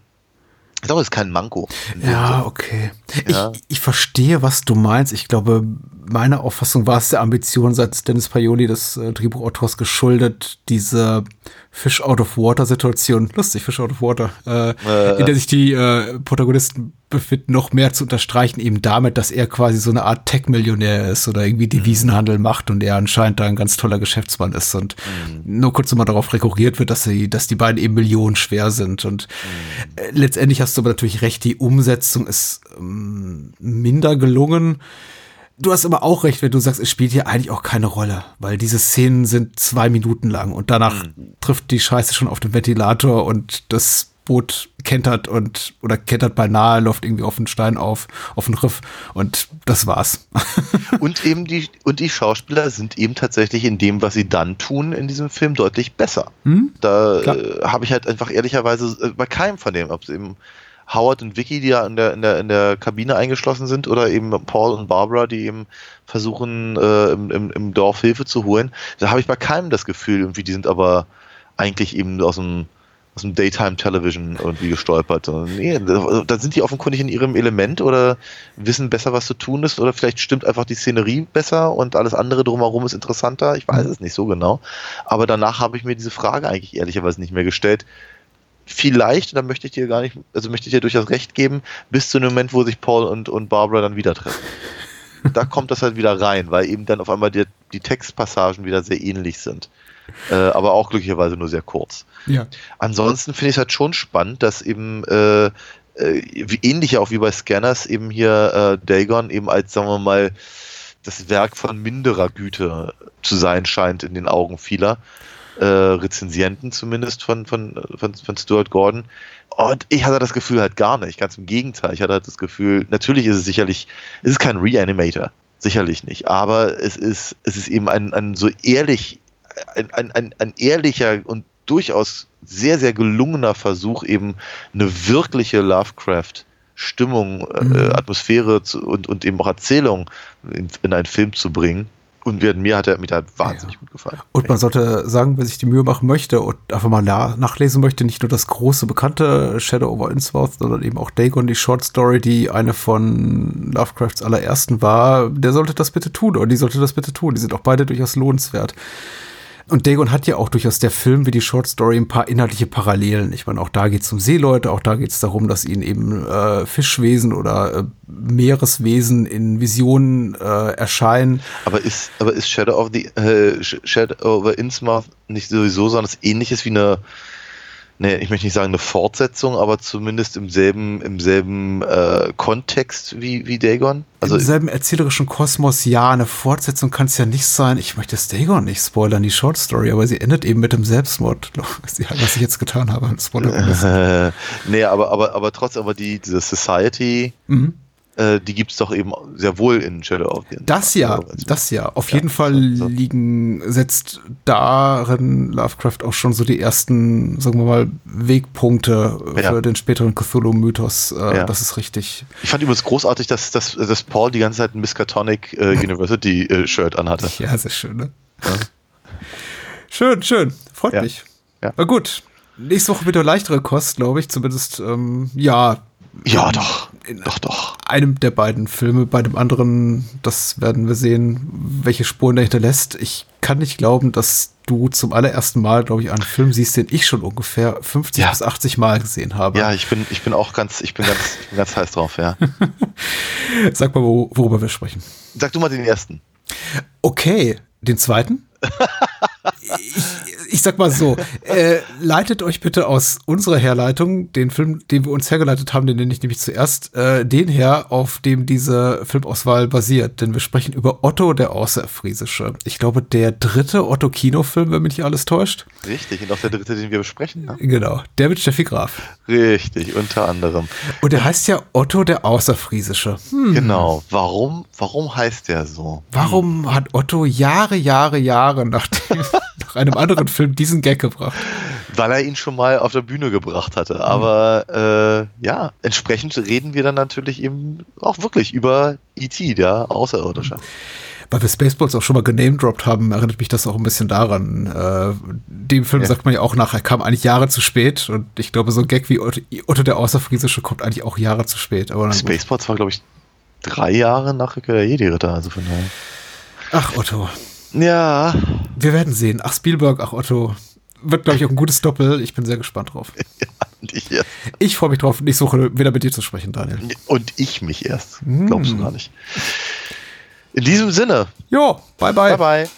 ich glaube, es ist kein Manko. Ja, okay. Ja. Ich, ich verstehe, was du meinst. Ich glaube, meine Auffassung war es der Ambition seit Dennis Paioli des äh, Drehbuchautors geschuldet, diese Fish out of Water Situation, lustig, Fish out of Water, äh, äh, in der sich die äh, Protagonisten befinden, noch mehr zu unterstreichen, eben damit, dass er quasi so eine Art Tech-Millionär ist oder irgendwie Devisenhandel mhm. macht und er anscheinend da ein ganz toller Geschäftsmann ist und mhm. nur kurz mal darauf rekurriert wird, dass sie, dass die beiden eben Millionen schwer sind und mhm. Äh, letztendlich hast du aber natürlich recht, die Umsetzung ist ähm, minder gelungen du hast aber auch recht, wenn du sagst, es spielt hier eigentlich auch keine Rolle, weil diese Szenen sind zwei Minuten lang und danach mhm. trifft die Scheiße schon auf den Ventilator und das Boot kentert und oder kentert beinahe, läuft irgendwie auf den Stein auf, auf den Riff und das war's. und eben die, und die Schauspieler sind eben tatsächlich in dem, was sie dann tun in diesem Film, deutlich besser. Hm? Da äh, habe ich halt einfach ehrlicherweise äh, bei keinem von dem, ob es eben Howard und Vicky, die ja in der, in der, in der Kabine eingeschlossen sind, oder eben Paul und Barbara, die eben versuchen, äh, im, im, im Dorf Hilfe zu holen. Da habe ich bei keinem das Gefühl, irgendwie, die sind aber eigentlich eben aus dem, aus dem Daytime Television irgendwie gestolpert. Nee, da sind die offenkundig in ihrem Element oder wissen besser, was zu tun ist, oder vielleicht stimmt einfach die Szenerie besser und alles andere drumherum ist interessanter. Ich weiß es nicht so genau. Aber danach habe ich mir diese Frage eigentlich ehrlicherweise nicht mehr gestellt vielleicht, da möchte ich dir gar nicht, also möchte ich dir durchaus recht geben, bis zu dem Moment, wo sich Paul und, und Barbara dann wieder treffen. da kommt das halt wieder rein, weil eben dann auf einmal die, die Textpassagen wieder sehr ähnlich sind. Äh, aber auch glücklicherweise nur sehr kurz. Ja. Ansonsten finde ich es halt schon spannend, dass eben äh, äh, wie ähnlich auch wie bei Scanners eben hier äh, Dagon eben als, sagen wir mal, das Werk von minderer Güte zu sein scheint in den Augen vieler äh, Rezensienten zumindest von, von, von, von Stuart Gordon. Und ich hatte das Gefühl halt gar nicht. Ganz im Gegenteil. Ich hatte halt das Gefühl, natürlich ist es sicherlich, es ist kein Reanimator. Sicherlich nicht. Aber es ist, es ist eben ein, ein so ehrlich, ein, ein, ein, ein ehrlicher und durchaus sehr, sehr gelungener Versuch, eben eine wirkliche Lovecraft Stimmung, äh, mhm. Atmosphäre zu, und, und eben auch Erzählung in, in einen Film zu bringen. Und mir hat er mir hat wahnsinnig ja. gut gefallen. Und man sollte sagen, wer sich die Mühe machen möchte und einfach mal nachlesen möchte, nicht nur das große bekannte Shadow over Innsmouth, sondern eben auch Dagon, die Short Story, die eine von Lovecrafts allerersten war, der sollte das bitte tun oder die sollte das bitte tun. Die sind auch beide durchaus lohnenswert. Und Dagon hat ja auch durchaus der Film wie die Short Story ein paar inhaltliche Parallelen. Ich meine, auch da geht es um Seeleute, auch da geht es darum, dass ihnen eben äh, Fischwesen oder äh, Meereswesen in Visionen äh, erscheinen. Aber ist, aber ist Shadow of the äh, Shadow over Innsmouth nicht sowieso so etwas ähnliches wie eine nee, ich möchte nicht sagen eine Fortsetzung, aber zumindest im selben, im selben äh, Kontext wie, wie Dagon. Also Im selben erzählerischen Kosmos, ja, eine Fortsetzung kann es ja nicht sein. Ich möchte das Dagon nicht spoilern, die Short Story, aber sie endet eben mit dem Selbstmord. was ich jetzt getan habe. Spoiler äh, nee, aber, aber, aber trotzdem, aber die, diese Society, mhm äh, die gibt es doch eben sehr wohl in Shadow of the Das ja, das ja. Auf ja, jeden Fall so. liegen, setzt darin Lovecraft auch schon so die ersten, sagen wir mal, Wegpunkte ja. für den späteren Cthulhu-Mythos. Äh, ja. Das ist richtig. Ich fand übrigens großartig, dass, dass, dass Paul die ganze Zeit ein Miskatonic äh, University-Shirt anhatte. Ja, sehr schön, ne? Schön, schön. Freut mich. Ja. Na gut. Nächste Woche wieder leichtere Kost, glaube ich. Zumindest, ähm, ja, ja, doch. Doch, doch. Einem der beiden Filme, bei dem anderen, das werden wir sehen, welche Spuren der hinterlässt. Ich kann nicht glauben, dass du zum allerersten Mal, glaube ich, einen Film siehst, den ich schon ungefähr 50 ja. bis 80 Mal gesehen habe. Ja, ich bin, ich bin auch ganz, ich bin ganz, ich bin ganz heiß drauf, ja. Sag mal, worüber wir sprechen. Sag du mal den ersten. Okay, den zweiten? ich, ich sag mal so, äh, leitet euch bitte aus unserer Herleitung, den Film, den wir uns hergeleitet haben, den nenne ich nämlich zuerst, äh, den her, auf dem diese Filmauswahl basiert. Denn wir sprechen über Otto der Außerfriesische. Ich glaube, der dritte Otto-Kinofilm, wenn mich nicht alles täuscht. Richtig, und auch der dritte, den wir besprechen. Ne? Genau, der mit Steffi Graf. Richtig, unter anderem. Und der heißt ja Otto der Außerfriesische. Hm. Genau, warum, warum heißt der so? Warum hm. hat Otto Jahre, Jahre, Jahre nach, dem, nach einem anderen Film diesen Gag gebracht? Weil er ihn schon mal auf der Bühne gebracht hatte. Aber äh, ja, entsprechend reden wir dann natürlich eben auch wirklich über E.T., der Außerirdische. Weil wir Spaceballs auch schon mal genamedroppt haben, erinnert mich das auch ein bisschen daran. Äh, dem Film ja. sagt man ja auch nach, er kam eigentlich Jahre zu spät. Und ich glaube, so ein Gag wie Otto, Otto der Außerfriesische kommt eigentlich auch Jahre zu spät. Aber Spaceballs war, glaube ich, drei Jahre nach Rückkehr der Jedi-Ritter. Also von daher. Ach, Otto. Ja. Wir werden sehen. Ach, Spielberg, ach, Otto. Wird, glaube ich, auch ein gutes Doppel. Ich bin sehr gespannt drauf. Ja, ich freue mich drauf, nächste Woche wieder mit dir zu sprechen, Daniel. Und ich mich erst. Glaubst du hm. gar nicht. In diesem Sinne. Jo, bye bye. Bye bye.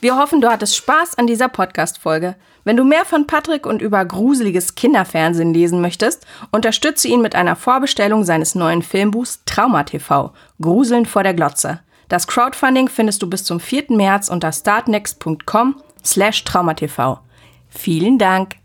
Wir hoffen, du hattest Spaß an dieser Podcast-Folge. Wenn du mehr von Patrick und über gruseliges Kinderfernsehen lesen möchtest, unterstütze ihn mit einer Vorbestellung seines neuen Filmbuchs Trauma TV Gruseln vor der Glotze. Das Crowdfunding findest du bis zum 4. März unter startnext.com slash traumatv. Vielen Dank!